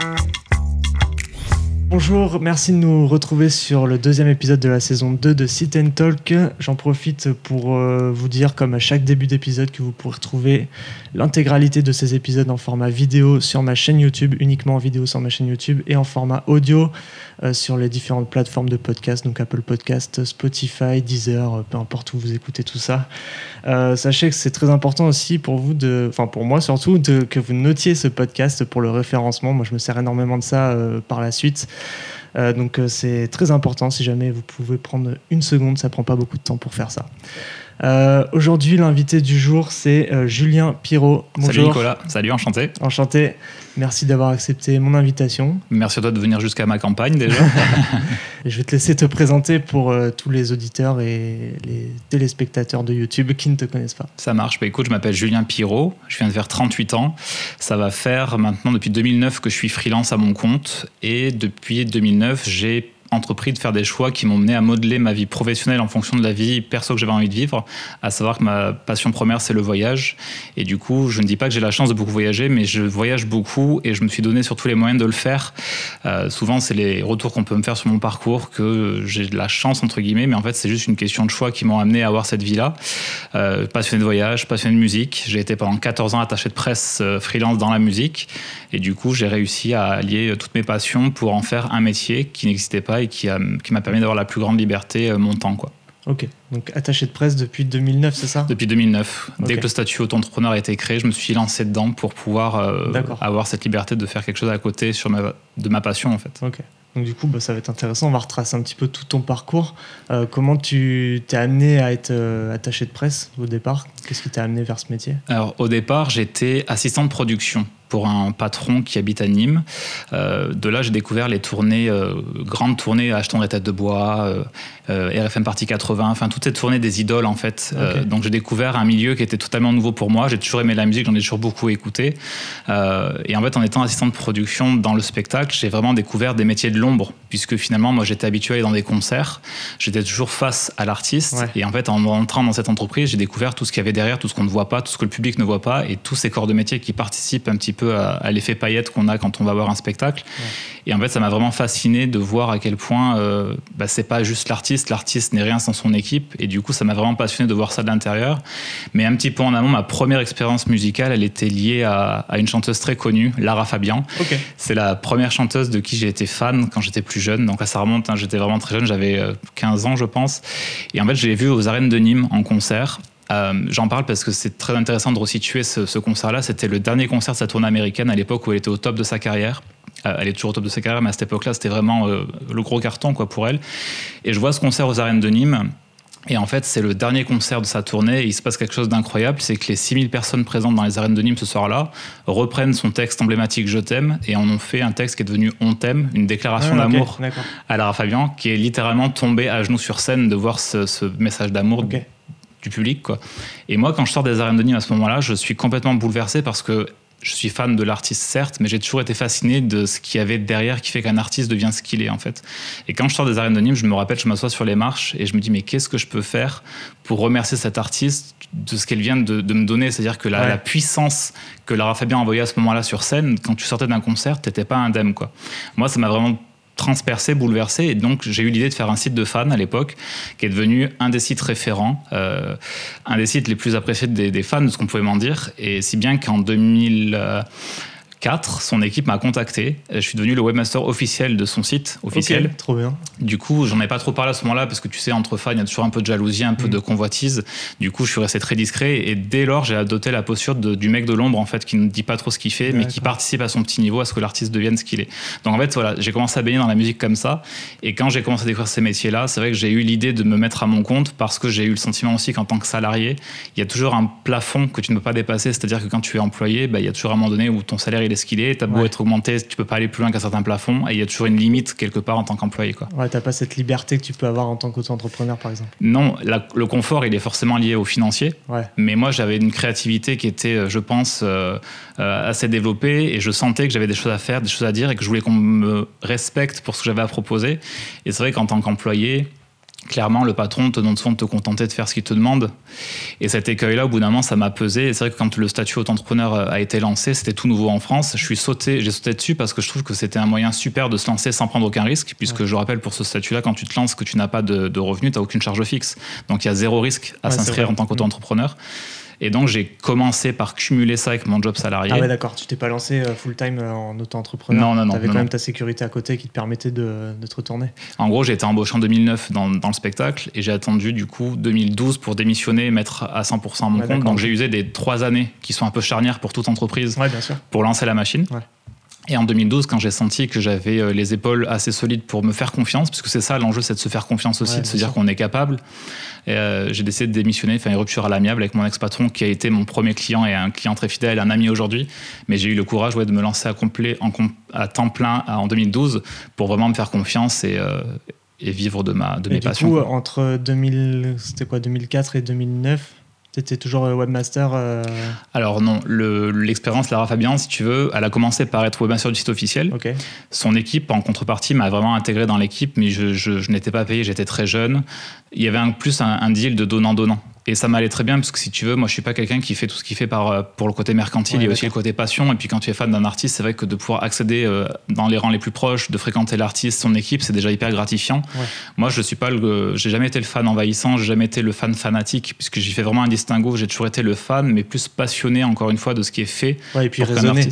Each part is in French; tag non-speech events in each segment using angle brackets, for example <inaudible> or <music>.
Thank you. Bonjour, merci de nous retrouver sur le deuxième épisode de la saison 2 de Sit and Talk. J'en profite pour euh, vous dire, comme à chaque début d'épisode, que vous pourrez retrouver l'intégralité de ces épisodes en format vidéo sur ma chaîne YouTube, uniquement en vidéo sur ma chaîne YouTube, et en format audio euh, sur les différentes plateformes de podcast, donc Apple Podcast, Spotify, Deezer, euh, peu importe où vous écoutez tout ça. sachez que c'est très important aussi pour vous, de, enfin pour moi surtout, que vous notiez ce podcast pour le référencement. Moi, je me sers énormément de ça par la suite. Euh, donc euh, c'est très important si jamais vous pouvez prendre une seconde, ça prend pas beaucoup de temps pour faire ça. Euh, aujourd'hui, l'invité du jour, c'est Julien Pirot. Bonjour. Salut Nicolas, salut, enchanté. Enchanté. Merci d'avoir accepté mon invitation. Merci à toi de venir jusqu'à ma campagne déjà. <laughs> je vais te laisser te présenter pour euh, tous les auditeurs et les téléspectateurs de YouTube qui ne te connaissent pas. Ça marche. Bah, écoute, je m'appelle Julien Pirot, je viens de faire 38 ans. Ça va faire maintenant depuis 2009 que je suis freelance à mon compte et depuis 2009, j'ai entrepris de faire des choix qui m'ont mené à modeler ma vie professionnelle en fonction de la vie perso que j'avais envie de vivre, à savoir que ma passion première c'est le voyage. Et du coup, je ne dis pas que j'ai la chance de beaucoup voyager, mais je voyage beaucoup et je me suis donné surtout les moyens de le faire. Euh, souvent, c'est les retours qu'on peut me faire sur mon parcours que j'ai de la chance entre guillemets, mais en fait, c'est juste une question de choix qui m'ont amené à avoir cette vie-là. Euh, passionné de voyage, passionné de musique. J'ai été pendant 14 ans attaché de presse euh, freelance dans la musique et du coup, j'ai réussi à allier toutes mes passions pour en faire un métier qui n'existait pas et qui m'a permis d'avoir la plus grande liberté euh, mon temps. Quoi. Ok, donc attaché de presse depuis 2009, c'est ça? Depuis 2009. Dès que le statut auto-entrepreneur a été créé, je me suis lancé dedans pour pouvoir euh, avoir cette liberté de faire quelque chose à côté sur ma, de ma passion en fait. Ok. Donc du coup, bah, ça va être intéressant. On va retracer un petit peu tout ton parcours. Euh, comment tu t'es amené à être attaché de presse au départ? Qu'est-ce qui t'a amené vers ce métier? Alors au départ, j'étais assistant de production pour un patron qui habite à Nîmes. Euh, de là, j'ai découvert les tournées, euh, grandes tournées, Achetons les têtes de bois, euh, RFM Partie 80, enfin toutes ces tournées des idoles en fait. donc j'ai découvert un milieu qui était totalement nouveau pour moi. J'ai toujours aimé la musique, j'en ai toujours beaucoup écouté. et en fait, en étant assistant de production dans le spectacle, j'ai vraiment découvert des métiers de l'ombre, puisque finalement, moi j'étais habitué à aller dans des concerts, j'étais toujours face à l'artiste. Et en fait, en entrant dans cette entreprise, j'ai découvert tout ce qu'il y avait derrière, tout ce qu'on ne voit pas, tout ce que le public ne voit pas, et tous ces corps de métier qui participent un petit peu à, l'effet paillette qu'on a quand on va voir un spectacle. Et en fait, ça m'a vraiment fasciné de voir à quel point euh, bah, c'est pas juste l'artiste, l'artiste n'est rien sans son équipe. Et du coup, ça m'a vraiment passionné de voir ça de l'intérieur. Mais un petit peu en amont, ma première expérience musicale, elle était liée à, une chanteuse très connue, Lara Fabian. C'est la première chanteuse de qui j'ai été fan quand j'étais plus jeune. Donc là, ça remonte, hein, j'étais vraiment très jeune, j'avais 15 euh, ans, je pense. Et en fait, je l'ai vue aux arènes de Nîmes en concert. Euh, j'en parle parce que c'est très intéressant de resituer ce, concert-là. C'était le dernier concert de sa tournée américaine à l'époque où elle était au top de sa carrière. Euh, elle est toujours au top de sa carrière, mais à cette époque-là, c'était vraiment euh, le gros carton quoi, pour elle. Et je vois ce concert aux arènes de Nîmes. Et en fait, c'est le dernier concert de sa tournée. Et il se passe quelque chose d'incroyable. C'est que les 6000 personnes présentes dans les arènes de Nîmes ce soir-là reprennent son texte emblématique Je t'aime et en ont fait un texte qui est devenu On t'aime, une déclaration ah, d'amour à Lara Fabian, qui est littéralement tombée à genoux sur scène de voir ce, message d'amour du public. Quoi. Et moi, quand je sors des arènes de Nîmes à ce moment-là, je suis complètement bouleversé parce que je suis fan de l'artiste, certes, mais j'ai toujours été fasciné de ce qu'il y avait derrière qui fait qu'un artiste devient ce qu'il est, en fait. Et quand je sors des arènes de Nîmes, je me rappelle, je m'assois sur les marches et je me dis, mais qu'est-ce que je peux faire pour remercier cet artiste de ce qu'elle vient de, me donner? C'est-à-dire que la, la, puissance que Lara Fabian envoyait à ce moment-là sur scène, quand tu sortais d'un concert, t'étais pas indemne, quoi. Moi, ça m'a vraiment transpercé, bouleversé. Et donc, j'ai eu l'idée de faire un site de fans à l'époque, qui est devenu un des sites référents, euh, un des sites les plus appréciés des, fans, de ce qu'on pouvait m'en dire. Et si bien qu'en 2000. 4, son équipe m'a contacté. Je suis devenu le webmaster officiel de son site officiel. trop bien. Du coup, j'en ai pas trop parlé à ce moment-là parce que tu sais, entre fans, il y a toujours un peu de jalousie, un peu mm. de convoitise. Du coup, je suis resté très discret et dès lors, j'ai adopté la posture du mec de l'ombre en fait, qui ne dit pas trop ce qu'il fait, mais qui participe à son petit niveau à ce que l'artiste devienne ce qu'il est. Donc en fait, voilà, j'ai commencé à baigner dans la musique comme ça. Et quand j'ai commencé à découvrir ces métiers-là, c'est vrai que j'ai eu l'idée de me mettre à mon compte parce que j'ai eu le sentiment aussi qu'en tant que salarié, il y a toujours un plafond que tu ne peux pas dépasser. C'est-à-dire que quand tu es employé, bah, il y a toujours un moment donné où ton salaire il est ce qu'il est. T'as beau être augmenté, tu peux pas aller plus loin qu'un certain plafond et il y a toujours une limite quelque part en tant qu'employé. Quoi. Ouais, t'as pas cette liberté que tu peux avoir en tant qu'auto-entrepreneur par exemple. Non, le confort il est forcément lié au financier. Mais moi j'avais une créativité qui était, euh, je pense, euh, euh, assez développée et je sentais que j'avais des choses à faire, des choses à dire et que je voulais qu'on me respecte pour ce que j'avais à proposer. Et c'est vrai qu'en tant qu'employé, clairement, le patron te demande souvent de te contenter de faire ce qu'il te demande. Et cet écueil-là, au bout d'un moment, ça m'a pesé. Et c'est vrai que quand le statut auto-entrepreneur euh, a été lancé, c'était tout nouveau en France. Je suis sauté, j'ai sauté dessus parce que je trouve que c'était un moyen super de se lancer sans prendre aucun risque, puisque je rappelle pour ce statut-là, quand tu te lances, que tu n'as pas de, revenus, tu n'as aucune charge fixe. Donc il y a zéro risque à s'inscrire en tant qu'auto-entrepreneur. Et donc, j'ai commencé par cumuler ça avec mon job salarié. Ah ouais, d'accord. Tu t'es pas lancé euh, full-time euh, en auto-entrepreneur Non, non, non. Tu avais quand même ta sécurité à côté qui te permettait de, te retourner. En gros, j'ai été embauché en 2009 dans, dans le spectacle et j'ai attendu du coup 2012 pour démissionner et mettre à 100% mon compte. Donc, j'ai usé des trois années qui sont un peu charnières pour toute entreprise pour lancer la machine. Et en 2012, quand j'ai senti que j'avais euh, les épaules assez solides pour me faire confiance, puisque c'est ça l'enjeu, c'est de se faire confiance aussi, de se dire qu'on est capable, euh, j'ai décidé de démissionner, faire une rupture à l'amiable avec mon ex-patron qui a été mon premier client et un client très fidèle, un ami aujourd'hui. Mais j'ai eu le courage ouais, de me lancer à, complet, en, à temps plein en 2012 pour vraiment me faire confiance et, euh, et vivre de, ma, de mes passions. Du coup, entre 2000, c'était quoi, 2004 et 2009 c'était toujours euh, webmaster euh Alors non, l'expérience Lara Fabian, si tu veux, elle a commencé par être webmaster du site officiel. Son équipe, en contrepartie, m'a vraiment intégré dans l'équipe, mais je, n'étais pas payé, j'étais très jeune. Il y avait en plus un deal de donnant-donnant. Et ça m'allait très bien parce que si tu veux, moi je suis pas quelqu'un qui fait tout ce qu'il fait par, euh, pour le côté mercantile, il y a aussi le côté passion. Et puis quand tu es fan d'un artiste, c'est vrai que de pouvoir accéder euh, dans les rangs les plus proches, de fréquenter l'artiste, son équipe, c'est déjà hyper gratifiant. Moi je suis pas le, j'ai jamais été le fan envahissant, j'ai jamais été le fan fanatique puisque j'y fais vraiment un distinguo. J'ai toujours été le fan, mais plus passionné encore une fois de ce qui est fait. Ouais, et puis raisonner.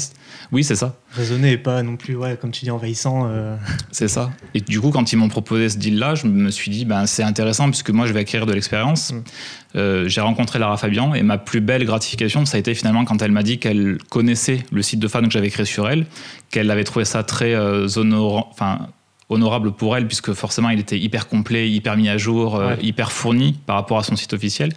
Oui, c'est ça. Raisonner et pas non plus, ouais, comme tu dis, envahissant. Euh. C'est ça. Et du coup, quand ils m'ont proposé ce deal-là, je me suis dit, ben, c'est intéressant puisque moi, je vais acquérir de l'expérience. Mm. Euh, j'ai rencontré Lara Fabian et ma plus belle gratification, ça a été finalement quand elle m'a dit qu'elle connaissait le site de fans que j'avais créé sur elle, qu'elle avait trouvé ça très euh, honorant, enfin honorable pour elle, puisque forcément il était hyper complet, hyper mis à jour, euh, hyper fourni par rapport à son site officiel.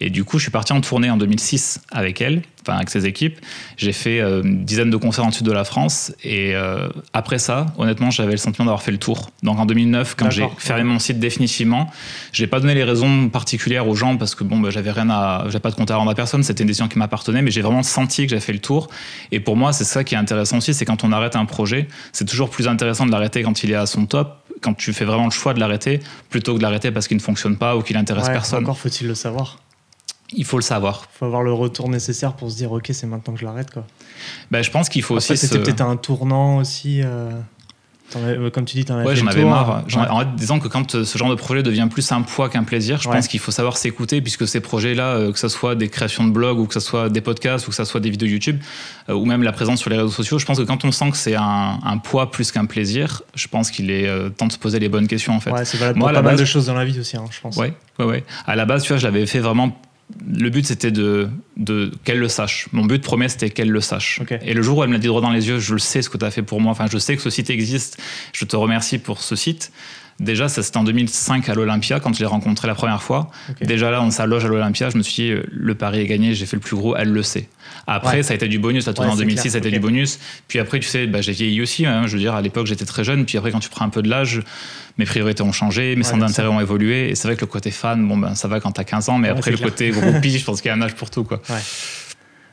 Et du coup, je suis parti en tournée en 2006 avec elle, enfin avec ses équipes. J'ai fait euh, une dizaine de concerts en sud de la France. Et euh, après ça, honnêtement, j'avais le sentiment d'avoir fait le tour. Donc en 2009, quand j'ai fermé mon site définitivement, j'ai pas donné les raisons particulières aux gens parce que bon, bah, j'avais rien à, j'avais pas de compte à rendre à personne. C'était une décision qui m'appartenait, mais j'ai vraiment senti que j'avais fait le tour. Et pour moi, c'est ça qui est intéressant aussi, c'est quand on arrête un projet, c'est toujours plus intéressant de l'arrêter quand il est à son top quand tu fais vraiment le choix de l'arrêter, plutôt que de l'arrêter parce qu'il ne fonctionne pas ou qu'il intéresse personne. Encore faut-il le savoir. Il faut le savoir. Il faut avoir le retour nécessaire pour se dire ok c'est maintenant que je l'arrête quoi. Ben, je pense qu'il faut aussi. C'était peut-être un tournant aussi. Euh, comme tu dis, ouais, j'en avais marre. En disant que quand euh, ce genre de projet devient plus un poids qu'un plaisir, je pense qu'il faut savoir s'écouter, puisque ces projets-là, euh, que ce soit des créations de blogs, ou que ce soit des podcasts, ou que ce soit des vidéos YouTube, ou même la présence sur les réseaux sociaux, je pense que quand on sent que c'est un, poids plus qu'un plaisir, je pense qu'il est temps de se poser les bonnes questions, en fait. Ouais, c'est valable Moi, pas mal de choses dans la vie aussi, hein, je pense. Ouais, ouais, ouais. À la base, tu vois, je l'avais fait vraiment le but c'était de, de qu'elle le sache. Mon but premier c'était qu'elle le sache. Et le jour où elle me l'a dit droit dans les yeux, je le sais ce que tu as fait pour moi. Enfin, je sais que ce site existe. Je te remercie pour ce site. Déjà, ça c'était en 2005 à l'Olympia quand je l'ai rencontré la première fois. Déjà là, dans sa loge à l'Olympia, je me suis dit euh, le pari est gagné, j'ai fait le plus gros, elle le sait. Après, ça a été du bonus, ça tourné en 2006, ça a été du bonus. Puis après, tu sais, bah, j'ai vieilli aussi. Hein. je veux dire, à l'époque, j'étais très jeune. Puis après, quand tu prends un peu de l'âge, mes priorités ont changé, mes centres d'intérêt ont évolué. Et c'est vrai que le côté fan, bon, ben, ça va quand t'as 15 ans, mais après, le côté groupie, <laughs> je pense qu'il y a un âge pour tout. Quoi.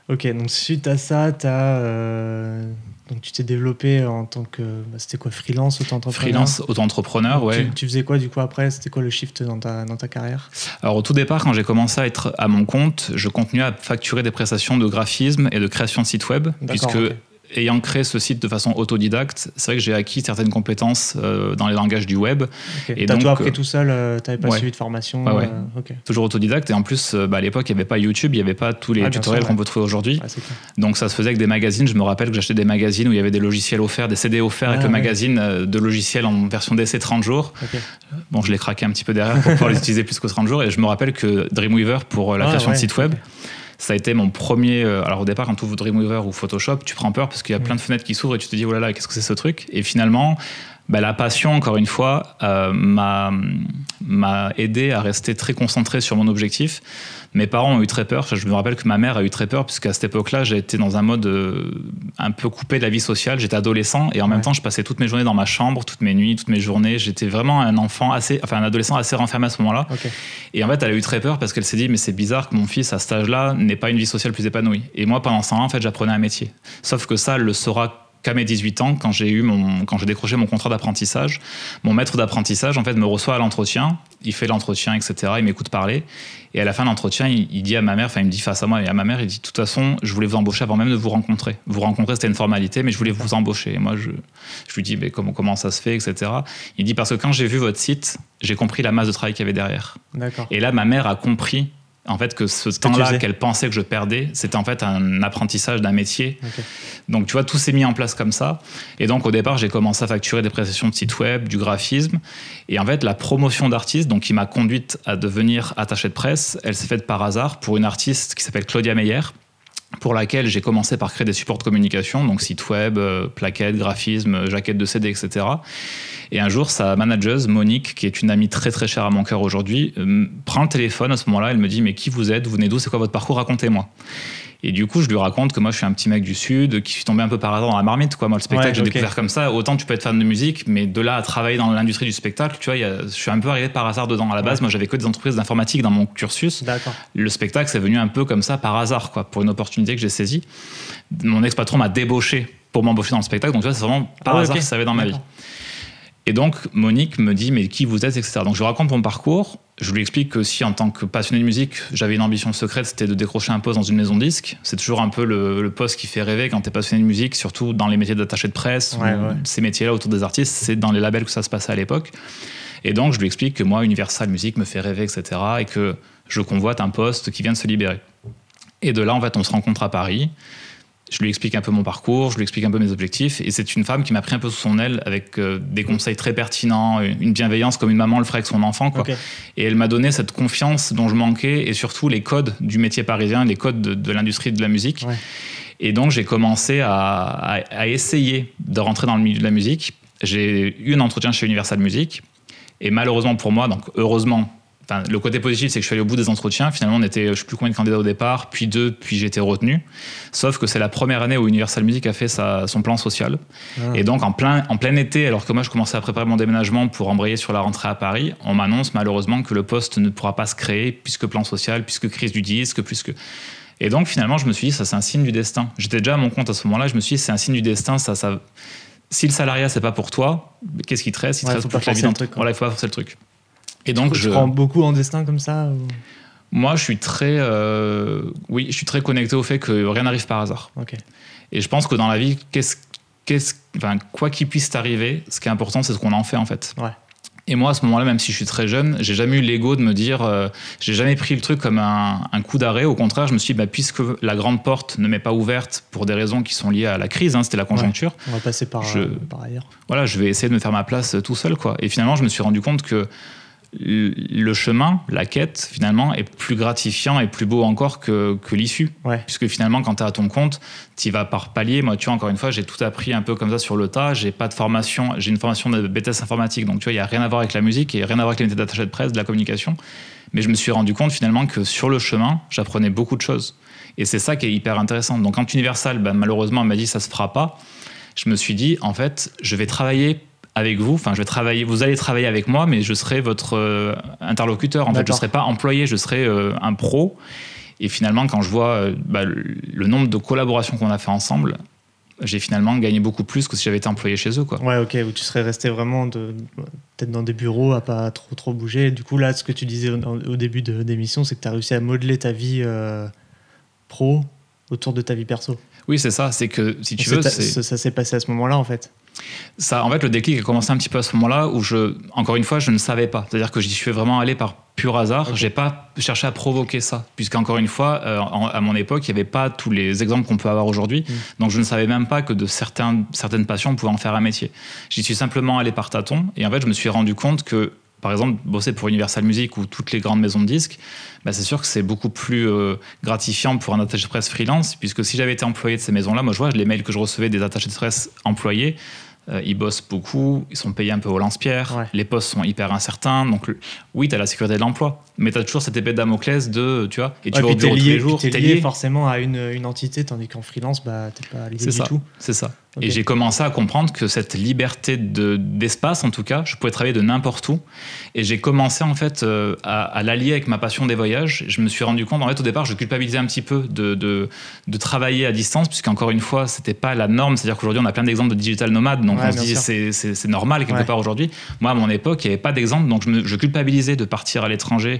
Ok, donc suite à ça, as, euh, donc tu t'es développé en tant que. Bah, c'était quoi, freelance, auto-entrepreneur Freelance, auto-entrepreneur, ouais. Tu, faisais quoi du coup après? C'était quoi le shift dans ta, dans ta carrière? Alors au tout départ, quand j'ai commencé à être à mon compte, je continuais à facturer des prestations de graphisme et de création de sites web, puisque ayant créé ce site de façon autodidacte, c'est vrai que j'ai acquis certaines compétences euh, dans les langages du web. Et T'as tout appris euh, tout seul, euh, tu n'avais pas suivi de formation Toujours autodidacte. Et en plus, bah, à l'époque, il n'y avait pas YouTube, il n'y avait pas tous les tutoriels qu'on peut trouver aujourd'hui. Donc ça se faisait avec des magazines. Je me rappelle que j'achetais des magazines où il y avait des logiciels offerts, des CD offerts avec le magazine de logiciels en version d'essai 30 jours. Bon, je l'ai craqué un petit peu derrière pour pouvoir <laughs> les utiliser plus que 30 jours. Et je me rappelle que Dreamweaver, pour la ah, création de site web, ça a été mon premier. Euh, alors au départ, quand tu ouvres Dreamweaver ou Photoshop, tu prends peur parce qu'il y a plein de fenêtres qui s'ouvrent et tu te dis oh là là, qu'est-ce que c'est ce truc? Et finalement, bah, la passion, encore une fois, euh, m'a aidé à rester très concentré sur mon objectif. Mes parents ont eu très peur. Je me rappelle que ma mère a eu très peur, puisqu'à cette époque-là, j'étais dans un mode euh, un peu coupé de la vie sociale. J'étais adolescent et en même temps, je passais toutes mes journées dans ma chambre, toutes mes nuits, toutes mes journées. J'étais vraiment un enfant assez, enfin un adolescent assez renfermé à ce moment-là. Et en fait, elle a eu très peur parce qu'elle s'est dit, mais c'est bizarre que mon fils à cet âge-là n'ait pas une vie sociale plus épanouie. Et moi, pendant ce temps en fait, j'apprenais un métier. Sauf que ça, elle le saura qu'à mes 18 ans, quand j'ai eu mon, quand j'ai décroché mon contrat d'apprentissage, mon maître d'apprentissage en fait me reçoit à l'entretien, il fait l'entretien, etc. Il m'écoute parler, et à la fin de l'entretien, il, dit à ma mère, enfin il me dit face à moi et à ma mère, il dit de toute façon, je voulais vous embaucher avant même de vous rencontrer. Vous rencontrer c'était une formalité, mais je voulais vous embaucher. Et moi je, je lui dis mais comment comment ça se fait, etc. Il dit parce que quand j'ai vu votre site, j'ai compris la masse de travail qu'il y avait derrière. Et là ma mère a compris en fait que ce temps-là qu'elle pensait que je perdais, c'était en fait un apprentissage d'un métier. Donc tu vois, tout s'est mis en place comme ça. Et donc au départ, j'ai commencé à facturer des prestations de site web, du graphisme. Et en fait, la promotion d'artistes, donc qui m'a conduite à devenir attaché de presse, elle s'est faite par hasard pour une artiste qui s'appelle Claudia Meyer pour laquelle j'ai commencé par créer des supports de communication, donc site web, euh, plaquettes, graphisme, jaquettes de CD, etc. Et un jour, sa manageuse, Monique, qui est une amie très très chère à mon cœur aujourd'hui, euh, prend le téléphone à ce moment-là, elle me dit, mais qui vous êtes? Vous venez d'où? C'est quoi votre parcours? Racontez-moi. Et du coup, je lui raconte que moi, je suis un petit mec du Sud, qui suis tombé un peu par hasard dans la marmite. Quoi. Moi, le spectacle, j'ai découvert comme ça. Autant tu peux être fan de musique, mais de là à travailler dans l'industrie du spectacle, tu vois, je suis un peu arrivé par hasard dedans. À la base, moi, j'avais que des entreprises d'informatique dans mon cursus. Le spectacle, c'est venu un peu comme ça par hasard, quoi, pour une opportunité que j'ai saisie. Mon ex-patron m'a débauché pour m'embaucher dans le spectacle. Donc, tu vois, c'est vraiment par ah hasard que ça avait dans ma vie. Et donc, Monique me dit, mais qui vous êtes, etc. Donc, je raconte mon parcours. Je lui explique que si, en tant que passionné de musique, j'avais une ambition secrète, c'était de décrocher un poste dans une maison de disques. C'est toujours un peu le, poste qui fait rêver quand tu es passionné de musique, surtout dans les métiers d'attaché de presse, ces métiers-là autour des artistes. C'est dans les labels que ça se passait à l'époque. Et donc, je lui explique que moi, Universal Music me fait rêver, etc. Et que je convoite un poste qui vient de se libérer. Et de là, en fait, on se rencontre à Paris. Je lui explique un peu mon parcours, je lui explique un peu mes objectifs. Et c'est une femme qui m'a pris un peu sous son aile avec euh, des conseils très pertinents, une bienveillance comme une maman le ferait avec son enfant. Quoi. Et elle m'a donné cette confiance dont je manquais et surtout les codes du métier parisien, les codes de, l'industrie de la musique. Et donc j'ai commencé à, à, essayer de rentrer dans le milieu de la musique. J'ai eu un entretien chez Universal Music. Et malheureusement pour moi, donc heureusement le côté positif, c'est que je suis allé au bout des entretiens. Finalement, on était, je ne sais plus combien de candidats au départ, puis deux, puis j'ai été retenu. Sauf que c'est la première année où Universal Music a fait son plan social. Ah. Et donc, en plein, en plein été, alors que moi, je commençais à préparer mon déménagement pour embrayer sur la rentrée à Paris, on m'annonce malheureusement que le poste ne pourra pas se créer puisque plan social, puisque crise du disque, puisque. Et donc, finalement, je me suis dit, ça, c'est un signe du destin. J'étais déjà à mon compte à ce moment-là. Je me suis dit, c'est un signe du destin. Ça, ça... Si le salariat, c'est pas pour toi, qu'est-ce qui te reste? Il te reste pour la vie truc. Voilà, il faut pas forcer le truc. Et donc, je prends beaucoup en destin comme ça Moi, je suis très, euh, oui, je suis très connecté au fait que rien n'arrive par hasard. Et je pense que dans la vie, qu'est-ce, qu'est-ce, enfin, quoi qu'il puisse t'arriver, ce qui est important, c'est ce qu'on en fait en fait. Ouais. Et moi, à ce moment-là, même si je suis très jeune, j'ai jamais eu l'ego de me dire, euh, j'ai jamais pris le truc comme un, coup d'arrêt. Au contraire, je me suis dit, bah, puisque la grande porte ne m'est pas ouverte pour des raisons qui sont liées à la crise, hein, c'était la conjoncture. on va passer par, je, euh, par ailleurs. Voilà, je vais essayer de me faire ma place tout seul, quoi. Et finalement, je me suis rendu compte que le chemin, la quête, finalement, est plus gratifiant et plus beau encore que, l'issue. Puisque finalement, quand tu es à ton compte, tu vas par palier. Moi, tu vois, encore une fois, j'ai tout appris un peu comme ça sur le tas. J'ai pas de formation, j'ai une formation de BTS informatique. Donc, tu vois, il n'y a rien à voir avec la musique et rien à voir avec les métiers d'attaché de presse, de la communication. Mais je me suis rendu compte finalement que sur le chemin, j'apprenais beaucoup de choses. Et c'est ça qui est hyper intéressant. Donc, quand Universal, ben, malheureusement, m'a dit ça se fera pas, je me suis dit, en fait, je vais travailler avec vous. Enfin, je vais travailler. Vous allez travailler avec moi, mais je serai votre euh, interlocuteur. En fait, je ne serai pas employé, je serai euh, un pro. Et finalement, quand je vois euh, bah, le nombre de collaborations qu'on a fait ensemble, j'ai finalement gagné beaucoup plus que si j'avais été employé chez eux. Quoi. Ouais, ok, où tu serais resté vraiment peut-être dans des bureaux à pas trop trop bouger. Du coup, là, ce que tu disais au, début de l'émission, c'est que tu as réussi à modeler ta vie pro autour de ta vie perso. Oui, c'est ça. C'est que si tu veux, ça s'est passé à ce moment-là, en fait ça, en fait, le déclic a commencé un petit peu à ce moment-là où je, encore une fois, je ne savais pas. C'est-à-dire que j'y suis vraiment allé par pur hasard. J'ai pas cherché à provoquer ça, puisqu'encore une fois, euh, à mon époque, il n'y avait pas tous les exemples qu'on peut avoir aujourd'hui. Mm. Donc, je ne savais même pas que de certains, certaines passions, on pouvait en faire un métier. J'y suis simplement allé par tâtons, et en fait, je me suis rendu compte que par exemple, bosser pour Universal Music ou toutes les grandes maisons de disques, bah c'est sûr que c'est beaucoup plus euh, gratifiant pour un attaché de presse freelance, puisque si j'avais été employé de ces maisons-là, moi je vois les mails que je recevais des attachés de presse employés, euh, ils bossent beaucoup, ils sont payés un peu au lance-pierre, les postes sont hyper incertains. Donc, oui, tu as la sécurité de l'emploi, mais tu as toujours cette épée de Damoclès de, tu vois, et tu vas au bureau tous les jours. Tu es lié, forcément à une, une entité, tandis qu'en freelance, bah, tu pas lié du ça, tout. C'est ça. Et j'ai commencé à comprendre que cette liberté d'espace, en tout cas, je pouvais travailler de n'importe où. Et j'ai commencé en fait euh, à, l'allier avec ma passion des voyages. Je me suis rendu compte, en fait, au départ, je culpabilisais un petit peu de, de, de travailler à distance, puisqu'encore une fois, c'était pas la norme. C'est-à-dire qu'aujourd'hui, on a plein d'exemples de digital nomades, donc on se dit c'est normal quelque part aujourd'hui. Moi, à mon époque, il n'y avait pas d'exemple, donc je, je culpabilisais de partir à l'étranger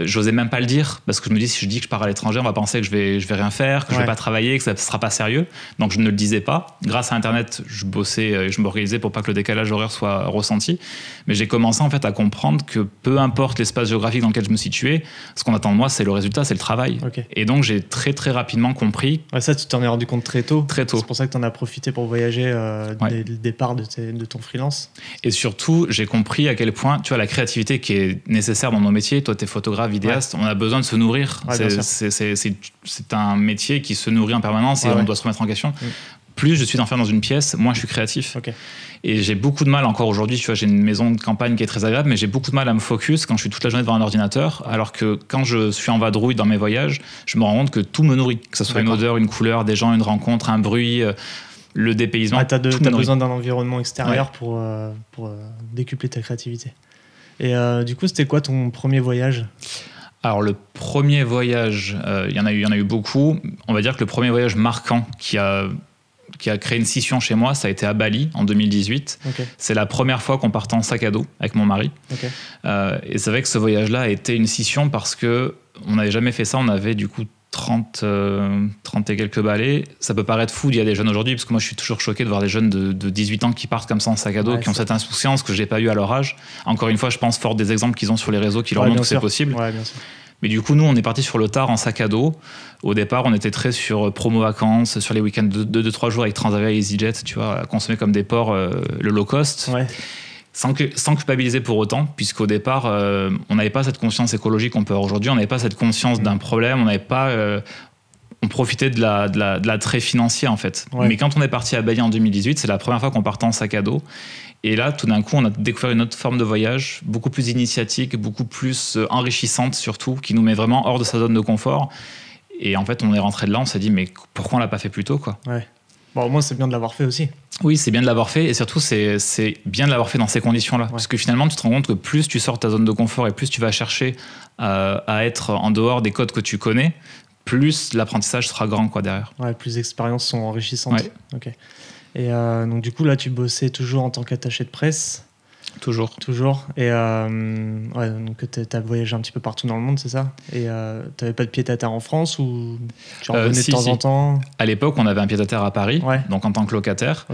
j'osais même pas le dire parce que je me dis si je dis que je pars à l'étranger, on va penser que je vais je vais rien faire, que je vais pas travailler, que ça sera pas sérieux. Donc je ne le disais pas. Grâce à internet, je bossais euh, et je m'organisais pour pas que le décalage horaire soit ressenti. Mais j'ai commencé en fait à comprendre que peu importe l'espace géographique dans lequel je me situais, ce qu'on attend de moi, c'est le résultat, c'est le travail. Et donc j'ai très très rapidement compris. ça, tu t'en es rendu compte très tôt. Très tôt. C'est pour ça que tu en as profité pour voyager euh, dès le départ de, de, ton freelance. Et surtout, j'ai compris à quel point, tu vois, la créativité qui est nécessaire dans nos métiers. Toi, tu es photographe, vidéaste, on a besoin de se nourrir. c'est un métier qui se nourrit en permanence et on doit se remettre en question. Mm. Plus je suis enfermé dans une pièce, moins je suis créatif. Et j'ai beaucoup de mal encore aujourd'hui, tu vois, j'ai une maison de campagne qui est très agréable, mais j'ai beaucoup de mal à me focus quand je suis toute la journée devant un ordinateur, alors que quand je suis en vadrouille dans mes voyages, je me rends compte que tout me nourrit, que ce soit une odeur, une couleur, des gens, une rencontre, un bruit, euh, le dépaysement. tu as, besoin d'un environnement extérieur pour, euh, pour euh, décupler ta créativité. Et du coup, c'était quoi ton premier voyage? Alors le premier voyage, il y en a eu, il y en a eu beaucoup. On va dire que le premier voyage marquant qui a qui a créé une scission chez moi, ça a été à Bali en 2018. C'est la première fois qu'on partait en sac à dos avec mon mari. Euh, et c'est vrai que ce voyage-là a été une scission parce que on n'avait jamais fait ça. On avait du coup 30, 30 euh, et quelques balais. Ça peut paraître fou d'il y a des jeunes aujourd'hui, parce que moi je suis toujours choqué de voir des jeunes de, 18 ans qui partent comme ça en sac à dos, qui ont cette insouciance que j'ai pas eu à leur âge. Encore une fois, je pense fort des exemples qu'ils ont sur les réseaux qui leur montrent que c'est possible. Mais du coup, nous, on est parti sur le tard en sac à dos. Au départ, on était très sur euh, promo vacances, sur les week-ends de 2-3 jours avec Transavia et EasyJet, tu vois, à consommer comme des ports euh, le low cost. Sans, sans, culpabiliser pour autant, puisqu'au départ, euh, on n'avait pas cette conscience écologique qu'on peut avoir aujourd'hui, on n'avait pas cette conscience mm. d'un problème, on n'avait pas. on profitait de la, de, la, de l'attrait financier en fait. Mais quand on est parti à Bali en 2018, c'est la première fois qu'on partait en sac à dos. Et là, tout d'un coup, on a découvert une autre forme de voyage, beaucoup plus initiatique, beaucoup plus euh, enrichissante surtout, qui nous met vraiment hors de sa zone de confort. Et en fait, on est rentré de là, on s'est dit, mais pourquoi on l'a pas fait plus tôt quoi? Ouais. Bon, au moins, c'est bien de l'avoir fait aussi. Oui, c'est bien de l'avoir fait et surtout, c'est bien de l'avoir fait dans ces conditions-là. Parce que finalement, tu te rends compte que plus tu sors de ta zone de confort et plus tu vas chercher à, euh, à être en dehors des codes que tu connais, plus l'apprentissage sera grand quoi, derrière. Ouais, plus d'expériences sont enrichissantes. Ouais. Ok. Et euh, donc, du coup, là, tu bossais toujours en tant qu'attaché de presse. Toujours. Toujours. Et euh, ouais, donc tu as voyagé un petit peu partout dans le monde, c'est ça? Et euh, tu n'avais pas de pied à terre en France ou tu en revenais de temps en temps? À l'époque, on avait un pied à terre à Paris, donc en tant que locataire.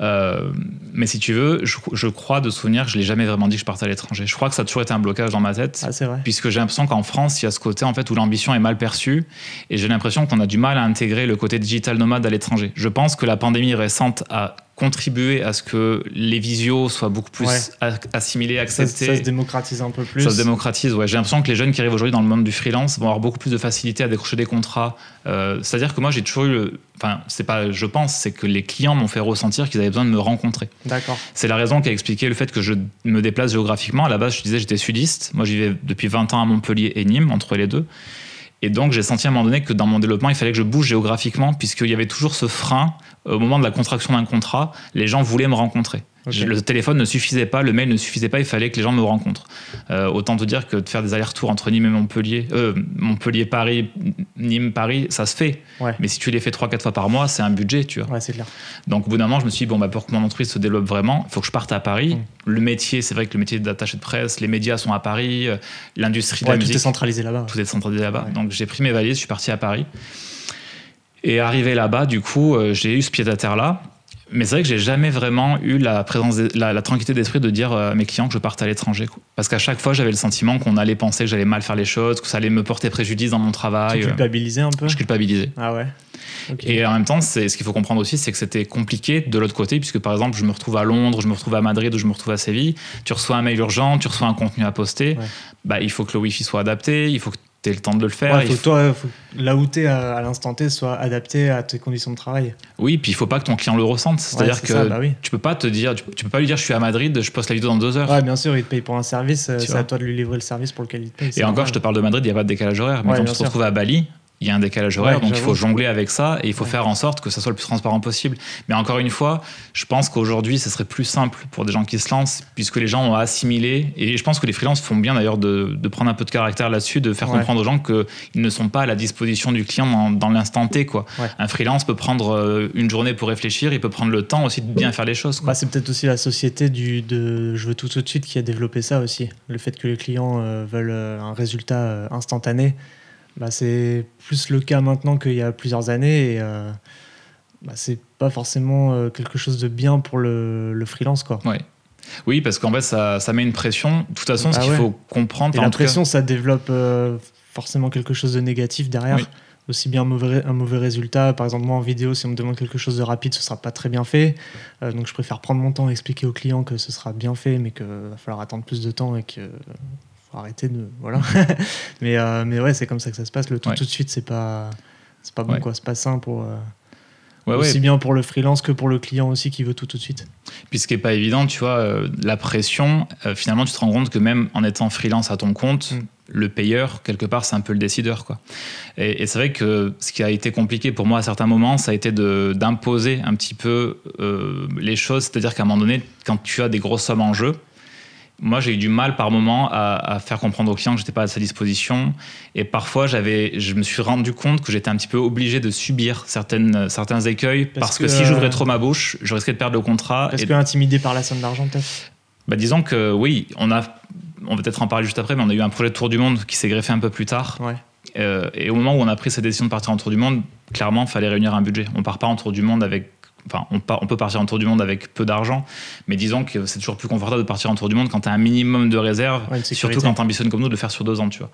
mais si tu veux, je, je, crois de souvenir que je l'ai jamais vraiment dit que je partais à l'étranger. Je crois que ça a toujours été un blocage dans ma tête. Ah, vrai. Puisque j'ai l'impression qu'en France, il y a ce côté en fait où l'ambition est mal perçue et j'ai l'impression qu'on a du mal à intégrer le côté digital nomade à l'étranger. Je pense que la pandémie récente a contribuer à ce que les visios soient beaucoup plus assimilés, acceptés. Ça, se démocratise un peu plus. Ça se démocratise, ouais. J'ai l'impression que les jeunes qui arrivent aujourd'hui dans le monde du freelance vont avoir beaucoup plus de facilité à décrocher des contrats. Euh, c'est-à-dire que moi, j'ai toujours eu le... Enfin, c'est pas je pense, c'est que les clients m'ont fait ressentir qu'ils avaient besoin de me rencontrer. D'accord. C'est la raison qui a expliqué le fait que je me déplace géographiquement. À la base, je disais j'étais sudiste. Moi, j'y vais depuis 20 ans à Montpellier et Nîmes, entre les deux. Et donc, j'ai senti à un moment donné que dans mon développement, il fallait que je bouge géographiquement, puisqu'il y avait toujours ce frein au moment de la contraction d'un contrat. Les gens voulaient me rencontrer. Le téléphone ne suffisait pas, le mail ne suffisait pas, il fallait que les gens me rencontrent. Euh, autant te dire que de faire des allers-retours entre Nîmes et Montpellier, euh, Montpellier-Paris, Nîmes-Paris, ça se fait. Mais si tu les fais 3-4 fois par mois, c'est un budget, tu vois. Ouais, c'est clair. Donc au bout d'un moment, je me suis dit, bon, bah, pour que mon entreprise se développe vraiment, il faut que je parte à Paris. Mm. Le métier, c'est vrai que le métier d'attaché de presse, les médias sont à Paris, euh, l'industrie de la musique. Tout est centralisé là-bas. Tout est centralisé là-bas. Donc j'ai pris mes valises, je suis parti à Paris. Et arrivé là-bas, du coup, j'ai eu ce pied-à-terre-là. Mais c'est vrai que j'ai jamais vraiment eu la présence, la, tranquillité d'esprit de dire à mes clients que je parte à l'étranger. Parce qu'à chaque fois, j'avais le sentiment qu'on allait penser que j'allais mal faire les choses, que ça allait me porter préjudice dans mon travail. Tu culpabilisais un peu? Je culpabilisais. Ah ouais. Et en même temps, ce qu'il faut comprendre aussi, c'est que c'était compliqué de l'autre côté, puisque par exemple, je me retrouve à Londres, je me retrouve à Madrid ou je me retrouve à Séville. Tu reçois un mail urgent, tu reçois un contenu à poster. Bah, il faut que le Wi-Fi soit adapté, il faut que tu le temps de le faire. Ouais, faut que toi, faut, là où tu es à, l'instant T soit adapté à tes conditions de travail. Oui, puis il faut pas que ton client le ressente. C'est-à-dire que bah tu peux pas te dire, tu, peux pas lui dire je suis à Madrid, je poste la vidéo dans deux heures. Ouais, bien sûr, il te paye pour un service, c'est à toi de lui livrer le service pour lequel il te paye. Et encore, je te parle de Madrid, il n'y a pas de décalage horaire. Mais quand tu te retrouves à Bali, il y a un décalage horaire, donc il faut jongler avec ça et il faut faire en sorte que ça soit le plus transparent possible. Mais encore une fois, je pense qu'aujourd'hui, ce serait plus simple pour des gens qui se lancent, puisque les gens ont assimilé, et je pense que les freelances font bien d'ailleurs de, prendre un peu de caractère là-dessus, de faire comprendre aux gens qu'ils ne sont pas à la disposition du client dans, l'instant T. Quoi. Un freelance peut prendre euh, une journée pour réfléchir, il peut prendre le temps aussi de bien faire les choses. Bah, c'est peut-être aussi la société du, de je veux tout tout de suite qui a développé ça aussi. Le fait que les clients euh, veulent euh, un résultat instantané bah, c'est plus le cas maintenant qu'il y a plusieurs années et euh, bah, c'est pas forcément euh, quelque chose de bien pour le, le freelance. Quoi. Ouais. Oui, parce qu'en fait, ça, ça, met une pression. De toute façon, ce bah qu'il faut comprendre. Et la pression, ça développe euh, forcément quelque chose de négatif derrière. Aussi bien un mauvais, un mauvais résultat. Par exemple, moi en vidéo, si on me demande quelque chose de rapide, ce sera pas très bien fait. donc je préfère prendre mon temps et expliquer au client que ce sera bien fait, mais qu'il va falloir attendre plus de temps et que arrêter de voilà. <laughs> Mais euh, mais ouais c'est comme ça que ça se passe. Le tout tout de suite c'est pas c'est pas bon quoi. C'est pas sain pour euh, aussi bien pour le freelance que pour le client aussi qui veut tout tout de suite. Puis ce qui est pas évident tu vois euh, la pression finalement tu te rends compte que même en étant freelance à ton compte mm. le payeur quelque part c'est un peu le décideur quoi. Et, c'est vrai que ce qui a été compliqué pour moi à certains moments ça a été d'imposer un petit peu les choses. C'est à dire qu'à un moment donné quand tu as des grosses sommes en jeu moi, j'ai eu du mal par moment à, faire comprendre au client que j'étais pas à sa disposition. Et parfois, j'avais, je me suis rendu compte que j'étais un petit peu obligé de subir certaines, certains écueils parce, que, si j'ouvrais trop ma bouche, je risquais de perdre le contrat. Est-ce que intimidé par la somme d'argent, peut-être? Bah, Disons que oui, on a, on va peut-être en parler juste après, mais on a eu un projet de tour du monde qui s'est greffé un peu plus tard. Ouais. Euh, et au moment où on a pris cette décision de partir en tour du monde, clairement, il fallait réunir un budget. On part pas en tour du monde avec Enfin, on, on, peut partir en tour du monde avec peu d'argent, mais disons que c'est toujours plus confortable de partir en tour du monde quand tu as un minimum de réserve, surtout quand tu ambitionnes comme nous de le faire sur deux ans, tu vois.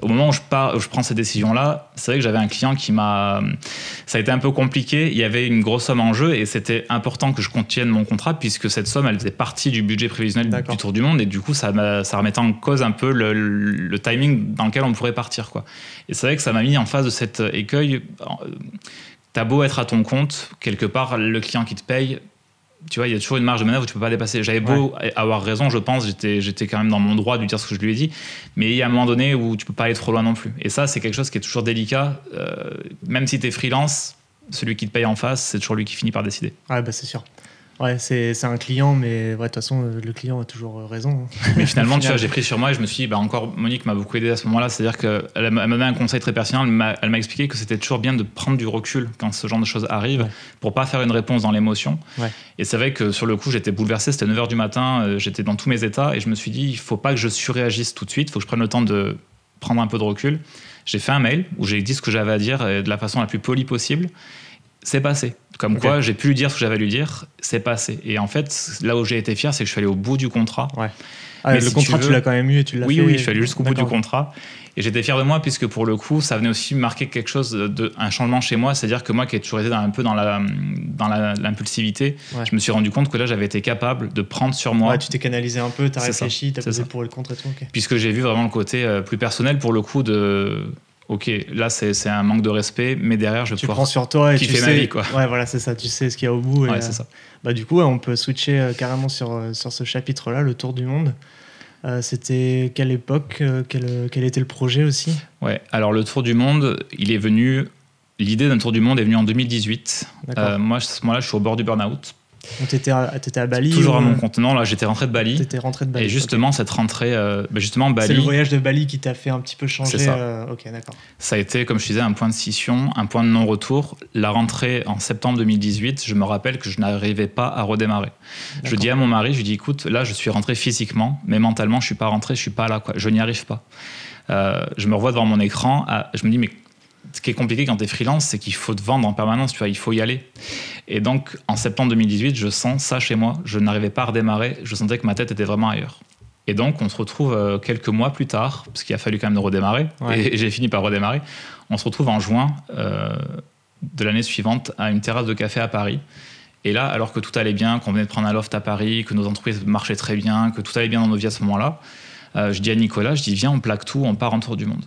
Au moment où je, pars, je prends cette décision-là, c'est vrai que j'avais un client qui m'a. Ça a été un peu compliqué. Il y avait une grosse somme en jeu et c'était important que je contienne mon contrat puisque cette somme, elle faisait partie du budget prévisionnel du Tour du Monde et du coup, ça, ça remettait en cause un peu le, le, timing dans lequel on pourrait partir. Quoi. Et c'est vrai que ça m'a mis en face de cet écueil T'as beau être à ton compte, quelque part, le client qui te paye, tu vois, il y a toujours une marge de manœuvre où tu peux pas dépasser. J'avais beau avoir raison, je pense, j'étais, j'étais quand même dans mon droit de lui dire ce que je lui ai dit, mais il y a un moment donné où tu peux pas aller trop loin non plus. Et ça, c'est quelque chose qui est toujours délicat. Euh, même si tu es freelance, celui qui te paye en face, c'est toujours lui qui finit par décider. Ouais, bah c'est sûr. Ouais, c'est un client, mais de toute façon, le client a toujours raison. Hein. <laughs> Mais finalement, tu vois, j'ai pris sur moi et je me suis dit, bah, encore, Monique m'a beaucoup aidé à ce moment-là. C'est-à-dire qu'elle m'a donné un conseil très pertinent. Elle m'a expliqué que c'était toujours bien de prendre du recul quand ce genre de choses arrive pour pas faire une réponse dans l'émotion. Et c'est vrai que sur le coup, j'étais bouleversé. C'était 9 h du matin, euh, j'étais dans tous mes états et je me suis dit, il faut pas que je surréagisse tout de suite. Il faut que je prenne le temps de prendre un peu de recul. J'ai fait un mail où j'ai dit ce que j'avais à dire de la façon la plus polie possible c'est passé. Comme quoi, j'ai pu lui dire ce que j'avais à lui dire, c'est passé. Et en fait, là où j'ai été fier, c'est que je suis allé au bout du contrat. Ouais. Ah, le contrat, tu, l'as quand même eu et tu l'as oui, fait. Oui, je suis allé jusqu'au bout du contrat. Et j'étais fier de moi puisque pour le coup, ça venait aussi marquer quelque chose, de, un changement chez moi. C'est-à-dire que moi qui ai toujours été dans, un peu dans l'impulsivité, la, je me suis rendu compte que là, j'avais été capable de prendre sur moi. Ouais, tu t'es canalisé un peu, tu as réfléchi, tu as posé pour et le contre et tout. Puisque j'ai vu vraiment le côté euh, plus personnel pour le coup de ok, là c'est un manque de respect, mais derrière je tu prends sur toi et tu sais, ma vie quoi. Ouais, voilà, c'est ça, tu sais ce qu'il y a au bout. Ouais, c'est ça. Bah du coup, on peut switcher euh, carrément sur euh, sur ce chapitre-là, le tour du monde. Euh, c'était quelle époque quel, quel, était le projet aussi? Ouais, alors le tour du monde, il est venu. L'idée d'un tour du monde est venue en 2018. moi, à ce moment-là, je suis au bord du burn-out donc tu étais, à Bali Toujours à mon compte. Non, là j'étais rentré de Bali. T'étais rentré de Bali. Et justement, cette rentrée, euh, bah, justement Bali. C'est le voyage de Bali qui t'a fait un petit peu changer. Ça. Euh, ok, d'accord. Ça a été, comme je disais, un point de scission, un point de non-retour. La rentrée en septembre 2018, je me rappelle que je n'arrivais pas à redémarrer. Je dis à mon mari, je lui dis, écoute, là je suis rentré physiquement, mais mentalement je suis pas rentré, je suis pas là, quoi. Je n'y arrive pas. Euh, je me revois devant mon écran, je me dis, mais ce qui est compliqué quand tu es freelance, c'est qu'il faut te vendre en permanence, tu vois, il faut y aller. Et donc, en septembre 2018, je sens ça chez moi. Je n'arrivais pas à redémarrer. Je sentais que ma tête était vraiment ailleurs. Et donc, on se retrouve euh, quelques mois plus tard, parce qu'il a fallu quand même redémarrer, et j'ai fini par redémarrer. On se retrouve en juin euh, de l'année suivante à une terrasse de café à Paris. Et là, alors que tout allait bien, qu'on venait de prendre un loft à Paris, que nos entreprises marchaient très bien, que tout allait bien dans nos vies à ce moment-là, euh, je dis à Nicolas, je dis, viens, on plaque tout, on part en tour du monde.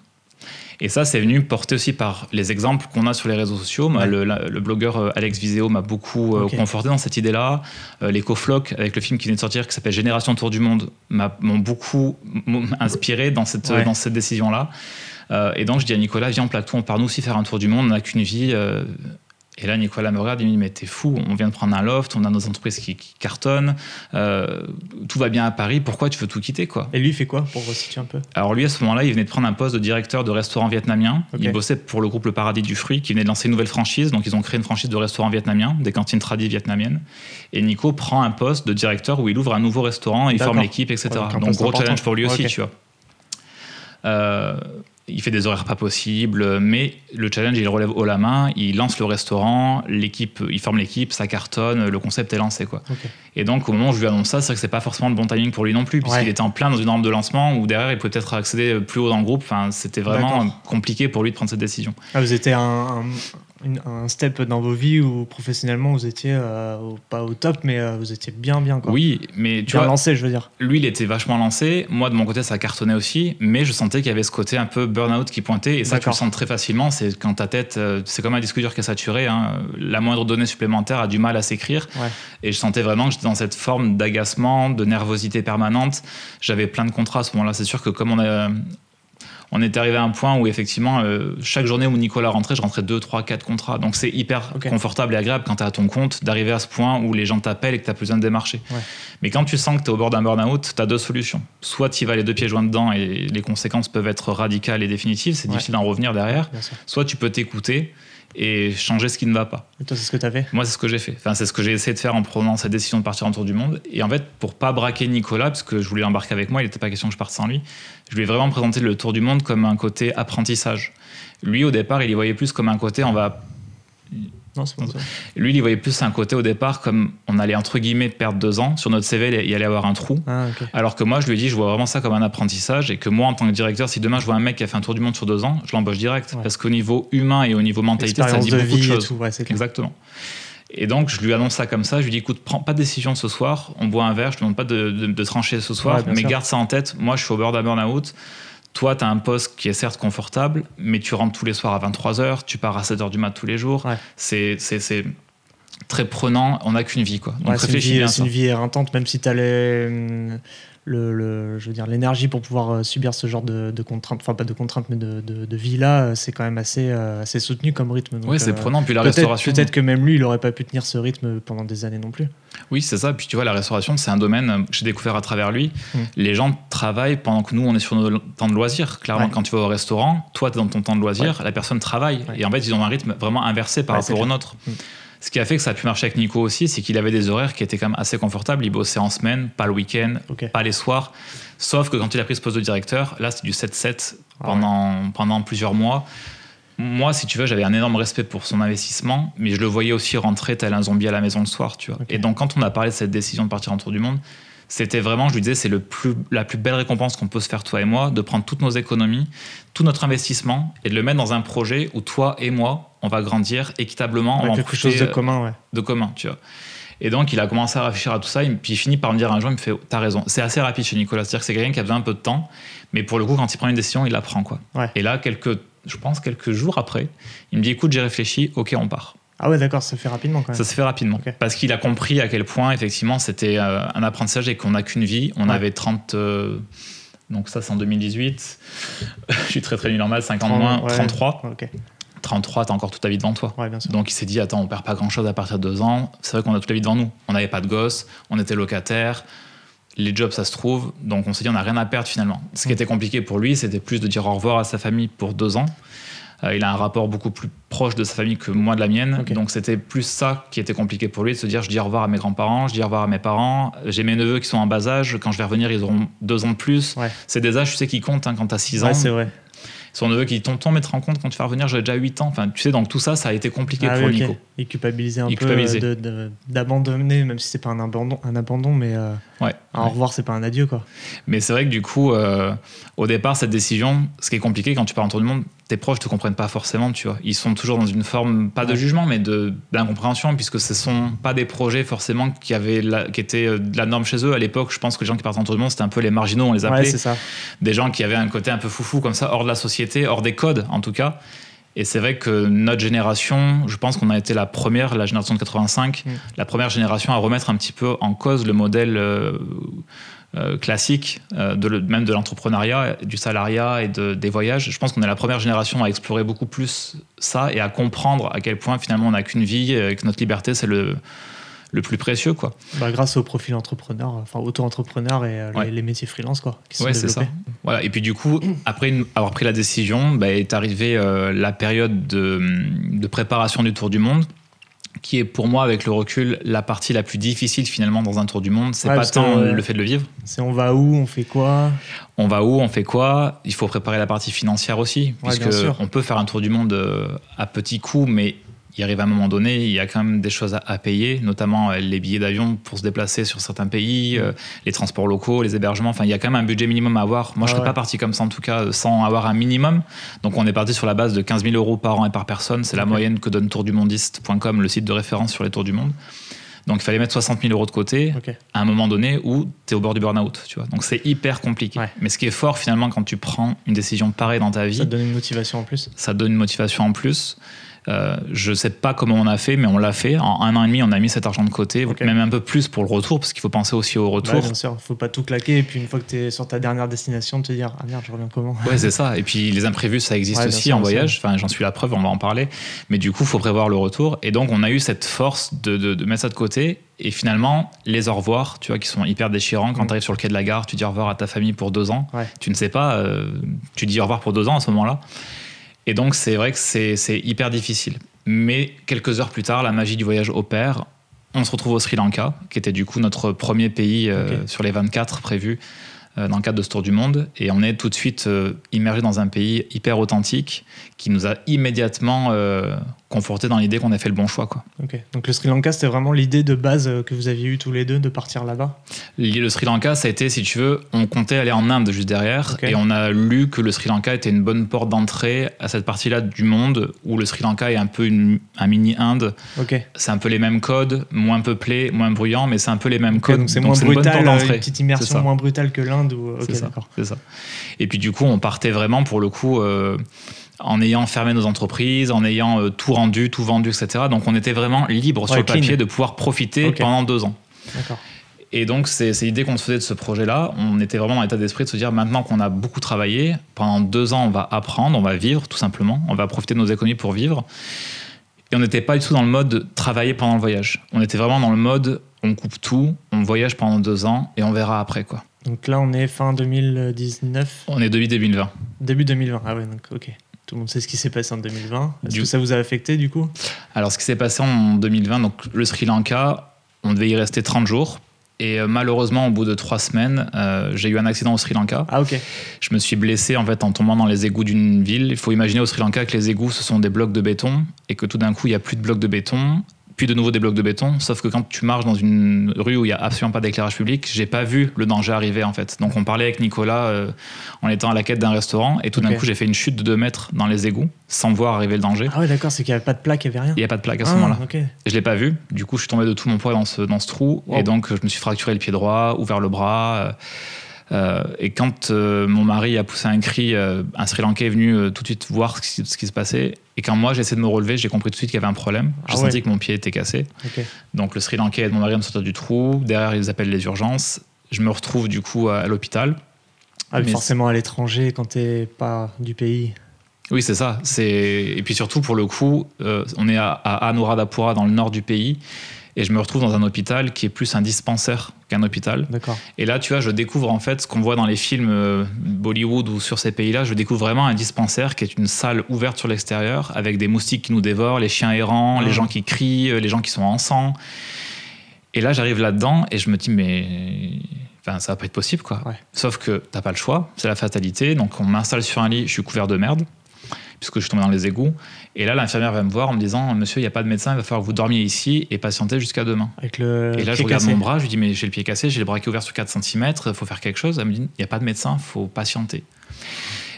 Et ça, c'est venu porter aussi par les exemples qu'on a sur les réseaux sociaux. Le, blogueur euh, Alex Viseo m'a beaucoup euh, conforté dans cette idée-là. Euh, les Cofloc, avec le film qui vient de sortir, qui s'appelle Génération Tour du Monde, m'ont beaucoup inspiré dans cette, dans cette décision-là. et donc, je dis à Nicolas, viens, plateau, on part nous aussi faire un tour du monde, on n'a qu'une vie. Et là, Nicolas me regarde, il me dit Mais t'es fou, on vient de prendre un loft, on a nos entreprises qui, cartonnent, euh, tout va bien à Paris, pourquoi tu veux tout quitter quoi? Et lui, il fait quoi pour resituer un peu? Alors, lui, à ce moment-là, il venait de prendre un poste de directeur de restaurant vietnamien. Il bossait pour le groupe Le Paradis du Fruit, qui venait de lancer une nouvelle franchise. Donc, ils ont créé une franchise de restaurant vietnamien, des cantines tradies vietnamiennes. Et Nico prend un poste de directeur où il ouvre un nouveau restaurant, il forme l'équipe, etc. donc, gros challenge pour lui aussi, tu vois. Euh, il fait des horaires pas possibles, mais le challenge, il relève haut la main, il lance le restaurant, l'équipe, il forme l'équipe, ça cartonne, le concept est lancé. Quoi. Et donc, au moment où je lui annonce ça, c'est vrai que c'est pas forcément le bon timing pour lui non plus, puisqu'il était en plein dans une norme de lancement où derrière, il pouvait peut-être accéder plus haut dans le groupe. Enfin, c'était vraiment compliqué pour lui de prendre cette décision. Ah, vous étiez un, un step dans vos vies où professionnellement vous étiez euh, pas au top, mais euh, vous étiez bien, bien. Quoi. Oui, mais tu bien vois. lancé, je veux dire. Lui, il était vachement lancé. Moi, de mon côté, ça cartonnait aussi, mais je sentais qu'il y avait ce côté un peu burn-out qui pointait. Et ça, tu le sens très facilement. C'est quand ta tête, euh, c'est comme un disque dur qui est saturé. Hein. La moindre donnée supplémentaire a du mal à s'écrire. Et je sentais vraiment que j'étais dans cette forme d'agacement, de nervosité permanente. J'avais plein de contrats à ce moment-là. C'est sûr que comme on a on est arrivé à un point où effectivement, euh, chaque journée où Nicolas rentrait, je rentrais 2, 3, 4 contrats. Donc c'est hyper confortable et agréable quand tu es à ton compte d'arriver à ce point où les gens t'appellent et que tu as plus besoin de démarcher. Mais quand tu sens que tu es au bord d'un burn-out, tu as deux solutions. Soit tu vas les deux pieds joints dedans et les conséquences peuvent être radicales et définitives, c'est difficile d'en revenir derrière. Soit tu peux t'écouter et changer ce qui ne va pas. Et toi, c'est ce que tu as fait Moi, c'est ce que j'ai fait. Enfin, c'est ce que j'ai essayé de faire en prenant cette décision de partir en tour du monde. Et en fait, pour pas braquer Nicolas, parce que je voulais l'embarquer avec moi, il n'était pas question que je parte sans lui, je lui ai vraiment présenté le tour du monde comme un côté apprentissage. Lui, au départ, il y voyait plus comme un côté on va lui, il y voyait plus un côté au départ comme on allait entre guillemets perdre deux ans. Sur notre CV, il y allait avoir un trou. Ah, Alors que moi, je lui ai dit, je vois vraiment ça comme un apprentissage et que moi, en tant que directeur, si demain je vois un mec qui a fait un tour du monde sur deux ans, je l'embauche direct. Parce qu'au niveau humain et au niveau mentalité, ça dit beaucoup de choses. Exactement. Et donc, je lui annonce ça comme ça. Je lui dis, écoute, prends pas de décision ce soir. On boit un verre. Je te demande pas de, trancher ce soir, mais garde ça en tête. Moi, je suis au bord d'un burn-out. Toi, tu as un poste qui est certes confortable, mais tu rentres tous les soirs à 23h, tu pars à 7h du mat tous les jours. C'est très prenant, on n'a qu'une vie. Quoi. Donc. C'est une vie éreintante, même si tu as les le, je veux dire l'énergie pour pouvoir euh, subir ce genre de, contraintes, enfin pas de contraintes, mais de, de, vie là, euh, c'est quand même assez, euh, assez soutenu comme rythme. Oui, c'est prenant. Puis la restauration. Peut-être que même lui, il n'aurait pas pu tenir ce rythme pendant des années non plus. Oui, c'est ça. Puis tu vois, la restauration, c'est un domaine que j'ai découvert à travers lui. Mm. Les gens travaillent pendant que nous, on est sur nos temps de loisirs. Clairement, quand tu vas au restaurant, toi, tu es dans ton temps de loisir, la personne travaille. Et en fait, ils ont un rythme vraiment inversé par rapport au nôtre. Mm. Ce qui a fait que ça a pu marcher avec Nico aussi, c'est qu'il avait des horaires qui étaient quand même assez confortables. Il bossait en semaine, pas le week-end, pas les soirs. Sauf que quand il a pris ce poste de directeur, là, c'est du 7-7 ah pendant, pendant plusieurs mois. Moi, si tu veux, j'avais un énorme respect pour son investissement, mais je le voyais aussi rentrer tel un zombie à la maison le soir, tu vois. Et donc, quand on a parlé de cette décision de partir en tour du monde, c'était vraiment, je lui disais, c'est le plus, la plus belle récompense qu'on peut se faire, toi et moi, de prendre toutes nos économies, tout notre investissement et de le mettre dans un projet où toi et moi, on va grandir équitablement. on quelque chose de euh, commun, ouais. De commun, tu vois. Et donc, il a commencé à réfléchir à tout ça. Et puis, il finit par me dire un jour, il me fait, t'as raison. C'est assez rapide chez Nicolas. C'est-à-dire que c'est quelqu'un qui a besoin un peu de temps. Mais pour le coup, quand il prend une décision, il la prend, quoi. Et là, quelques, je pense, quelques jours après, il me dit, écoute, j'ai réfléchi. OK, on part. Ah ouais, d'accord, ça se fait rapidement quand même. Ça se fait rapidement. Parce qu'il a compris à quel point, effectivement, c'était euh, un apprentissage et qu'on n'a qu'une vie. On avait 30. Euh, donc, ça, c'est en 2018. <laughs> je suis très, très nul normal, 50 moins, 33. 33, t'as encore toute ta vie devant toi. Donc il s'est dit, attends, on perd pas grand chose à partir de deux ans. C'est vrai qu'on a toute la vie devant nous. On n'avait pas de gosse, on était locataire, les jobs, ça se trouve. Donc on s'est dit, on n'a rien à perdre finalement. Ce qui mm. était compliqué pour lui, c'était plus de dire au revoir à sa famille pour deux ans. Euh, il a un rapport beaucoup plus proche de sa famille que moi de la mienne. Donc c'était plus ça qui était compliqué pour lui, de se dire je dis au revoir à mes grands-parents, je dis au revoir à mes parents. J'ai mes neveux qui sont en bas âge. Quand je vais revenir, ils auront deux ans de plus. C'est des âges, tu sais, qui comptent hein, quand tu as six ans. c'est vrai. Son neveu qui dit Tonton, mais te rends compte quand tu vas revenir, j'ai déjà 8 ans. Enfin, tu sais, donc tout ça, ça a été compliqué ah pour Nico. Il culpabilisait un peu d'abandonner, même si c'est pas un abandon, un abandon mais. Euh, ouais. Un au revoir, c'est pas un adieu, quoi. Mais c'est vrai que du coup, euh, au départ, cette décision, ce qui est compliqué quand tu pars en tour du monde, tes proches te comprennent pas forcément, tu vois. Ils sont toujours dans une forme, pas de jugement, mais d'incompréhension, puisque ce sont pas des projets forcément qui, avaient qui étaient euh, de la norme chez eux. À l'époque, je pense que les gens qui partent en tour du monde, c'était un peu les marginaux, on les appelait. Ouais, ça. Des gens qui avaient un côté un peu foufou, comme ça, hors de la société, hors des codes, en tout cas. Et c'est vrai que notre génération, je pense qu'on a été la première, la génération de 85, mm. la première génération à remettre un petit peu en cause le modèle euh, euh, classique, euh, de même de l'entrepreneuriat, du salariat et de, des voyages. Je pense qu'on est la première génération à explorer beaucoup plus ça et à comprendre à quel point finalement on n'a qu'une vie et que notre liberté c'est le le plus précieux quoi. Bah, grâce au profil entrepreneur, enfin auto-entrepreneur et les, métiers freelance quoi. ouais, c'est ça. Voilà. Et puis du coup, après avoir pris la décision, bah, est arrivée la période de, de, préparation du Tour du Monde qui est pour moi, avec le recul, la partie la plus difficile finalement dans un tour du monde. C'est pas tant le fait de le vivre. C'est on va où, on fait quoi? On va où, on fait quoi? Il faut préparer la partie financière aussi, puisque on peut faire un tour du monde euh, à petits coûts, mais il arrive à un moment donné, il y a quand même des choses à, payer, notamment euh, les billets d'avion pour se déplacer sur certains pays, euh, les transports locaux, les hébergements. Enfin, il y a quand même un budget minimum à avoir. Moi, je ne serais pas parti comme ça, en tout cas, sans avoir un minimum. Donc, on est parti sur la base de 15 000 euros par an et par personne. C'est la moyenne que donne tourdumondiste.com, le site de référence sur les tours du monde. Donc, il fallait mettre 60 000 euros de côté à un moment donné où tu es au bord du burn-out. Tu vois. Donc, c'est hyper compliqué. Mais ce qui est fort, finalement, quand tu prends une décision pareille dans ta vie. Ça te donne une motivation en plus. Ça te donne une motivation en plus. Euh, je ne sais pas comment on a fait, mais on l'a fait. En un an et demi, on a mis cet argent de côté, même un peu plus pour le retour, parce qu'il faut penser aussi au retour. bien sûr, il ne faut pas tout claquer. Et puis une fois que tu es sur ta dernière destination, te dire Ah merde, je reviens comment? Ouais, c'est ça. Et puis les imprévus, ça existe aussi en voyage. Enfin, j'en suis la preuve, on va en parler. Mais du coup, il faut prévoir le retour. Et donc, on a eu cette force de, de, mettre ça de côté. Et finalement, les au revoir, tu vois, qui sont hyper déchirants. Quand mm. tu arrives sur le quai de la gare, tu dis au revoir à ta famille pour deux ans. Tu ne sais pas, euh, tu dis au revoir pour deux ans à ce moment-là. Et donc, c'est vrai que c'est hyper difficile. Mais quelques heures plus tard, la magie du voyage opère. On se retrouve au Sri Lanka, qui était du coup notre premier pays euh, sur les 24 prévus euh, dans le cadre de ce tour du monde. Et on est tout de suite euh, immergé dans un pays hyper authentique qui nous a immédiatement conforté dans l'idée qu'on a fait le bon choix. Quoi. Donc le Sri Lanka, c'était vraiment l'idée de base euh, que vous aviez eu tous les deux de partir là-bas? Le Sri Lanka, ça a été, si tu veux, on comptait aller en Inde juste derrière. Et on a lu que le Sri Lanka était une bonne porte d'entrée à cette partie-là du monde où le Sri Lanka est un peu une, un mini-Inde. C'est un peu les mêmes codes, moins peuplé, moins bruyant, mais c'est un peu les mêmes codes. Donc c'est moins brutal, une, une, petite immersion moins brutale que l'Inde. Ou... c'est ça, ça, Et puis du coup, on partait vraiment pour le coup. Euh, en ayant fermé nos entreprises, en ayant euh, tout rendu, tout vendu, etc. Donc on était vraiment libre sur le papier de pouvoir profiter pendant deux ans. Et donc c'est l'idée qu'on se faisait de ce projet-là. On était vraiment dans l'état d'esprit de se dire maintenant qu'on a beaucoup travaillé, pendant deux ans on va apprendre, on va vivre tout simplement, on va profiter de nos économies pour vivre. Et on n'était pas du tout dans le mode travailler pendant le voyage. On était vraiment dans le mode on coupe tout, on voyage pendant deux ans et on verra après quoi. Donc là on est fin 2019 On est début 2020. Début 2020, ah ouais donc ok. Tout le monde sait ce qui s'est passé en 2020. Est-ce que ça vous a affecté du coup? Alors, ce qui s'est passé en 2020, donc le Sri Lanka, on devait y rester 30 jours. Et euh, malheureusement, au bout de trois semaines, euh, j'ai eu un accident au Sri Lanka. Ah, ok. Je me suis blessé en fait en tombant dans les égouts d'une ville. Il faut imaginer au Sri Lanka que les égouts, ce sont des blocs de béton et que tout d'un coup, il n'y a plus de blocs de béton puis de nouveau des blocs de béton. Sauf que quand tu marches dans une rue où il n'y a absolument pas d'éclairage public, j'ai pas vu le danger arriver en fait. Donc on parlait avec Nicolas euh, en étant à la quête d'un restaurant et tout d'un coup j'ai fait une chute de 2 mètres dans les égouts sans voir arriver le danger. Ah ouais d'accord, c'est qu'il n'y avait pas de plaque, il n'y avait rien. Il n'y a pas de plaque à ce ah, moment-là. Okay. Je l'ai pas vu. Du coup je suis tombé de tout mon poids dans ce, dans ce trou et donc je me suis fracturé le pied droit, ouvert le bras. Euh, euh, et quand euh, mon mari a poussé un cri, euh, un Sri Lankais est venu tout de suite voir ce qui, ce qui, se passait. Et quand moi j'ai essayé de me relever, j'ai compris tout de suite qu'il y avait un problème. J'ai ah senti que mon pied était cassé. Donc le Sri Lankais aide mon mari à me sortir du trou. Derrière, ils appellent les urgences. Je me retrouve du coup à, l'hôpital. Ah, mais forcément à l'étranger quand t'es pas du pays. Oui, c'est ça. Et puis surtout, pour le coup, on est à, à Anuradhapura, dans le nord du pays. Et je me retrouve dans un hôpital qui est plus un dispensaire qu'un hôpital. Et là, tu vois, je découvre en fait ce qu'on voit dans les films euh, Bollywood ou sur ces pays-là. Je découvre vraiment un dispensaire qui est une salle ouverte sur l'extérieur avec des moustiques qui nous dévorent, les chiens errants, les ah. gens qui crient, euh, les gens qui sont en sang. Et là, j'arrive là-dedans et je me dis, mais enfin, ça va pas être possible, quoi. Sauf que t'as pas le choix, c'est la fatalité. Donc, on m'installe sur un lit, je suis couvert de merde. Puisque je suis tombé dans les égouts. Et là, l'infirmière va me voir en me disant Monsieur, il n'y a pas de médecin, il va falloir que vous dormiez ici et patienter jusqu'à demain. Avec le et là, je regarde cassé. mon bras, je lui dis Mais j'ai le pied cassé, j'ai le bras qui est ouvert sur 4 cm, il faut faire quelque chose. Elle me dit Il n'y a pas de médecin, il faut patienter.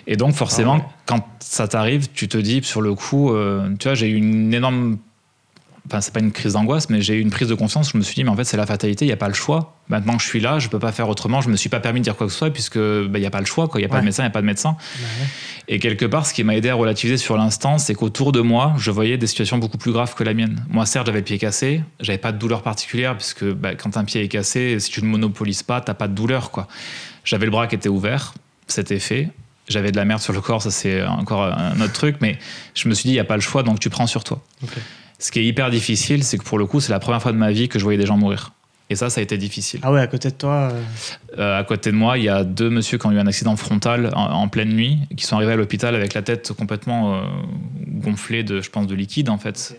Et donc, forcément, Ah ouais. quand ça t'arrive, tu te dis sur le coup, euh, tu vois, j'ai eu une énorme. Enfin, c'est pas une crise d'angoisse, mais j'ai eu une prise de conscience. Je me suis dit, mais en fait, c'est la fatalité, il n'y a pas le choix. Maintenant que je suis là, je peux pas faire autrement. Je me suis pas permis de dire quoi que ce soit, puisque bah, il n'y a pas le choix, quoi. Il n'y a pas de médecin, il n'y a pas de médecin. Ouais. Et quelque part, ce qui m'a aidé à relativiser sur l'instant, c'est qu'autour de moi, je voyais des situations beaucoup plus graves que la mienne. Moi, certes, j'avais le pied cassé, j'avais pas de douleur particulière, puisque bah, quand un pied est cassé, si tu ne monopolises pas, t'as pas de douleur, quoi. J'avais le bras qui était ouvert, c'était fait. J'avais de la merde sur le corps, ça c'est encore un autre truc, mais je me suis dit, il n'y a pas le choix, donc tu prends sur toi. Ce qui est hyper difficile, c'est que pour le coup, c'est la première fois de ma vie que je voyais des gens mourir. Et ça, ça a été difficile. Ah ouais, à côté de toi. euh, Euh, à côté de moi, il y a deux messieurs qui ont eu un accident frontal en, en pleine nuit, qui sont arrivés à l'hôpital avec la tête complètement euh, gonflée de, je pense, de liquide en fait.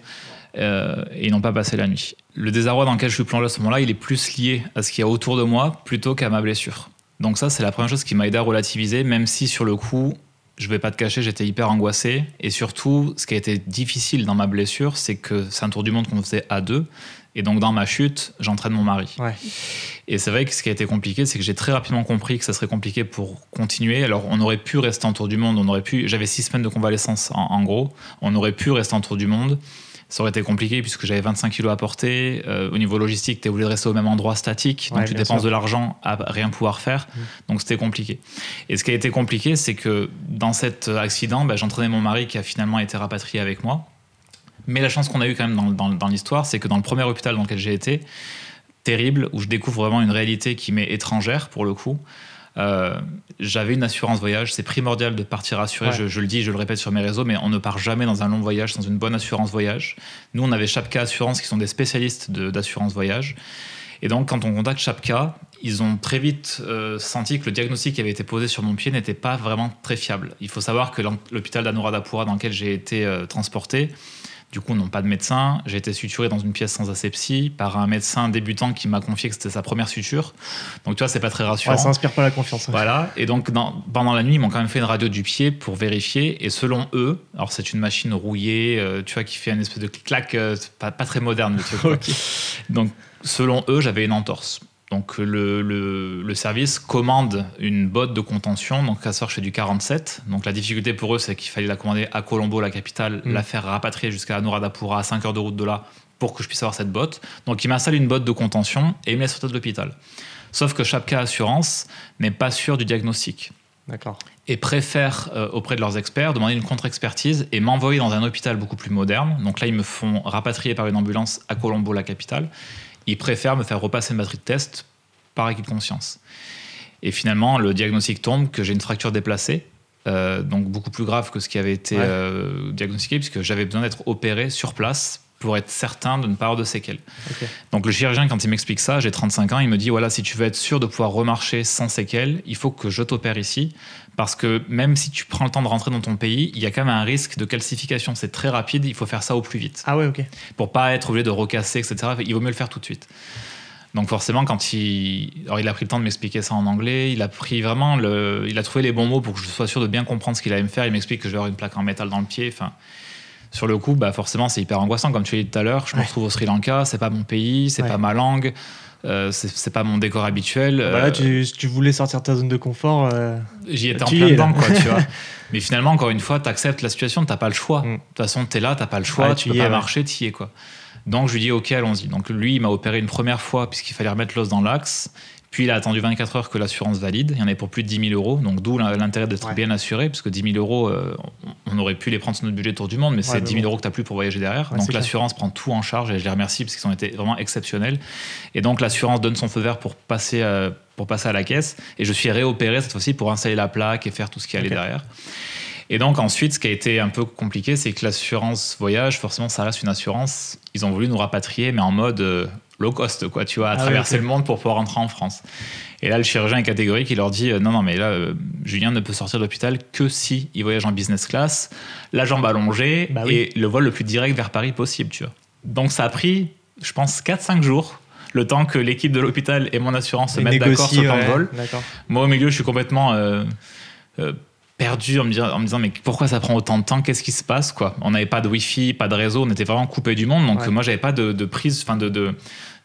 Et ils n'ont pas passé la nuit. Le désarroi dans lequel je suis plongé à ce moment-là, il est plus lié à ce qu'il y a autour de moi plutôt qu'à ma blessure. Donc ça, c'est la première chose qui m'a aidé à relativiser, même si sur le coup, je vais pas te cacher, j'étais hyper angoissé. Et surtout, ce qui a été difficile dans ma blessure, c'est que c'est un tour du monde qu'on faisait à deux. Et donc dans ma chute, j'entraîne mon mari. Ouais. Et c'est vrai que ce qui a été compliqué, c'est que j'ai très rapidement compris que ça serait compliqué pour continuer. Alors, on aurait pu rester en tour du monde, on aurait pu. J'avais six semaines de convalescence en, en gros. On aurait pu rester en tour du monde. Ça aurait été compliqué puisque j'avais 25 kilos à porter. Euh, au niveau logistique, tu es obligé de rester au même endroit statique. Donc, Ouais, tu dépenses sûr. de l'argent à rien pouvoir faire. Mm. Donc, c'était compliqué. Et ce qui a été compliqué, c'est que dans cet accident, bah, j'entraînais mon mari qui a finalement été rapatrié avec moi. Mais la chance qu'on a eue quand même dans, dans- dans l'histoire, c'est que dans le premier hôpital dans lequel j'ai été, terrible, où je découvre vraiment une réalité qui m'est étrangère pour le coup, euh, j'avais une assurance voyage. C'est primordial de partir assuré. Ouais. Je, je le dis, je le répète sur mes réseaux, mais on ne part jamais dans un long voyage sans une bonne assurance voyage. Nous, on avait Chapka Assurance, qui sont des spécialistes de- d'assurance voyage. Et donc, quand on contacte Chapka, ils ont très vite euh, senti que le diagnostic qui avait été posé sur mon pied n'était pas vraiment très fiable. Il faut savoir que l'hôp- l'hôpital d'Anuradhapura dans lequel j'ai été euh, transporté, du coup, n'ont pas de médecin. J'ai été suturé dans une pièce sans asepsie par un médecin débutant qui m'a confié que c'était sa première suture. Donc, tu vois, c'est pas très rassurant. Ouais, ça inspire pas la confiance. hein. Voilà, et donc dans- pendant la nuit, ils m'ont quand même fait une radio du pied pour vérifier. Et selon eux, alors c'est une machine rouillée, euh, tu vois, qui fait une espèce de claque, euh, pas, pas très moderne le truc. <laughs> Donc selon eux, j'avais une entorse. Donc le, le- le service commande une botte de contention. Donc soir, je fais du 47. Donc la difficulté pour eux, c'est qu'il fallait la commander à Colombo, la capitale, Mm. la faire rapatrier jusqu'à Anuradhapura à 5 heures de route de là pour que je puisse avoir cette botte. Donc il m'installe une botte de contention et il me laisse sortir de l'hôpital. Sauf que Chapka Assurance n'est pas sûr du diagnostic D'accord. et préfèrent euh, auprès de leurs experts demander une contre-expertise et m'envoyer dans un hôpital beaucoup plus moderne. Donc là, ils me font rapatrier par une ambulance à Colombo, la capitale. Ils préfèrent me faire repasser une batterie de test par acquis de conscience. Et finalement, le diagnostic tombe que j'ai une fracture déplacée, euh, donc beaucoup plus grave que ce qui avait été Ouais. euh, diagnostiqué, puisque j'avais besoin d'être opéré sur place pour être certain de ne pas avoir de séquelles. Donc le chirurgien, quand il m'explique ça, j'ai 35 ans, il me dit, voilà, si tu veux être sûr de pouvoir remarcher sans séquelles, il faut que je t'opère ici, parce que même si tu prends le temps de rentrer dans ton pays, il y a quand même un risque de calcification. C'est très rapide, il faut faire ça au plus vite. Ah ouais, ok. Pour pas être obligé de recasser, etc. Il vaut mieux le faire tout de suite. Donc forcément, quand il, alors il a pris le temps de m'expliquer ça en anglais, il a pris vraiment le, il a trouvé les bons mots pour que je sois sûr de bien comprendre ce qu'il allait me faire. Il m'explique que je vais avoir une plaque en métal dans le pied. Enfin, sur le coup, bah forcément, c'est hyper angoissant. Comme tu l'as dit tout à l'heure, je me retrouve au Sri Lanka, c'est pas mon pays, c'est Ouais. pas ma langue, euh, c'est pas mon décor habituel. Bah là, Euh, tu, tu voulais sortir de ta zone de confort. euh, J'y étais en Tu y plein es, dedans, quoi, tu vois. <laughs> Mais finalement, encore une fois, tu acceptes la situation, t'as pas le choix. Mm. De toute façon, t'es là, t'as pas le choix, Ouais, tu tu peux y pas es, ouais. marcher, t'y es, quoi. Donc, je lui dis, OK, allons-y. Donc, lui, il m'a opéré une première fois, puisqu'il fallait remettre l'os dans l'axe. Puis, il a attendu 24 heures que l'assurance valide. Il y en avait pour plus de 10 000 euros. Donc, d'où l'intérêt d'être Ouais. bien assuré, parce que 10 000 euros, euh, on aurait pu les prendre sur notre budget tour du monde, mais Ouais, c'est mais 10 000 bon. euros que t'as plus pour voyager derrière. Ouais, donc, l'assurance prend tout en charge et je les remercie parce qu'ils ont été vraiment exceptionnels. Et donc, l'assurance donne son feu vert pour passer, euh, pour passer à la caisse. Et je suis réopéré cette fois-ci pour installer la plaque et faire tout ce qui allait derrière. Et donc ensuite, ce qui a été un peu compliqué, c'est que l'assurance voyage, forcément, ça reste une assurance. Ils ont voulu nous rapatrier, mais en mode euh, low cost, quoi, tu vois, à Ah ouais, traverser le monde pour pouvoir rentrer en France. Et là, le chirurgien est catégorique, il leur dit euh, non, non, mais là, euh, Julien ne peut sortir de l'hôpital que si il voyage en business class, la jambe allongée Bah oui. et le vol le plus direct vers Paris possible, tu vois. Donc ça a pris, je pense, 4-5 jours. Le temps que l'équipe de l'hôpital et mon assurance se mettent d'accord sur le plan de ouais, vol. Moi, au milieu, je suis complètement euh, perdu en me, disant, en me disant mais pourquoi ça prend autant de temps? Qu'est-ce qui se passe quoi? On n'avait pas de Wi-Fi, pas de réseau, on était vraiment coupé du monde. Donc Ouais. moi, j'avais pas de, de prise, enfin de, de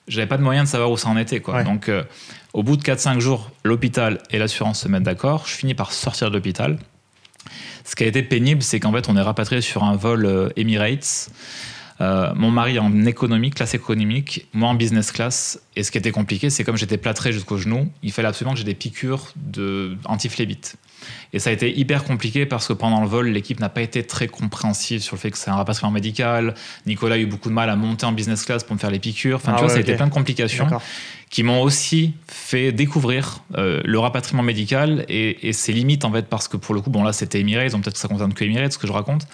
j'avais pas de moyen de savoir où ça en était quoi. Ouais. Donc euh, au bout de 4-5 jours, l'hôpital et l'assurance se mettent d'accord. Je finis par sortir de l'hôpital. Ce qui a été pénible, c'est qu'en fait, on est rapatrié sur un vol euh, Emirates. Euh, mon mari en économie, classe économique, moi en business class. Et ce qui était compliqué, c'est comme j'étais plâtré jusqu'au genou, il fallait absolument que j'ai des piqûres de antiflébite. Et ça a été hyper compliqué parce que pendant le vol, l'équipe n'a pas été très compréhensive sur le fait que c'est un rapatriement médical. Nicolas a eu beaucoup de mal à monter en business class pour me faire les piqûres. Enfin, Ah tu vois, ouais, ça a été plein de complications qui m'ont aussi fait découvrir euh, le rapatriement médical et, et ses limites en fait parce que pour le coup bon là c'était Emirates donc peut-être que ça concerne que Emirates ce que je raconte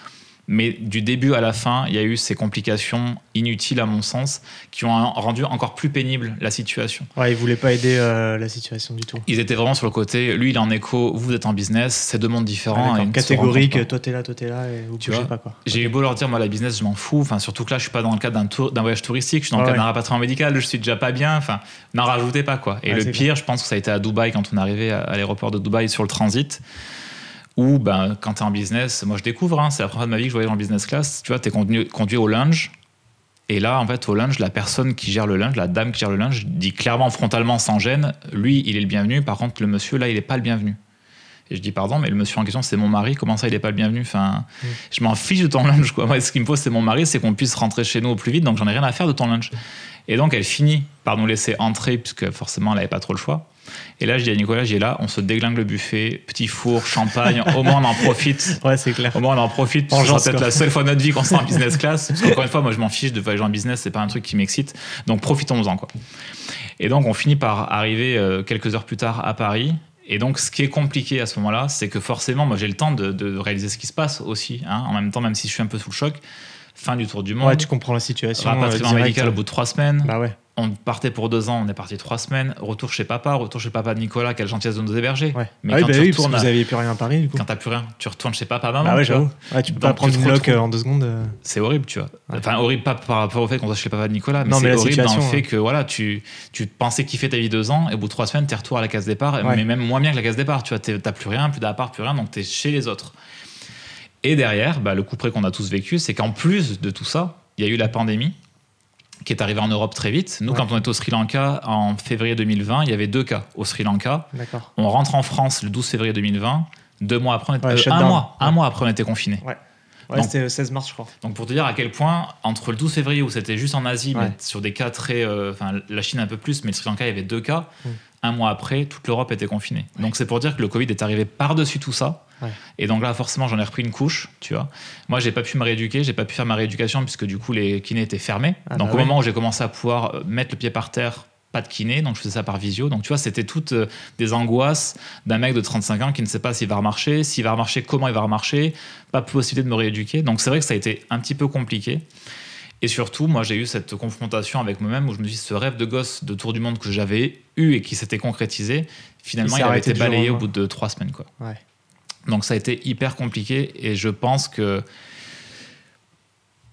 mais du début à la fin il y a eu ces complications inutiles à mon sens qui ont rendu encore plus pénible la situation Ouais, ils voulaient pas aider euh, la situation du tout. ils étaient vraiment sur le côté lui il est en éco vous êtes en business c'est deux mondes Ouais, différents et se Catégorique, toi t'es là, toi t'es là, et vous Tu vois, pas quoi. j'ai eu beau leur dire, moi, la business, je m'en fous. Enfin, surtout que là, je suis pas dans le cadre d'un tour, d'un voyage touristique, je suis dans le Ouais, cadre d'un ouais. rapatriement médical, je suis déjà pas bien. Enfin, n'en rajoutez pas, quoi. Et Ouais, le pire, je pense que ça a été à Dubaï quand on est arrivé à, à l'aéroport de Dubaï sur le transit. Où, ben, quand tu es en business, moi je découvre, hein, c'est la première fois de ma vie que je voyage en business class. Tu vois, tu es conduit, conduit au lunch. Et là, en fait, au lunch, la personne qui gère le lunch, la dame qui gère le lunch, dit clairement, frontalement, sans gêne, lui, il est le bienvenu. Par contre, le monsieur, là, il n'est pas le bienvenu. Et je dis, pardon, mais le monsieur en question, c'est mon mari. Comment ça, il n'est pas le bienvenu? Enfin, Mm. Je m'en fiche de ton lunch. Quoi. Moi, ce qui me pose, c'est mon mari, c'est qu'on puisse rentrer chez nous au plus vite. Donc, j'en ai rien à faire de ton lunch. Et donc, elle finit par nous laisser entrer, puisque forcément, elle n'avait pas trop le choix. Et là, je dis à Nicolas, j'ai là, on se déglingue le buffet, petit four, champagne, au moins on en profite. <laughs> Ouais, c'est clair. Au moins, on en profite. parce que Ce Vengeance, sera peut-être la seule fois de notre vie qu'on sera en <laughs> business class. Parce qu'encore une fois, moi, je m'en fiche de voyager en business. C'est pas un truc qui m'excite. Donc, profitons-en, quoi. Et donc, on finit par arriver euh, quelques heures plus tard à Paris. Et donc, ce qui est compliqué à ce moment-là, c'est que forcément, moi, j'ai le temps de, de réaliser ce qui se passe aussi. hein. En même temps, même si je suis un peu sous le choc, fin du tour du monde. Ouais, tu comprends la situation. euh, rapatriement direct. médical au bout de trois semaines. Bah ouais. On partait pour deux ans, on est parti trois semaines. Retour chez papa, retour chez papa de Nicolas, quelle gentillesse de nous héberger. ouais. Mais Ah oui, quand bah tu oui, parce que retournes vous plus rien à Paris du coup. Quand t'as plus rien, tu retournes chez papa, maman. Bah ouais, j'avoue. Ouais, tu peux pas prendre une loc euh, en deux secondes. euh. c'est horrible, tu vois. Ouais. Enfin, horrible pas par rapport au fait qu'on soit chez papa de Nicolas, mais c'est horrible dans le fait que voilà, tu, tu pensais kiffer ta vie deux ans, et au bout de trois semaines, t'es retour à la case départ, mais même moins bien que la case départ, tu vois, t'as plus rien, plus d'appart, plus rien, donc t'es chez les autres. Et derrière, bah, le coup près qu'on a tous vécu, c'est qu'en plus de tout ça, il y a eu la pandémie qui est arrivée en Europe très vite. Nous, Ouais. quand on était au Sri Lanka en février 2020, il y avait deux cas au Sri Lanka. On rentre en France le 12 février 2020. Deux mois après, on était, Ouais, euh, un mois, un mois après, on était. Ouais, Donc- c'était le 16 mars, je crois. Donc pour te dire à quel point, entre le 12 février où c'était juste en Asie, Ouais. mais sur des cas très... euh, Enfin, la Chine un peu plus, mais le Sri Lanka, il y avait deux cas. Mm. Un mois après, toute l'Europe était confinée. Donc c'est pour dire que le Covid est arrivé par-dessus tout ça. Ouais. Et donc là, forcément, j'en ai repris une couche, tu vois. Moi, j'ai pas pu me rééduquer, j'ai pas pu faire ma rééducation puisque du coup, les kinés étaient fermés. Ah donc bah au ouais. moment où j'ai commencé à pouvoir euh, mettre le pied par terre, pas de kiné, donc je faisais ça par visio. Donc tu vois, c'était toutes euh, des angoisses d'un mec de 35 ans qui ne sait pas s'il va remarcher, s'il va remarcher, comment il va remarcher, pas possibilité de me rééduquer. Donc c'est vrai que ça a été un petit peu compliqué. Et surtout, moi, j'ai eu cette confrontation avec moi-même où je me dis ce rêve de gosse de tour du monde que j'avais eu et qui s'était concrétisé, finalement, Il il, avait été balayé au bout de trois semaines. Quoi. Ouais. Donc ça a été hyper compliqué et je pense que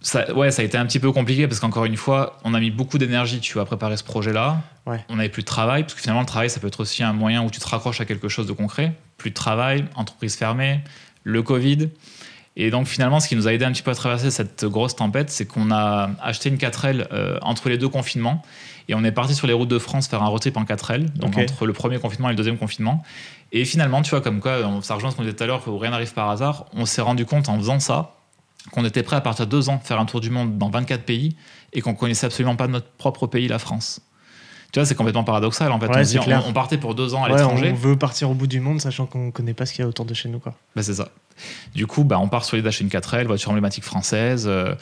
ça, ouais, ça a été un petit peu compliqué parce qu'encore une fois, on a mis beaucoup d'énergie, tu vois, à préparer ce projet-là. Ouais. On n'avait plus de travail parce que finalement, le travail, ça peut être aussi un moyen où tu te raccroches à quelque chose de concret. Plus de travail, entreprise fermée, le Covid. Et donc finalement, ce qui nous a aidé un petit peu à traverser cette grosse tempête, c'est qu'on a acheté une 4L euh, entre les deux confinements et on est parti sur les routes de France faire un road trip en 4L, donc entre le premier confinement et le deuxième confinement. Et finalement, tu vois, comme quoi, ça rejoint ce qu'on disait tout à l'heure, où rien n'arrive par hasard, on s'est rendu compte en faisant ça qu'on était prêt à partir de deux ans faire un tour du monde dans 24 pays et qu'on connaissait absolument pas notre propre pays, la France. Tu vois, c'est complètement paradoxal en fait. Ouais, on, dit, partait pour deux ans à Ouais, l'étranger. on veut partir au bout du monde, sachant qu'on connaît pas ce qu'il y a autour de chez nous, quoi. Bah, c'est ça. Du coup, bah, on part sur les d'acheter une 4L, voiture emblématique française. euh,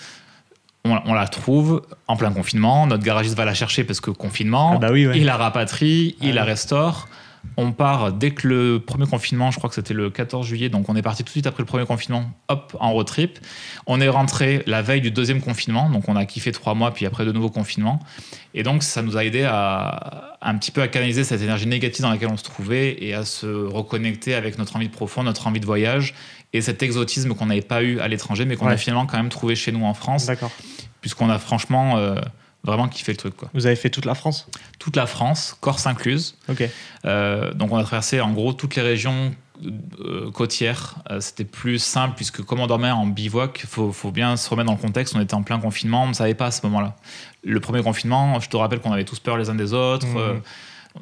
on, on la trouve en plein confinement. Notre garagiste va la chercher parce que confinement. Ah bah oui, ouais. Il la rapatrie, il Ah la restaure. On part dès que le premier confinement, je crois que c'était le 14 juillet, donc on est parti tout de suite après le premier confinement, hop, en road trip. On est rentré la veille du deuxième confinement, donc on a kiffé trois mois, puis après de nouveaux confinements. Et donc ça nous a aidé à un petit peu à canaliser cette énergie négative dans laquelle on se trouvait et à se reconnecter avec notre envie de profond, notre envie de voyage et cet exotisme qu'on n'avait pas eu à l'étranger, mais qu'on Ouais. a finalement quand même trouvé chez nous en France, D'accord. puisqu'on a franchement euh, vraiment kiffé le truc. Quoi. Vous avez fait toute la France? Toute la France, Corse incluse. Ok. Euh, donc on a traversé en gros toutes les régions euh, côtière, euh, c'était plus simple puisque comme on dormait en bivouac, il faut, faut, bien se remettre dans le contexte, on était en plein confinement, on ne savait pas à ce moment-là. Le premier confinement, je te rappelle qu'on avait tous peur les uns des autres. Mmh.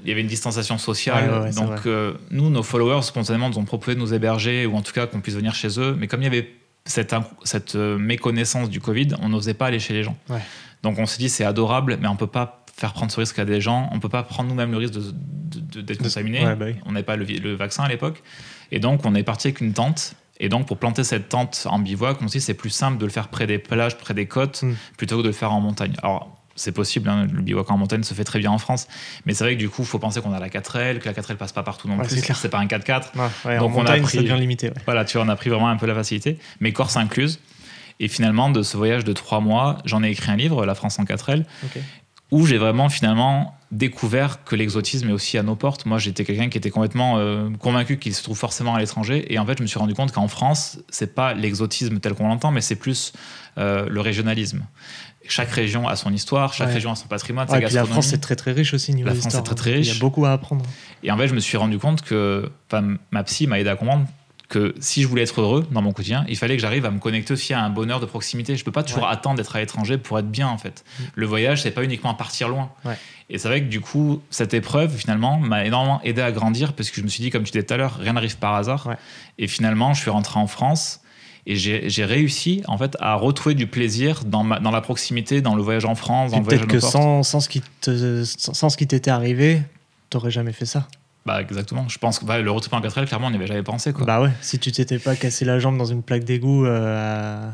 il y avait une distanciation sociale. donc, nous, nos followers, spontanément, nous ont proposé de nous héberger ou en tout cas qu'on puisse venir chez eux. Mais comme il y avait cette, cette méconnaissance du Covid, on n'osait pas aller chez les gens. Donc, on s'est dit, c'est adorable, mais on ne peut pas faire prendre ce risque à des gens. On peut pas prendre nous-mêmes le risque d'être de, contaminé. Bah on n'avait pas le, vaccin à l'époque. Et donc, on est parti avec une tente. Et donc, pour planter cette tente en bivouac, on s'est dit c'est plus simple de le faire près des plages, près des côtes, hmm. plutôt que de le faire en montagne. Alors, c'est possible, hein, le bivouac en montagne se fait très bien en France. Mais c'est vrai que du coup, il faut penser qu'on a la 4L, que la 4L passe pas partout non plus. C'est pas un 4x4. donc, on a pris, bien limité. Voilà, tu vois, on a pris vraiment un peu la facilité. Mais Corse incluse. Et finalement, de ce voyage de trois mois, j'en ai écrit un livre, La France en 4L où j'ai vraiment finalement découvert que l'exotisme est aussi à nos portes. Moi, j'étais quelqu'un qui était complètement euh, convaincu qu'il se trouve forcément à l'étranger, et en fait, je me suis rendu compte qu'en France, c'est pas l'exotisme tel qu'on l'entend, mais c'est plus euh, le régionalisme. Chaque région a son histoire, chaque région a son patrimoine, sa La France c'est très très riche aussi niveau La France est très très riche. Il y a beaucoup à apprendre. Et en fait, je me suis rendu compte que ma psy m'a aidé à comprendre que si je voulais être heureux dans mon quotidien, il fallait que j'arrive à me connecter aussi à un bonheur de proximité. Je peux pas toujours attendre d'être à l'étranger pour être bien en fait. Mm. Le voyage, c'est pas uniquement partir loin. Et c'est vrai que du coup, cette épreuve finalement m'a énormément aidé à grandir parce que je me suis dit, comme tu disais tout à l'heure, rien n'arrive par hasard. Et finalement, je suis rentré en France et j'ai réussi en fait à retrouver du plaisir dans, dans la proximité, dans le voyage en France, dans le voyage Peut-être que sans, sans, ce qui sans ce qui t'était arrivé, t'aurais jamais fait ça. Bah exactement. Je pense que bah, le retour en 4L, clairement, on n'y avait jamais pensé. Quoi. Bah ouais, si tu t'étais pas cassé la jambe dans une plaque d'égout euh,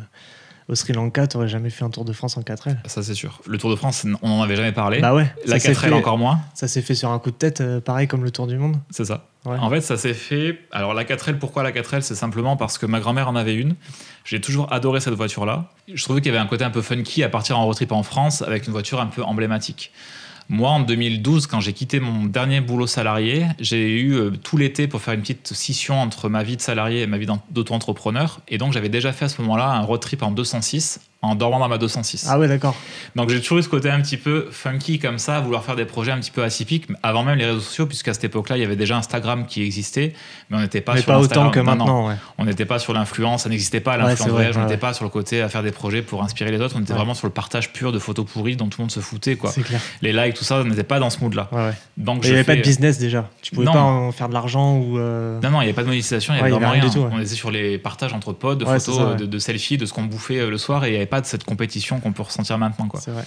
au Sri Lanka, tu n'aurais jamais fait un Tour de France en 4L. Ça c'est sûr. Le Tour de France, on n'en avait jamais parlé. Bah ouais. La 4L encore moins. Ça s'est fait sur un coup de tête, euh, pareil comme le Tour du Monde. C'est ça. En fait, ça s'est fait. Alors la 4L, pourquoi la 4L C'est simplement parce que ma grand-mère en avait une. J'ai toujours adoré cette voiture-là. Je trouvais qu'il y avait un côté un peu funky à partir en road trip en France avec une voiture un peu emblématique. Moi, en 2012, quand j'ai quitté mon dernier boulot salarié, j'ai eu euh, tout l'été pour faire une petite scission entre ma vie de salarié et ma vie d'auto-entrepreneur. Et donc, j'avais déjà fait à ce moment-là un road trip en 206 en dormant dans ma 206. Ah ouais, d'accord. Donc j'ai toujours eu ce côté un petit peu funky comme ça, vouloir faire des projets un petit peu atypiques, avant même les réseaux sociaux, puisqu'à cette époque-là, il y avait déjà Instagram qui existait, mais on n'était pas mais sur pas autant que maintenant. On n'était pas sur l'influence, ça n'existait pas l'influence voyage, on n'était pas sur le côté à faire des projets pour inspirer les autres, on était vraiment sur le partage pur de photos pourries dont tout le monde se foutait. Quoi. Clair. Les likes, tout ça, on n'était pas dans ce mood-là. Donc il n'y avait pas de business déjà. Tu pouvais pas en faire de l'argent ou. Euh, non, non, il n'y avait pas de monétisation, il n'y avait vraiment rien. tout, on était sur les partages entre potes, de photos, de, de selfies, de ce qu'on bouffait euh, le soir, et pas de cette compétition qu'on peut ressentir maintenant. Quoi. Vrai.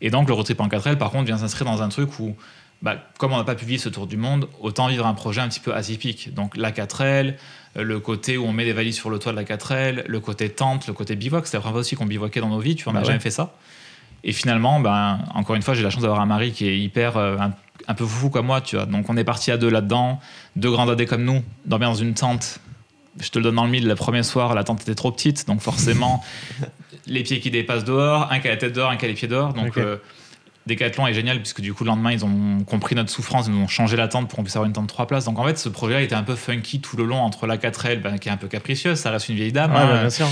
Et donc le road trip en 4L, par contre, vient s'inscrire dans un truc où, bah, comme on n'a pas pu vivre ce tour du monde, autant vivre un projet un petit peu atypique. Donc la 4L, euh, le côté où on met des valises sur le toit de la 4L, le côté tente, le côté bivouac. C'est la première fois aussi qu'on bivouaquait dans nos vies, tu vois, on n'a bah jamais fait ça. Et finalement, ben, encore une fois, j'ai la chance d'avoir un mari qui est hyper, euh, un, peu fou comme moi, tu vois. Donc on est parti à deux là-dedans, deux grands dadés comme nous, dormir dans une tente je te le donne dans le mille, le premier soir, la tente était trop petite, donc forcément, <laughs> les pieds qui dépassent dehors, un qui a la tête dehors, un qui a les pieds dehors. Donc, euh, Decathlon est génial puisque du coup le lendemain ils ont compris notre souffrance, ils nous ont changé la tente pour qu'on puisse avoir une tente de trois places. Donc en fait ce projet-là était un peu funky tout le long entre la 4L ben, qui est un peu capricieuse, ça reste une vieille dame. Hein. Bah,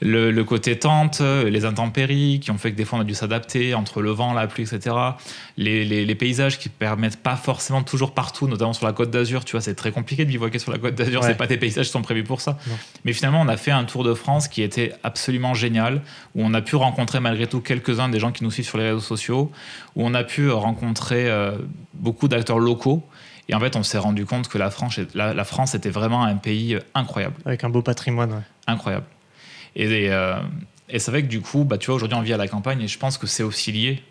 le, côté tente, les intempéries qui ont fait que des fois on a dû s'adapter entre le vent, la pluie, etc. Les, paysages qui permettent pas forcément toujours partout, notamment sur la côte d'Azur. Tu vois c'est très compliqué de bivouaquer sur la côte d'Azur, c'est pas des paysages qui sont prévus pour ça. Mais finalement on a fait un tour de France qui était absolument génial où on a pu rencontrer malgré tout quelques-uns des gens qui nous suivent sur les réseaux sociaux où on a pu rencontrer euh, beaucoup d'acteurs locaux. Et en fait, on s'est rendu compte que la France, la, France était vraiment un pays euh, incroyable. Avec un beau patrimoine. Incroyable. Et, euh, et c'est vrai que du coup, bah, tu vois, aujourd'hui, on vit à la campagne et je pense que c'est aussi lié.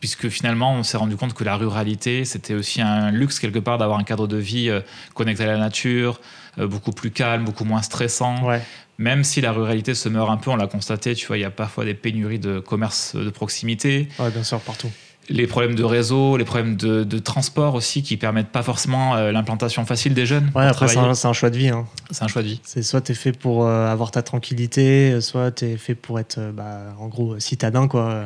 Puisque finalement, on s'est rendu compte que la ruralité, c'était aussi un luxe quelque part d'avoir un cadre de vie connecté à la nature, beaucoup plus calme, beaucoup moins stressant. Ouais même si la ruralité se meurt un peu, on l'a constaté, tu vois, il y a parfois des pénuries de commerce de proximité. Ouais, bien sûr, partout les problèmes de réseau, les problèmes de, transport aussi qui permettent pas forcément euh, l'implantation facile des jeunes. Ouais, après, c'est un, choix de vie. Hein. C'est un choix de vie. C'est soit tu es fait pour euh, avoir ta tranquillité, soit tu es fait pour être, euh, bah, en gros, citadin, quoi.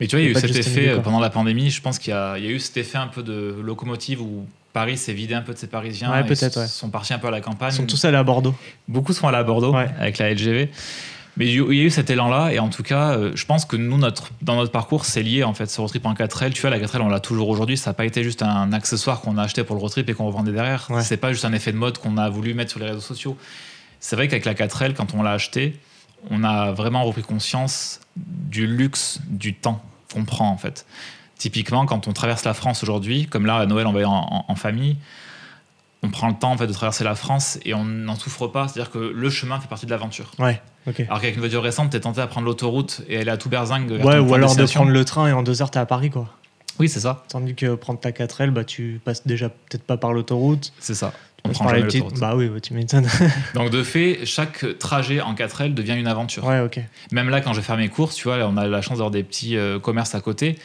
Mais tu vois, il y a eu cet effet pendant la pandémie. Je pense qu'il y, a eu cet effet un peu de locomotive où Paris s'est vidé un peu de ses Parisiens. Ouais, peut-être. Ils sont partis un peu à la campagne. Ils sont tous allés à Bordeaux. Beaucoup sont allés à Bordeaux avec la LGV. Mais il y a eu cet élan-là, et en tout cas, euh, je pense que nous, notre, dans notre parcours, c'est lié en fait. Ce road trip en 4L, tu vois, la 4L, on l'a toujours aujourd'hui. Ça n'a pas été juste un accessoire qu'on a acheté pour le road trip et qu'on revendait derrière. Ouais. C'est pas juste un effet de mode qu'on a voulu mettre sur les réseaux sociaux. C'est vrai qu'avec la 4L, quand on l'a acheté, on a vraiment repris conscience du luxe du temps qu'on prend en fait. Typiquement, quand on traverse la France aujourd'hui, comme là à Noël, on va y en, en- en famille, on prend le temps en fait de traverser la France et on n'en souffre pas. C'est-à-dire que le chemin fait partie de l'aventure. Ouais, ok. Alors qu'avec une voiture récente, t'es tenté à prendre l'autoroute et aller à tout berzingue. Ouais, ou alors de prendre le train et en deux heures, t'es à Paris, quoi. Oui, c'est ça. Tandis que prendre ta 4L, bah, tu passes déjà peut-être pas par l'autoroute. C'est ça. Tu On prend jamais petites- l'autoroute. Bah oui, bah, tu m'étonnes. <laughs> Donc de fait, chaque trajet en 4L devient une aventure. ouais, ok. Même là, quand je vais faire mes courses, tu vois, on a la chance d'avoir des petits euh, commerces à côté.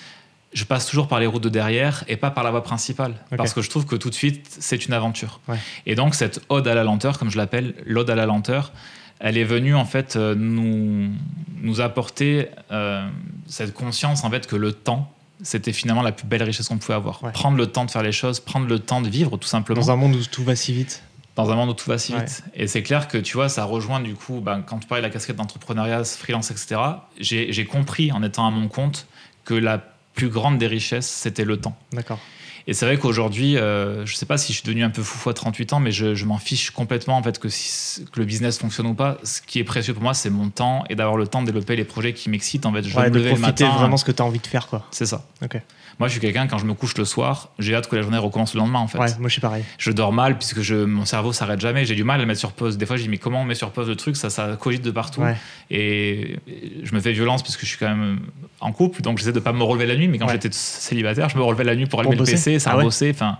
Je passe toujours par les routes de derrière et pas par la voie principale. Parce que je trouve que tout de suite, c'est une aventure. Ouais. Et donc, cette ode à la lenteur, comme je l'appelle, l'ode à la lenteur, elle est venue en fait euh, nous, nous apporter euh, cette conscience en fait que le temps, c'était finalement la plus belle richesse qu'on pouvait avoir. Ouais. Prendre le temps de faire les choses, prendre le temps de vivre tout simplement Dans un monde où tout va si vite. dans un monde où tout va si Ouais. vite. Et c'est clair que tu vois, ça rejoint du coup, ben, quand tu parlais de la casquette d'entrepreneuriat, freelance, etc., j'ai compris en étant à mon compte que la plus grande des richesses, c'était le temps. D'accord. Et c'est vrai qu'aujourd'hui, euh, je sais pas si je suis devenu un peu foufou à 38 ans, mais je, je m'en fiche complètement en fait que, si- que le business fonctionne ou pas. Ce qui est précieux pour moi, c'est mon temps et d'avoir le temps de développer les projets qui m'excitent. En fait, je Ouais, de lever le profiter matin. vraiment ce que t'as envie de faire, quoi. C'est ça. Ok. Moi, je suis quelqu'un, quand je me couche le soir, j'ai hâte que la journée recommence le lendemain, en fait Ouais, moi je suis pareil. je dors mal puisque je, mon cerveau s'arrête jamais. J'ai du mal à le mettre sur pause. Des fois, je dis mais comment on met sur pause le truc? Ça, ça cogite de partout. Ouais. Et je me fais violence puisque je suis quand même en couple, donc j'essaie de pas me relever la nuit. Mais quand Ouais. j'étais célibataire, je me relevais la nuit pour Pour allumer bosser le PC, ça Ah ouais bosser. Enfin,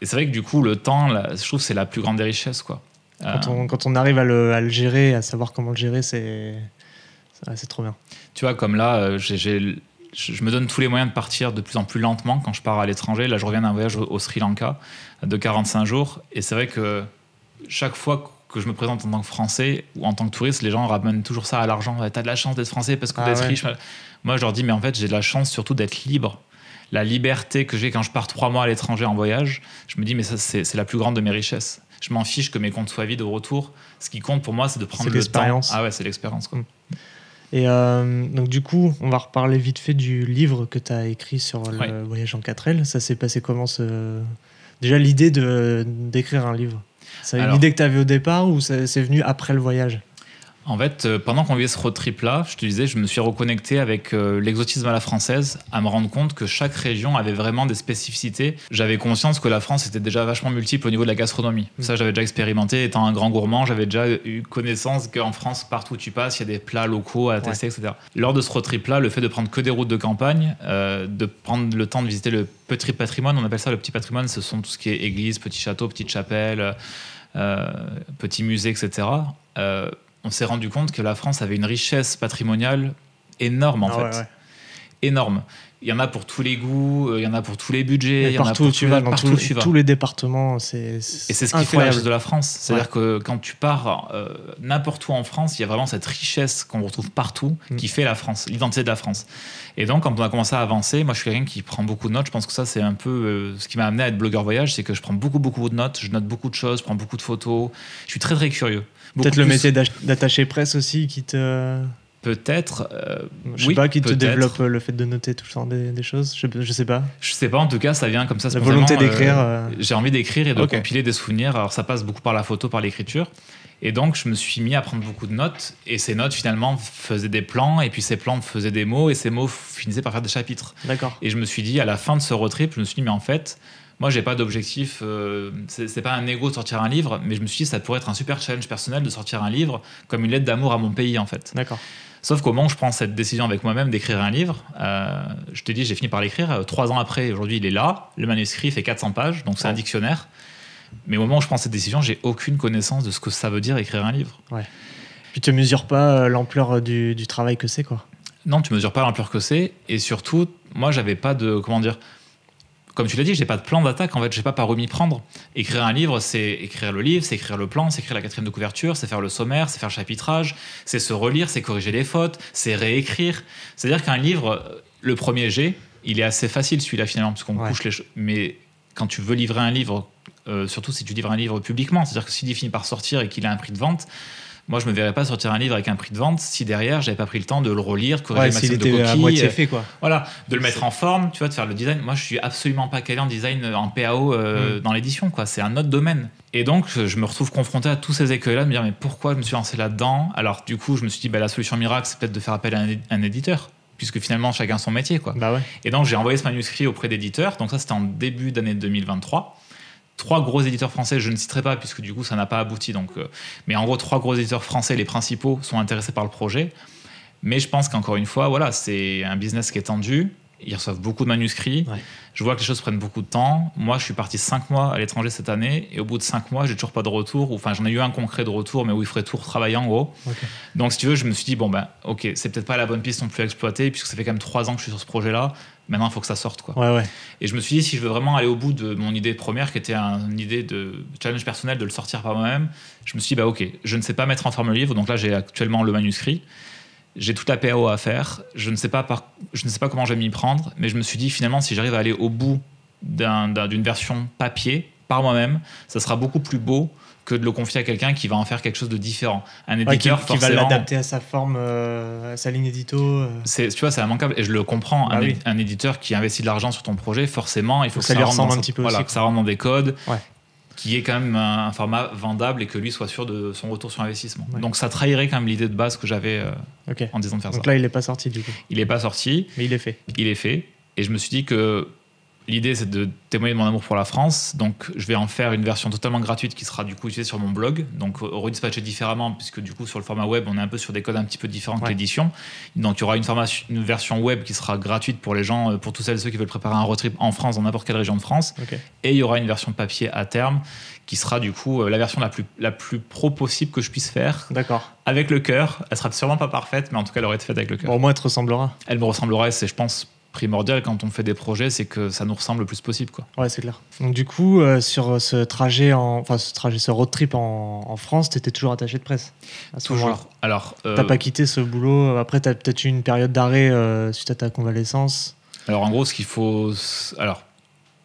et c'est vrai que du coup, le temps, là, je trouve que c'est la plus grande des richesses, quoi. Quand, Euh, on, quand on arrive à le, à le gérer, à savoir comment le gérer, c'est c'est- trop bien. Tu vois, comme là, euh, je je me donne tous les moyens de partir de plus en plus lentement quand je pars à l'étranger. Là, je reviens d'un voyage au, Sri Lanka de 45 jours. Et c'est vrai que chaque fois que je me présente en tant que Français ou en tant que touriste, les gens ramènent toujours ça à l'argent. T'as de la chance d'être Français parce que Ah ouais. riche. Moi, je leur dis, mais en fait, j'ai de la chance surtout d'être libre. La liberté que j'ai quand je pars trois mois à l'étranger en voyage, je me dis, mais ça, c'est la plus grande de mes richesses. Je m'en fiche que mes comptes soient vides au retour. Ce qui compte pour moi, c'est de prendre le temps. Ah ouais, c'est l'expérience. Et euh, donc du coup, on va reparler vite fait du livre que tu as écrit sur le Ouais. voyage en 4L. Ça s'est passé comment ce... Déjà l'idée de d'écrire un livre? C'est une Alors- idée que tu avais au départ ou c'est venu après le voyage? En fait, euh, pendant qu'on vivait ce road trip-là, je te disais, je me suis reconnecté avec euh, l'exotisme à la française, à me rendre compte que chaque région avait vraiment des spécificités. J'avais conscience que la France était déjà vachement multiple au niveau de la gastronomie. Mm. Ça, j'avais déjà expérimenté. Étant un grand gourmand, j'avais déjà eu connaissance qu'en France, partout où tu passes, il y a des plats locaux à tester, etc. Lors de ce road trip-là, le fait de prendre que des routes de campagne, euh, de prendre le temps de visiter le petit patrimoine, on appelle ça le petit patrimoine, ce sont tout ce qui est église, petit château, petite chapelle, euh, petits musées, etc. On s'est rendu compte que la France avait une richesse patrimoniale énorme en Ah fait. ouais, ouais. Énorme. Il y en a pour tous les goûts, euh, il y en a pour tous les budgets, Et il y en a pour où tu tous vas, les- dans partout où tu vas. tous les départements, c'est Et c'est ce qui fait la de la France. C'est-à-dire que quand tu pars euh, n'importe où en France, il y a vraiment cette richesse qu'on retrouve partout Mm. qui fait la France, l'identité de la France. Et donc, quand on a commencé à avancer, moi je suis quelqu'un qui prend beaucoup de notes. Je pense que ça, c'est un peu euh, ce qui m'a amené à être blogueur voyage, c'est que je prends beaucoup, beaucoup de notes, je note beaucoup de choses, je prends beaucoup de photos. Je suis très, très curieux. Peut-être le métier d'attaché presse aussi qui te. Peut-être. euh, Je sais oui, pas, qui te développe euh, le fait de noter tout le temps des, des choses. Je, je sais pas. Je sais pas, en tout cas, ça vient comme ça. La volonté d'écrire, euh, euh. J'ai envie d'écrire et de compiler des souvenirs. Alors, ça passe beaucoup par la photo, par l'écriture. Et donc, je me suis mis à prendre beaucoup de notes. Et ces notes, finalement, faisaient des plans. Et puis, ces plans faisaient des mots. Et ces mots finissaient par faire des chapitres. D'accord. Et je me suis dit, à la fin de ce road trip, je me suis dit, mais en fait, moi, j'ai pas d'objectif. euh, c'est pas un ego de sortir un livre. Mais je me suis dit, ça pourrait être un super challenge personnel de sortir un livre comme une lettre d'amour à mon pays, en fait. D'accord. Sauf qu'au moment où je prends cette décision avec moi-même d'écrire un livre, euh, je te dis, j'ai fini par l'écrire. euh, Trois ans après, aujourd'hui, il est là. Le manuscrit fait 400 pages, donc c'est un Ouais. dictionnaire. Mais au moment où je prends cette décision, j'ai aucune connaissance de ce que ça veut dire écrire un livre. Puis tu mesures pas euh, l'ampleur du, du travail que c'est, quoi. Non, tu mesures pas l'ampleur que c'est. Et surtout, moi, j'avais pas de. Comment dire Comme tu l'as dit, j'ai pas de plan d'attaque. En fait, je sais pas par où m'y prendre. Écrire un livre, c'est écrire le livre, c'est écrire le plan, c'est écrire la quatrième de couverture, c'est faire le sommaire, c'est faire le chapitrage, c'est se relire, c'est corriger les fautes, c'est réécrire. C'est-à-dire qu'un livre, euh, le premier jet, il est assez facile celui-là finalement, parce qu'on Ouais. couche les choses. Mais quand tu veux livrer un livre, euh, surtout si tu livres un livre publiquement, c'est-à-dire que s'il finit par sortir et qu'il a un prix de vente, moi, je me verrais pas sortir un livre avec un prix de vente si derrière, j'avais pas pris le temps de le relire, corriger Ouais, de était à copies, moitié euh, fait, quoi. voilà, de le mettre en forme, tu vois, de faire le design. Moi, je suis absolument pas calé en design, en PAO euh, Mm. dans l'édition, quoi. C'est un autre domaine. Et donc, je me retrouve confronté à tous ces écueils-là, de me dire, mais pourquoi je me suis lancé là-dedans? Alors, du coup, je me suis dit, bah, la solution miracle, c'est peut-être de faire appel à un, éditeur, puisque finalement, chacun son métier, quoi. Bah ouais. Et donc, j'ai envoyé ce manuscrit auprès d'éditeurs. Donc, ça, c'était en début d'année 2023. Trois gros éditeurs français, je ne citerai pas, puisque du coup, ça n'a pas abouti. Donc, euh, mais en gros, trois gros éditeurs français, les principaux, sont intéressés par le projet. Mais je pense qu'encore une fois, voilà, c'est un business qui est tendu. Ils reçoivent beaucoup de manuscrits. Ouais. Je vois que les choses prennent beaucoup de temps. Moi, je suis parti cinq mois à l'étranger cette année. Et au bout de cinq mois, j'ai toujours pas de retour. Ou, Enfin, j'en ai eu un concret de retour, mais où il ferait tout retravailler en gros. Donc, si tu veux, je me suis dit, bon, ben, ok, c'est peut-être pas la bonne piste non plus à exploiter, puisque ça fait quand même trois ans que je suis sur ce projet-là. Maintenant, il faut que ça sorte, quoi. Ouais, ouais. Et je me suis dit, si je veux vraiment aller au bout de mon idée première, qui était un- une idée de challenge personnel, de le sortir par moi-même, je me suis dit, bah ok, je ne sais pas mettre en forme le livre, donc là j'ai actuellement le manuscrit, j'ai toute la PAO à faire, je ne sais pas, par, je ne sais pas comment je vais m'y prendre, mais je me suis dit, finalement, si j'arrive à aller au bout d'un- d'un- d'une version papier, par moi-même, ça sera beaucoup plus beau que de le confier à quelqu'un qui va en faire quelque chose de différent. Un Ouais, qui, éditeur, qui va l'adapter à sa forme, euh, à sa ligne édito. euh. c'est, tu vois, c'est immanquable et je le comprends. Bah un, oui. édi- un éditeur qui investit de l'argent sur ton projet, forcément, il faut Faut que ça lui rentre dans un petit peu voilà, aussi, que ça rentre dans des codes, Ouais. qui est quand même un, un format vendable et que lui soit sûr de son retour sur investissement. Ouais. Donc ça trahirait quand même l'idée de base que j'avais euh, en disant de faire Donc ça. là, il est pas sorti du coup. Il n'est pas sorti, Mais il est fait. il est fait et je me suis dit que L'idée, c'est de témoigner de mon amour pour la France. Donc, je vais en faire une version totalement gratuite qui sera du coup utilisée sur mon blog. Donc, euh, redispatchée différemment, puisque du coup, sur le format web, on est un peu sur des codes un petit peu différents que l'édition. Donc, il y aura une, formation, une version web qui sera gratuite pour les gens, euh, pour tous celles et ceux qui veulent préparer un road trip en France, dans n'importe quelle région de France. Et il y aura une version papier à terme qui sera du coup euh, la version la plus, la plus pro possible que je puisse faire D'accord. avec le cœur. Elle sera sûrement pas parfaite, mais en tout cas, elle aurait été faite avec le cœur. Bon, au moins, elle te ressemblera. Elle me ressemblera et c'est, je pense, primordial quand on fait des projets, c'est que ça nous ressemble le plus possible. Quoi. Ouais, c'est clair. Donc, du coup, euh, sur ce trajet, en... enfin, ce trajet, ce road trip en, en France, t'étais toujours attaché de presse à ce moment-là? Toujours. Alors, euh, T'as pas quitté ce boulot. Après, t'as peut-être eu une période d'arrêt euh, suite à ta convalescence? alors en gros, ce qu'il faut. Alors,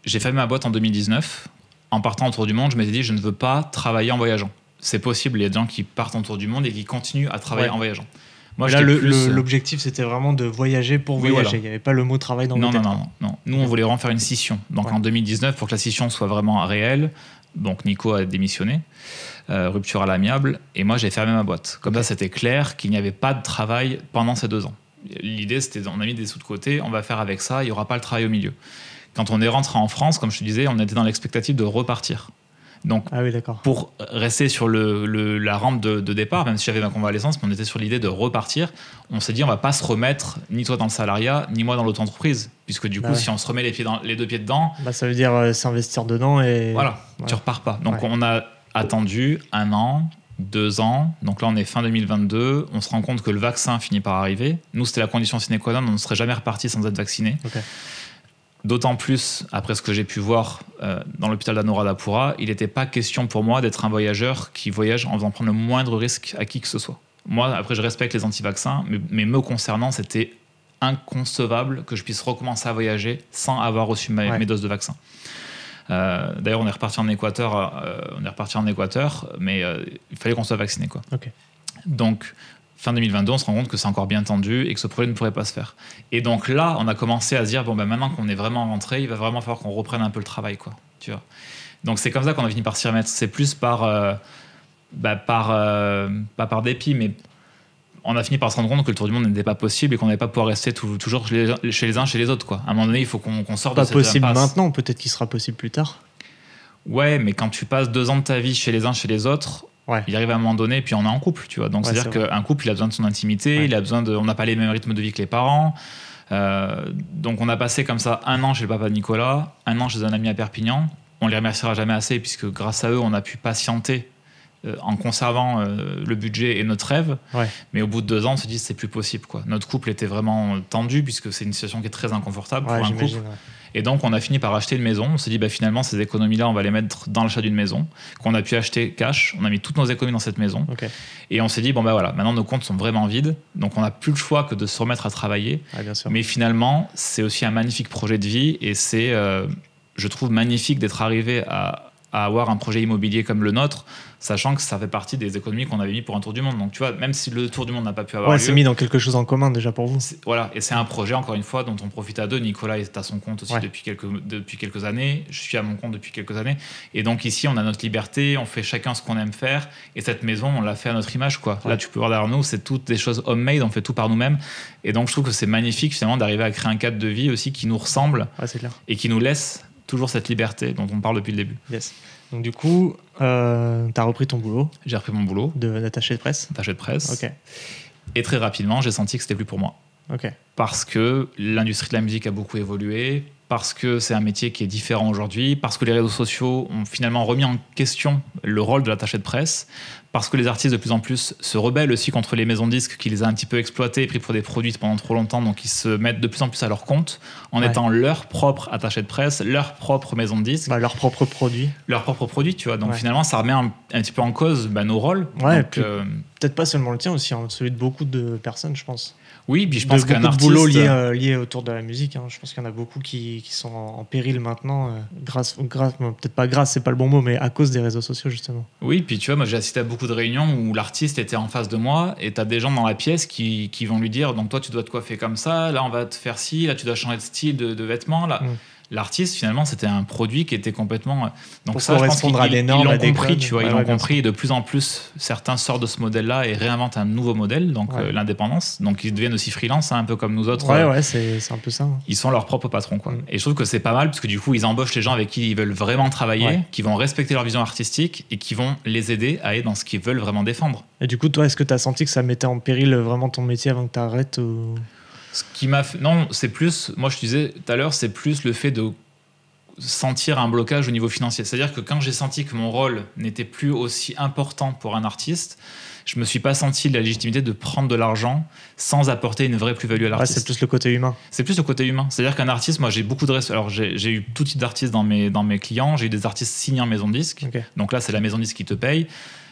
j'ai fait ma boîte en 2019. En partant autour du monde, je m'étais dit, je ne veux pas travailler en voyageant. C'est possible, il y a des gens qui partent autour du monde et qui continuent à travailler Ouais. en voyageant. Moi, là, euh, l'objectif, c'était vraiment de voyager pour Oui, voyager. voilà. Il n'y avait pas le mot travail dans non, le non, non, non, non. Nous, on voulait vraiment faire une scission. Donc Ouais. en 2019, pour que la scission soit vraiment réelle, donc Nico a démissionné, euh, rupture à l'amiable, et moi j'ai fermé ma boîte. Comme ça, c'était clair qu'il n'y avait pas de travail pendant ces deux ans. L'idée, c'était, on a mis des sous de côté, on va faire avec ça, il n'y aura pas le travail au milieu. Quand on est rentré en France, comme je te disais, on était dans l'expectative de repartir. Donc Ah oui, pour rester sur le, le- la rampe de, de départ, même si j'avais ma convalescence, mais on était sur l'idée de repartir, on s'est dit on va pas se remettre ni toi dans le salariat, ni moi dans l'auto-entreprise, puisque du coup Bah ouais. si on se remet les, pieds dans- les deux pieds dedans, Bah, ça veut dire euh, s'investir dedans et. voilà, Ouais. tu repars pas. Donc Ouais. on a attendu un an, deux ans, donc là on est fin 2022, on se rend compte que le vaccin finit par arriver. Nous c'était la condition sine qua non, on ne serait jamais reparti sans être vacciné. D'autant plus, après ce que j'ai pu voir euh, dans l'hôpital d'Anuradhapura, il n'était pas question pour moi d'être un voyageur qui voyage en faisant prendre le moindre risque à qui que ce soit. Moi, après, je respecte les anti-vaccins, mais, mais me concernant, c'était inconcevable que je puisse recommencer à voyager sans avoir reçu ma- Ouais. mes doses de vaccin. Euh, D'ailleurs, on est reparti en Équateur, euh, on est reparti en Équateur, mais euh, il fallait qu'on soit vacciné, quoi. Donc, fin 2022, on se rend compte que c'est encore bien tendu et que ce projet ne pourrait pas se faire. Et donc là, on a commencé à se dire bon ben maintenant qu'on est vraiment rentré, il va vraiment falloir qu'on reprenne un peu le travail, quoi. Tu vois. Donc c'est comme ça qu'on a fini par s'y remettre. C'est plus par euh, bah, par euh, pas par dépit, mais on a fini par se rendre compte que le tour du monde n'était pas possible et qu'on n'allait pas pouvoir rester tout- toujours chez les, chez les uns, chez les autres, quoi. À un moment donné, il faut qu'on qu'on sorte Pas de cette possible impasse. maintenant, peut-être qu'il sera possible plus tard. Ouais, mais quand tu passes deux ans de ta vie chez les uns, chez les autres, Ouais. il arrive à un moment donné, puis on est en couple, tu vois. Donc Ouais, c'est-à-dire c'est qu'un couple, il a besoin de son intimité, Ouais. il a besoin de. On n'a pas les mêmes rythmes de vie que les parents. Euh, donc on a passé comme ça un an chez le papa de Nicolas, un an chez un ami à Perpignan. On les remerciera jamais assez, puisque grâce à eux, on a pu patienter euh, en conservant euh, le budget et notre rêve. Mais au bout de deux ans, on se dit c'est plus possible. Quoi. Notre couple était vraiment tendu, puisque c'est une situation qui est très inconfortable pour un couple. Et donc, on a fini par acheter une maison. On s'est dit, bah, finalement, ces économies-là, on va les mettre dans l'achat d'une maison, qu'on a pu acheter cash. On a mis toutes nos économies dans cette maison. Et on s'est dit, bon, bah voilà, maintenant nos comptes sont vraiment vides. Donc, on n'a plus le choix que de se remettre à travailler. Ouais, bien sûr. Mais finalement, c'est aussi un magnifique projet de vie. Et c'est, euh, je trouve, magnifique d'être arrivé à, à avoir un projet immobilier comme le nôtre, sachant que ça fait partie des économies qu'on avait mis pour un tour du monde. Donc tu vois, même si le tour du monde n'a pas pu avoir Ouais, lieu, c'est mis dans quelque chose en commun déjà pour vous. Voilà, et c'est un projet, encore une fois, dont on profite à deux. Nicolas est à son compte aussi Ouais. depuis, quelques, depuis quelques années. Je suis à mon compte depuis quelques années. Et donc ici, on a notre liberté, on fait chacun ce qu'on aime faire. Et cette maison, on l'a fait à notre image. Quoi. Ouais. Là, tu peux voir derrière nous, c'est toutes des choses homemade, on fait tout par nous-mêmes. Et donc, je trouve que c'est magnifique, finalement, d'arriver à créer un cadre de vie aussi qui nous ressemble et qui nous laisse toujours cette liberté dont on parle depuis le début. Yes. Donc du coup, euh, tu as repris ton boulot J'ai repris mon boulot, de d'attaché de presse. attaché de presse. Ok. Et très rapidement, j'ai senti que c'était plus pour moi. Ok. parce que l'industrie de la musique a beaucoup évolué, parce que c'est un métier qui est différent aujourd'hui, parce que les réseaux sociaux ont finalement remis en question le rôle de l'attaché de presse, parce que les artistes de plus en plus se rebellent aussi contre les maisons de disques qui les a un petit peu exploités et pris pour des produits pendant trop longtemps, donc ils se mettent de plus en plus à leur compte en Ouais. étant leur propre attaché de presse, leur propre maison de disques, Bah, leur propre produit. leur propre produit, tu vois. Donc Ouais. finalement, ça remet un, un petit peu en cause bah, nos rôles. Ouais, euh, Peut-être pas seulement le tien aussi, hein, celui de beaucoup de personnes, je pense. Oui, puis je pense qu'un beaucoup de artiste. boulot lié, euh, lié autour de la musique. hein. Je pense qu'il y en a beaucoup qui, qui sont en, en péril maintenant, euh, grâce, grâce peut-être pas grâce, c'est pas le bon mot, mais à cause des réseaux sociaux justement. Oui, puis tu vois, moi j'ai assisté à beaucoup de réunions où l'artiste était en face de moi et tu as des gens dans la pièce qui, qui vont lui dire donc toi tu dois te coiffer comme ça, là on va te faire ci, là tu dois changer de style de, de vêtements. Là. Mm. L'artiste finalement c'était un produit qui était complètement. euh, Donc Pour ça, je pense qu'ils- des ils normes, l'ont compris, codes. tu vois, Ouais, ils l'ont ouais, compris et de plus en plus certains sortent de ce modèle-là et réinventent un nouveau modèle, donc Ouais. euh, l'indépendance. Donc ils deviennent aussi freelance, hein, un peu comme nous autres. Ouais, euh, ouais, c'est un peu ça. hein. ils sont leurs propres patrons. Quoi. Mm. Et je trouve que c'est pas mal parce que du coup, ils embauchent les gens avec qui ils veulent vraiment travailler, qui vont respecter leur vision artistique et qui vont les aider à aller dans ce qu'ils veulent vraiment défendre. Et du coup, toi, est-ce que tu as senti que ça mettait en péril vraiment ton métier avant que tu arrêtes ou... Ce qui m'a fait... Non, c'est plus, moi je te disais tout à l'heure, c'est plus le fait de sentir un blocage au niveau financier. C'est-à-dire que quand j'ai senti que mon rôle n'était plus aussi important pour un artiste, je me suis pas senti la légitimité de prendre de l'argent sans apporter une vraie plus-value à Ouais, l'artiste. c'est plus le côté humain. C'est plus le côté humain. C'est-à-dire qu'un artiste, moi j'ai beaucoup de respect. Alors j'ai eu tout type d'artistes dans mes, dans mes clients. J'ai eu des artistes signés en maison de disque. Donc là, c'est la maison de disque qui te paye.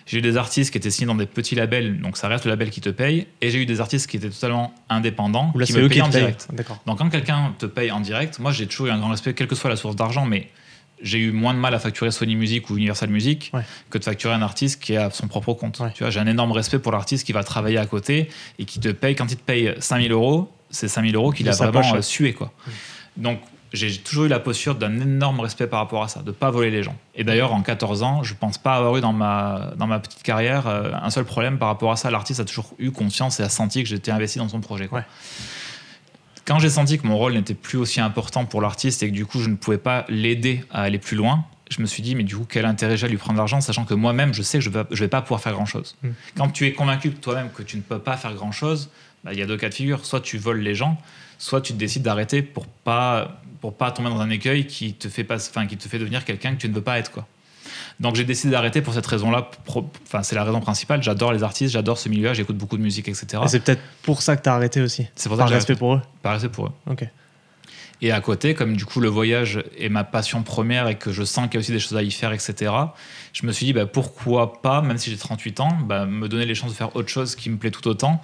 J'ai eu des artistes qui étaient signés dans des petits labels. Donc ça reste le label qui te paye. Et j'ai eu des artistes qui étaient totalement indépendants, là, qui me qui payaient en direct. Donc quand quelqu'un te paye en direct, moi j'ai toujours eu un grand respect, quelle que soit la source d'argent, mais j'ai eu moins de mal à facturer Sony Music ou Universal Music Ouais. que de facturer un artiste qui à son propre compte. Ouais. Tu vois, j'ai un énorme respect pour l'artiste qui va travailler à côté et qui te paye, quand il te paye 5000 euros, c'est 5000 euros qu'il a vraiment poche, ouais. euh, sué. Quoi. Donc j'ai toujours eu la posture d'un énorme respect par rapport à ça, de pas voler les gens. Et d'ailleurs, en 14 ans, je pense pas avoir eu dans ma, dans ma petite carrière euh, un seul problème par rapport à ça. L'artiste a toujours eu conscience et a senti que j'étais investi dans son projet. quoi. Ouais. Quand j'ai senti que mon rôle n'était plus aussi important pour l'artiste et que du coup je ne pouvais pas l'aider à aller plus loin, je me suis dit, mais du coup, quel intérêt j'ai à lui prendre l'argent, sachant que moi-même, je sais que je ne vais, pas pouvoir faire grand-chose. Mm. Quand tu es convaincu toi-même que tu ne peux pas faire grand-chose, bah, il y a deux cas de figure. Soit tu voles les gens, soit tu décides d'arrêter pour pas pour pas tomber dans un écueil qui te fait pas, enfin qui te fait devenir quelqu'un que tu ne veux pas être quoi. Donc j'ai décidé d'arrêter pour cette raison-là. Enfin c'est la raison principale. J'adore les artistes, j'adore ce milieu-là, j'écoute beaucoup de musique, etc. Et c'est peut-être pour ça que tu as arrêté aussi. C'est pour ça Par que respect pour eux. Par respect pour eux. Ok. Et à côté, comme du coup le voyage est ma passion première et que je sens qu'il y a aussi des choses à y faire, etc., je me suis dit bah, pourquoi pas, même si j'ai 38 ans, bah, me donner les chances de faire autre chose qui me plaît tout autant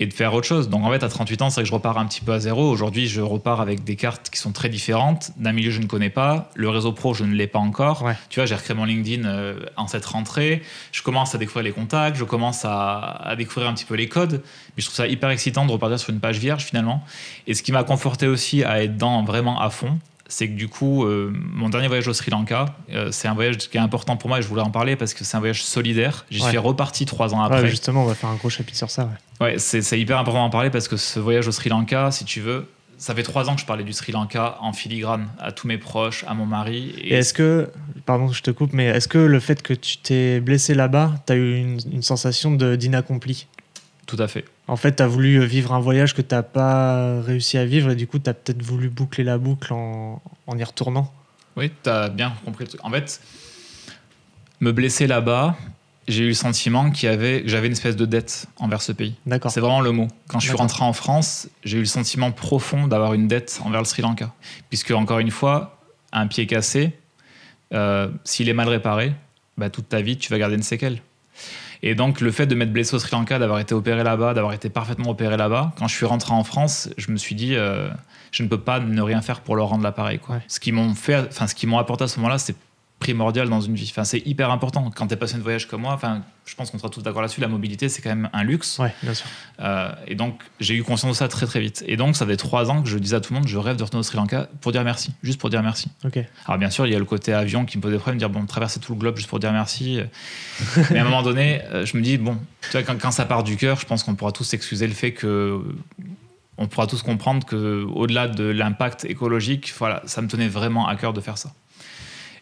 et de faire autre chose. Donc en fait, à 38 ans, c'est vrai que je repars un petit peu à zéro. Aujourd'hui, je repars avec des cartes qui sont très différentes, d'un milieu que je ne connais pas. Le réseau pro, je ne l'ai pas encore. Ouais. Tu vois, j'ai recréé mon LinkedIn euh, en cette rentrée. Je commence à découvrir les contacts, je commence à, à découvrir un petit peu les codes. Mais je trouve ça hyper excitant de repartir sur une page vierge finalement. Et ce qui m'a conforté aussi à être dans vraiment à fond, c'est que du coup, euh, mon dernier voyage au Sri Lanka, euh, c'est un voyage qui est important pour moi et je voulais en parler parce que c'est un voyage solidaire. J'y Ouais. suis reparti trois ans Ouais, après. justement, on va faire un gros chapitre sur ça. ouais. Ouais, c'est hyper important d'en parler parce que ce voyage au Sri Lanka, si tu veux, ça fait trois ans que je parlais du Sri Lanka en filigrane à tous mes proches, à mon mari. Et est-ce que, pardon, je te coupe, mais est-ce que le fait que tu t'es blessé là-bas, tu as eu une, une sensation de- d'inaccompli? Tout à fait. En fait, tu as voulu vivre un voyage que tu pas réussi à vivre et du coup, tu as peut-être voulu boucler la boucle en, en y retournant. Oui, tu as bien compris le truc. En fait, me blesser là-bas, j'ai eu le sentiment qu'il y avait, que j'avais une espèce de dette envers ce pays. D'accord. C'est vraiment le mot. Quand je suis rentré en France, j'ai eu le sentiment profond d'avoir une dette envers le Sri Lanka. Puisque, encore une fois, un pied cassé, euh, s'il est mal réparé, bah, toute ta vie, tu vas garder une séquelle. Et donc, le fait de m'être blessé au Sri Lanka, d'avoir été opéré là-bas, d'avoir été parfaitement opéré là-bas, quand je suis rentré en France, je me suis dit, euh, je ne peux pas ne rien faire pour leur rendre l'appareil. quoi. Ouais. Ce qu'ils m'ont fait, enfin, ce qu'ils m'ont apporté à ce moment-là, c'est primordial dans une vie. Enfin, c'est hyper important. Quand tu es passionné de voyage comme moi, enfin, je pense qu'on sera tous d'accord là-dessus, la mobilité, c'est quand même un luxe. Ouais, bien sûr. Euh, et donc, j'ai eu conscience de ça très très vite. Et donc, ça fait trois ans que je disais à tout le monde, je rêve de retourner au Sri Lanka pour dire merci, juste pour dire merci. Ok. Alors, bien sûr, il y a le côté avion qui me pose des problèmes, dire, bon, traverser tout le globe juste pour dire merci. <laughs> Mais à un moment donné, euh, je me dis, bon, tu vois, quand, quand ça part du cœur, je pense qu'on pourra tous excuser le fait que on pourra tous comprendre que au-delà de l'impact écologique, voilà, ça me tenait vraiment à cœur de faire ça.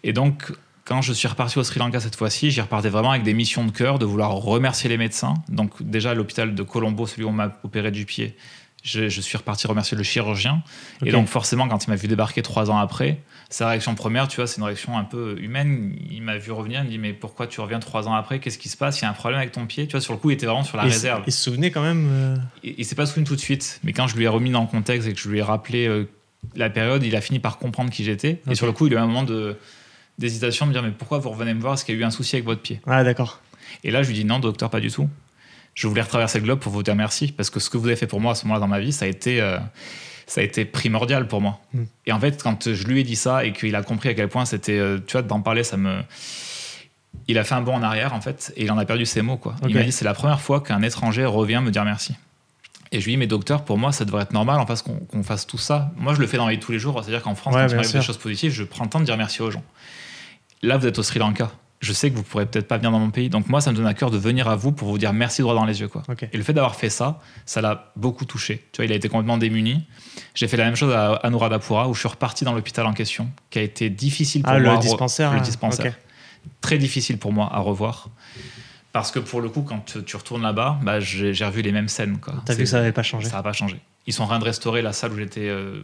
Et donc, quand je suis reparti au Sri Lanka cette fois-ci, j'y repartais vraiment avec des missions de cœur, de vouloir remercier les médecins. Donc déjà à l'hôpital de Colombo, celui où on m'a opéré du pied, je, je suis reparti remercier le chirurgien. Et donc forcément, quand il m'a vu débarquer trois ans après, sa réaction première, tu vois, c'est une réaction un peu humaine. Il m'a vu revenir, il me dit mais pourquoi tu reviens trois ans après? Qu'est-ce qui se passe? Il y a un problème avec ton pied Tu vois, sur le coup, il était vraiment sur la réserve. il se souvenait quand même. euh, Il, il s'est pas souvenu tout de suite, mais quand je lui ai remis dans le contexte et que je lui ai rappelé euh, la période, il a fini par comprendre qui j'étais. Et sur le coup, il a eu un moment de d'hésitation me dire mais pourquoi vous revenez me voir? Est-ce qu'il y a eu un souci avec votre pied? Ah, d'accord. Et là, je lui dis non, docteur, pas du tout. Je voulais retraverser le globe pour vous dire merci parce que ce que vous avez fait pour moi à ce moment-là dans ma vie, ça a été euh, ça a été primordial pour moi. Mm. Et en fait, quand je lui ai dit ça et qu'il a compris à quel point c'était, euh, tu vois, d'en parler, ça me il a fait un bond en arrière en fait et il en a perdu ses mots quoi. Il m'a dit c'est la première fois qu'un étranger revient me dire merci. Et je lui dis mais docteur pour moi ça devrait être normal en fait qu'on fasse tout ça. Moi je le fais dans la vie de tous les jours, c'est-à-dire qu'en France Ouais, quand il m'arrive des choses positives, je prends le temps de dire merci aux gens. Là vous êtes au Sri Lanka. Je sais que vous pourrez peut-être pas venir dans mon pays, donc moi ça me donne à cœur de venir à vous pour vous dire merci droit dans les yeux quoi. Et le fait d'avoir fait ça, ça l'a beaucoup touché. Tu vois, il a été complètement démuni. J'ai fait la même chose à Anuradhapura où je suis reparti dans l'hôpital en question, qui a été difficile pour Ah, moi. le dispensaire. le dispensaire. Très difficile pour moi à revoir. Parce que pour le coup, quand tu- retournes là-bas, bah, j'ai revu les mêmes scènes. T'as vu que ça n'avait pas changé. Ça n'a pas changé. Ils sont en train de restaurer la salle où j'étais euh,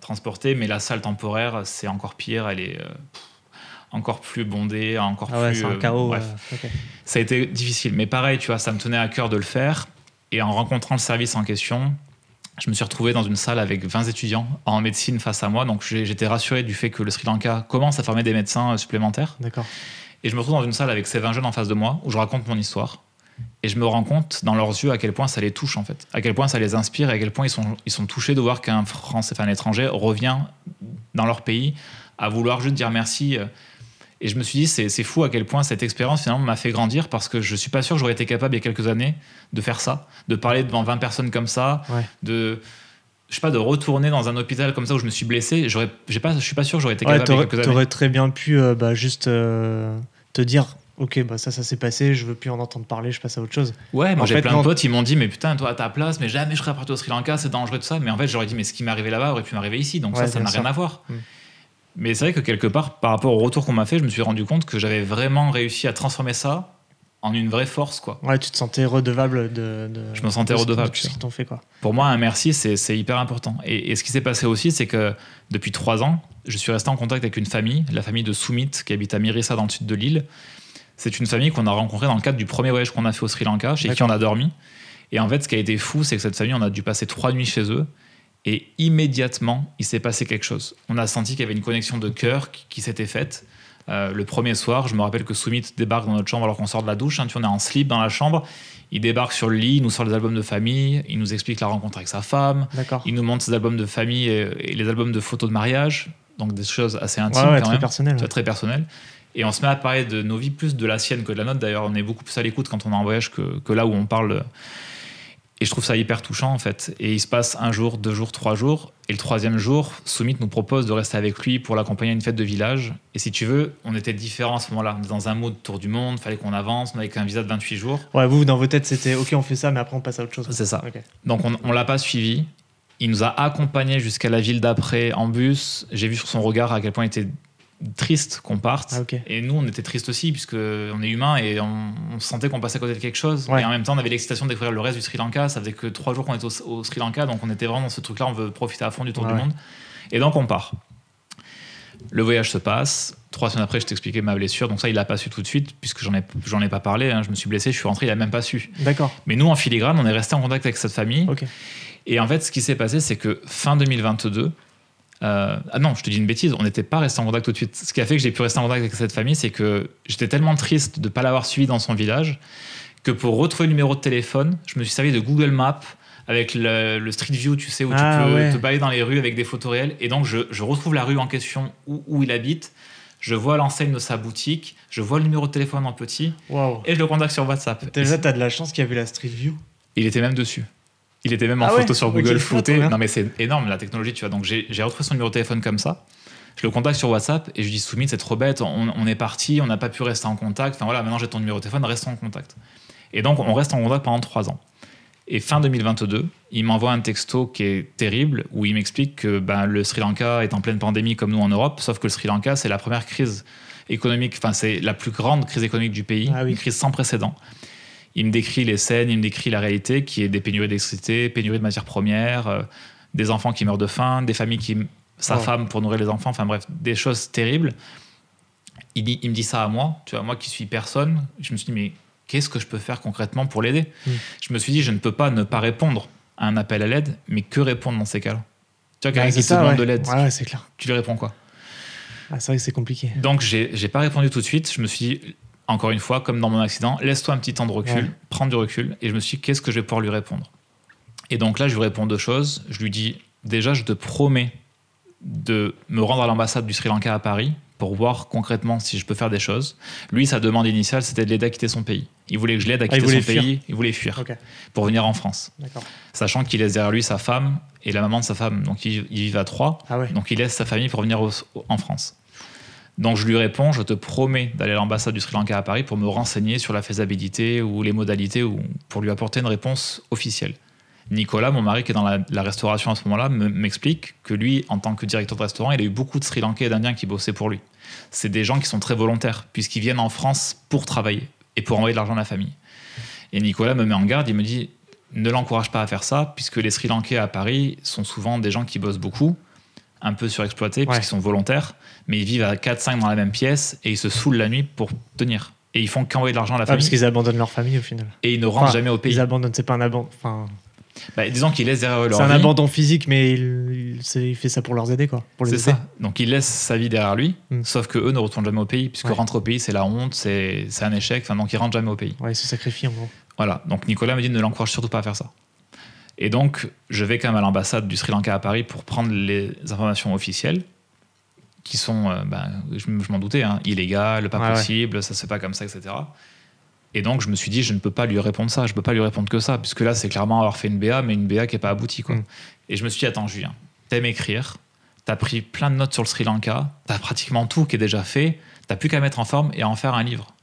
transporté, mais la salle temporaire, c'est encore pire. Elle est euh, pff, encore plus bondée, encore Ah ouais, plus. c'est un euh, chaos. bref euh, ça a été difficile. Mais pareil, tu vois, ça me tenait à cœur de le faire. Et en rencontrant le service en question, je me suis retrouvé dans une salle avec 20 étudiants en médecine face à moi. Donc j'étais rassuré du fait que le Sri Lanka commence à former des médecins euh, supplémentaires. D'accord. Et je me retrouve dans une salle avec ces 20 jeunes en face de moi où je raconte mon histoire. Et je me rends compte dans leurs yeux à quel point ça les touche en fait, à quel point ça les inspire et à quel point ils sont, ils sont touchés de voir qu'un Français, enfin un étranger revient dans leur pays à vouloir juste dire merci. Et je me suis dit, c'est fou à quel point cette expérience finalement m'a fait grandir parce que je suis pas sûr que j'aurais été capable il y a quelques années de faire ça, de parler devant 20 personnes comme ça, Ouais. de je sais pas de retourner dans un hôpital comme ça où je me suis blessé. J'aurais, pas, je suis pas sûr que j'aurais été Ouais, capable a t'aurais t'aurais très bien pu euh, bah, juste euh, te dire ok, bah, ça, ça s'est passé, je veux plus en entendre parler, je passe à autre chose. Ouais, moi j'ai plein non. de potes, ils m'ont dit, mais putain, toi à ta place, mais jamais je serais parti au Sri Lanka, c'est dangereux tout ça. Mais en fait, j'aurais dit, mais ce qui m'est arrivé là-bas aurait pu m'arriver ici, donc Ouais, ça, ça n'a rien à voir. Mm. Mais c'est vrai que quelque part, par rapport au retour qu'on m'a fait, je me suis rendu compte que j'avais vraiment réussi à transformer ça en une vraie force, quoi. Ouais, tu te sentais redevable de. de- Je me sentais de ce- redevable, ce qu'ils t'ont fait, quoi. Pour moi, un merci, c'est hyper important. Et, et ce qui s'est passé aussi, c'est que depuis trois ans, je suis resté en contact avec une famille, la famille de Soumit, qui habite à Mirissa, dans le sud de l'île. C'est une famille qu'on a rencontrée dans le cadre du premier voyage qu'on a fait au Sri Lanka, chez qui on a dormi. Et en fait, ce qui a été fou, c'est que cette famille, on a dû passer trois nuits chez eux. Et immédiatement, il s'est passé quelque chose. On a senti qu'il y avait une connexion de cœur qui, qui s'était faite. Euh, le premier soir, je me rappelle que Soumit débarque dans notre chambre alors qu'on sort de la douche. hein, tu on est en slip dans la chambre. Il débarque sur le lit, il nous sort les albums de famille, il nous explique la rencontre avec sa femme, il nous montre ses albums de famille et, et les albums de photos de mariage, donc des choses assez Ouais, intimes ouais, quand très même, personnel. tu vois, très personnelles. Et on se met à parler de nos vies, plus de la sienne que de la nôtre. D'ailleurs, on est beaucoup plus à l'écoute quand on est en voyage que, que là où on parle. Et je trouve ça hyper touchant en fait. Et il se passe un jour, deux jours, trois jours. Et le troisième jour, Soumit nous propose de rester avec lui pour l'accompagner à une fête de village. Et si tu veux, on était différents à ce moment-là. On était dans un mode tour du monde, fallait qu'on avance, on avait qu'un visa de 28 jours. Ouais, vous, dans vos têtes, c'était ok, on fait ça, mais après, on passe à autre chose. C'est ça. Ok. Donc on, on l'a pas suivi. Il nous a accompagnés jusqu'à la ville d'après en bus. J'ai vu sur son regard à quel point il était triste qu'on parte. Ah. Et nous, on était triste aussi, puisque on est humain et on, on sentait qu'on passait à côté de quelque chose. Ouais. Et en même temps, on avait l'excitation de découvrir le reste du Sri Lanka. Ça faisait que trois jours qu'on était au, au Sri Lanka, donc on était vraiment dans ce truc-là. On veut profiter à fond du tour Ouais, du monde. Et donc on part. Le voyage se passe. Trois semaines après, je t'expliquais ma blessure. Donc ça, il l'a pas su tout de suite, puisque j'en ai, j'en ai pas parlé. hein. Je me suis blessé, je suis rentré, il a même pas su. D'accord. Mais nous, en filigrane, on est resté en contact avec cette famille. Et en fait, ce qui s'est passé, c'est que fin 2022, euh, ah non, je te dis une bêtise, on n'était pas resté en contact tout de suite. Ce qui a fait que j'ai pu rester en contact avec cette famille, c'est que j'étais tellement triste de ne pas l'avoir suivi dans son village que pour retrouver le numéro de téléphone, je me suis servi de Google Maps avec le, le Street View, tu sais, où Ah, tu peux ouais. te balader dans les rues avec des photos réelles. Et donc, je, je retrouve la rue en question où, où il habite. je vois l'enseigne de sa boutique, je vois le numéro de téléphone en petit, et je le contacte sur WhatsApp. Déjà, t'as de la chance qu'il y avait la Street View. Il était même dessus. Il était même en Ah ouais photo sur Google flouté. Non mais c'est énorme la technologie, tu vois. Donc j'ai j'ai retrouvé son numéro de téléphone comme ça. Je le contacte sur WhatsApp et je lui dis Soumit, c'est trop bête, on, on est parti, on n'a pas pu rester en contact. Enfin voilà, maintenant j'ai ton numéro de téléphone, restons en contact. Et donc on reste en contact pendant trois ans. Et fin 2022, il m'envoie un texto qui est terrible où il m'explique que ben, le Sri Lanka est en pleine pandémie comme nous en Europe, sauf que le Sri Lanka c'est la première crise économique, enfin c'est la plus grande crise économique du pays, Ah oui. une crise sans précédent. Il me décrit les scènes, il me décrit la réalité qui est des pénuries d'électricité, pénuries de matières premières, euh, des enfants qui meurent de faim, des familles qui sa Oh. femme pour nourrir les enfants, enfin bref, des choses terribles. Il, dit- il me dit ça à moi, tu vois, moi qui suis personne, je me suis dit mais qu'est-ce que je peux faire concrètement pour l'aider? Mm. Je me suis dit je ne peux pas ne pas répondre à un appel à l'aide, mais que répondre dans ces cas-là? Tu vois, quelqu'un qui te demande ouais. de l'aide, Ouais, ouais, c'est clair. tu lui réponds quoi? Ah, c'est vrai que c'est compliqué. donc, j'ai j'ai pas répondu tout de suite. Je me suis dit, encore une fois, comme dans mon accident, laisse-toi un petit temps de recul, Ouais. prends du recul. Et je me suis dit, qu'est-ce que je vais pouvoir lui répondre? Et donc là, je lui réponds deux choses. Je lui dis, déjà, je te promets de me rendre à l'ambassade du Sri Lanka à Paris pour voir concrètement si je peux faire des choses. Lui, sa demande initiale, c'était de l'aider à quitter son pays. Il voulait que je l'aide à Ah, quitter son fuir. pays. Il voulait fuir pour venir en France. Sachant qu'il laisse derrière lui sa femme et la maman de sa femme. Donc, ils ils vivent à trois. Ah ouais. Donc il laisse sa famille pour venir au- en France. Donc je lui réponds, je te promets d'aller à l'ambassade du Sri Lanka à Paris pour me renseigner sur la faisabilité ou les modalités ou pour lui apporter une réponse officielle. Nicolas, mon mari qui est dans la, la restauration à ce moment-là, me- m'explique que lui, en tant que directeur de restaurant, il a eu beaucoup de Sri Lankais et d'Indiens qui bossaient pour lui. C'est des gens qui sont très volontaires puisqu'ils viennent en France pour travailler et pour envoyer de l'argent à la famille. Et Nicolas me met en garde, il me dit ne l'encourage pas à faire ça, puisque les Sri Lankais à Paris sont souvent des gens qui bossent beaucoup, un peu surexploités, puisqu'ils sont volontaires, mais ils vivent à 4-5 dans la même pièce et ils se saoulent la nuit pour tenir. Et ils font qu'envoyer de l'argent à la Ah, parce famille qu'ils abandonnent leur famille au final. et ils ne rentrent Enfin, jamais au pays. Ils abandonnent, c'est pas un abandon. Enfin, Bah, disons qu'ils laissent derrière eux leur c'est un vie. abandon physique, mais il, il- fait ça pour leur aider, quoi. Pour les C'est aider. ça. Donc il laisse sa vie derrière lui, Mm. sauf que eux ne retournent jamais au pays, puisque Ouais. rentrer au pays c'est la honte, c'est c'est un échec, enfin, donc ils rentrent jamais au pays. Ouais, ils se sacrifient en gros. Voilà, donc Nicolas me dit ne l'encourage surtout pas à faire ça. Et donc, je vais quand même à l'ambassade du Sri Lanka à Paris pour prendre les informations officielles, qui sont, euh, ben, je, m'en doutais, hein, illégales, pas ouais. possible, ça se fait pas comme ça, etc. Et donc, je me suis dit, je ne peux pas lui répondre ça, je peux pas lui répondre que ça, puisque là, c'est clairement avoir fait une BA, mais une BA qui n'est pas aboutie. Quoi. Mm. Et je me suis dit, attends, Julien, t'aimes écrire, t'as pris plein de notes sur le Sri Lanka, t'as pratiquement tout qui est déjà fait, t'as plus qu'à mettre en forme et à en faire un livre.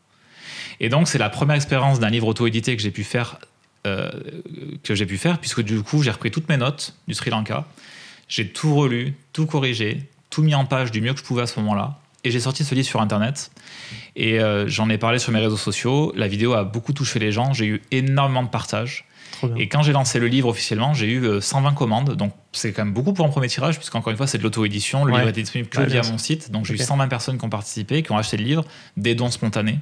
Et donc, c'est la première expérience d'un livre auto-édité que j'ai pu faire, euh, que j'ai pu faire, puisque du coup, j'ai repris toutes mes notes du Sri Lanka, j'ai tout relu, tout corrigé, tout mis en page du mieux que je pouvais à ce moment-là, et j'ai sorti ce livre sur Internet. Et euh, j'en ai parlé sur mes réseaux sociaux. La vidéo a beaucoup touché les gens. J'ai eu énormément de partages. Et quand j'ai lancé le livre officiellement, j'ai eu euh, 120 commandes. Donc c'est quand même beaucoup pour un premier tirage, puisqu'encore une fois, c'est de l'auto-édition. Le Ouais. livre était disponible que via mon site. Donc j'ai eu 120 personnes qui ont participé, qui ont acheté le livre, des dons spontanés.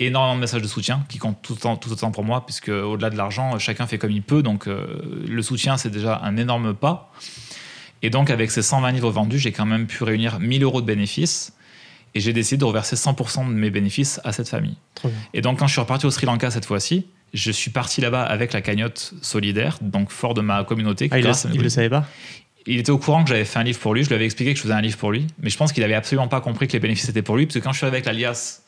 Énormément de messages de soutien qui comptent tout autant, tout autant pour moi, puisque au-delà de l'argent, chacun fait comme il peut. Donc euh, le soutien, c'est déjà un énorme pas. Et donc, avec ces 120 livres vendus, j'ai quand même pu réunir 1000 euros de bénéfices. Et j'ai décidé de reverser 100% de mes bénéfices à cette famille. Et donc, quand je suis reparti au Sri Lanka cette fois-ci, je suis parti là-bas avec la cagnotte solidaire, donc fort de ma communauté. Ah, il, grâce le, mes il le savait pas il était au courant que j'avais fait un livre pour lui. Je lui avais expliqué que je faisais un livre pour lui, mais je pense qu'il avait absolument pas compris que les bénéfices étaient pour lui, parce que quand je suis arrivé avec l'alias,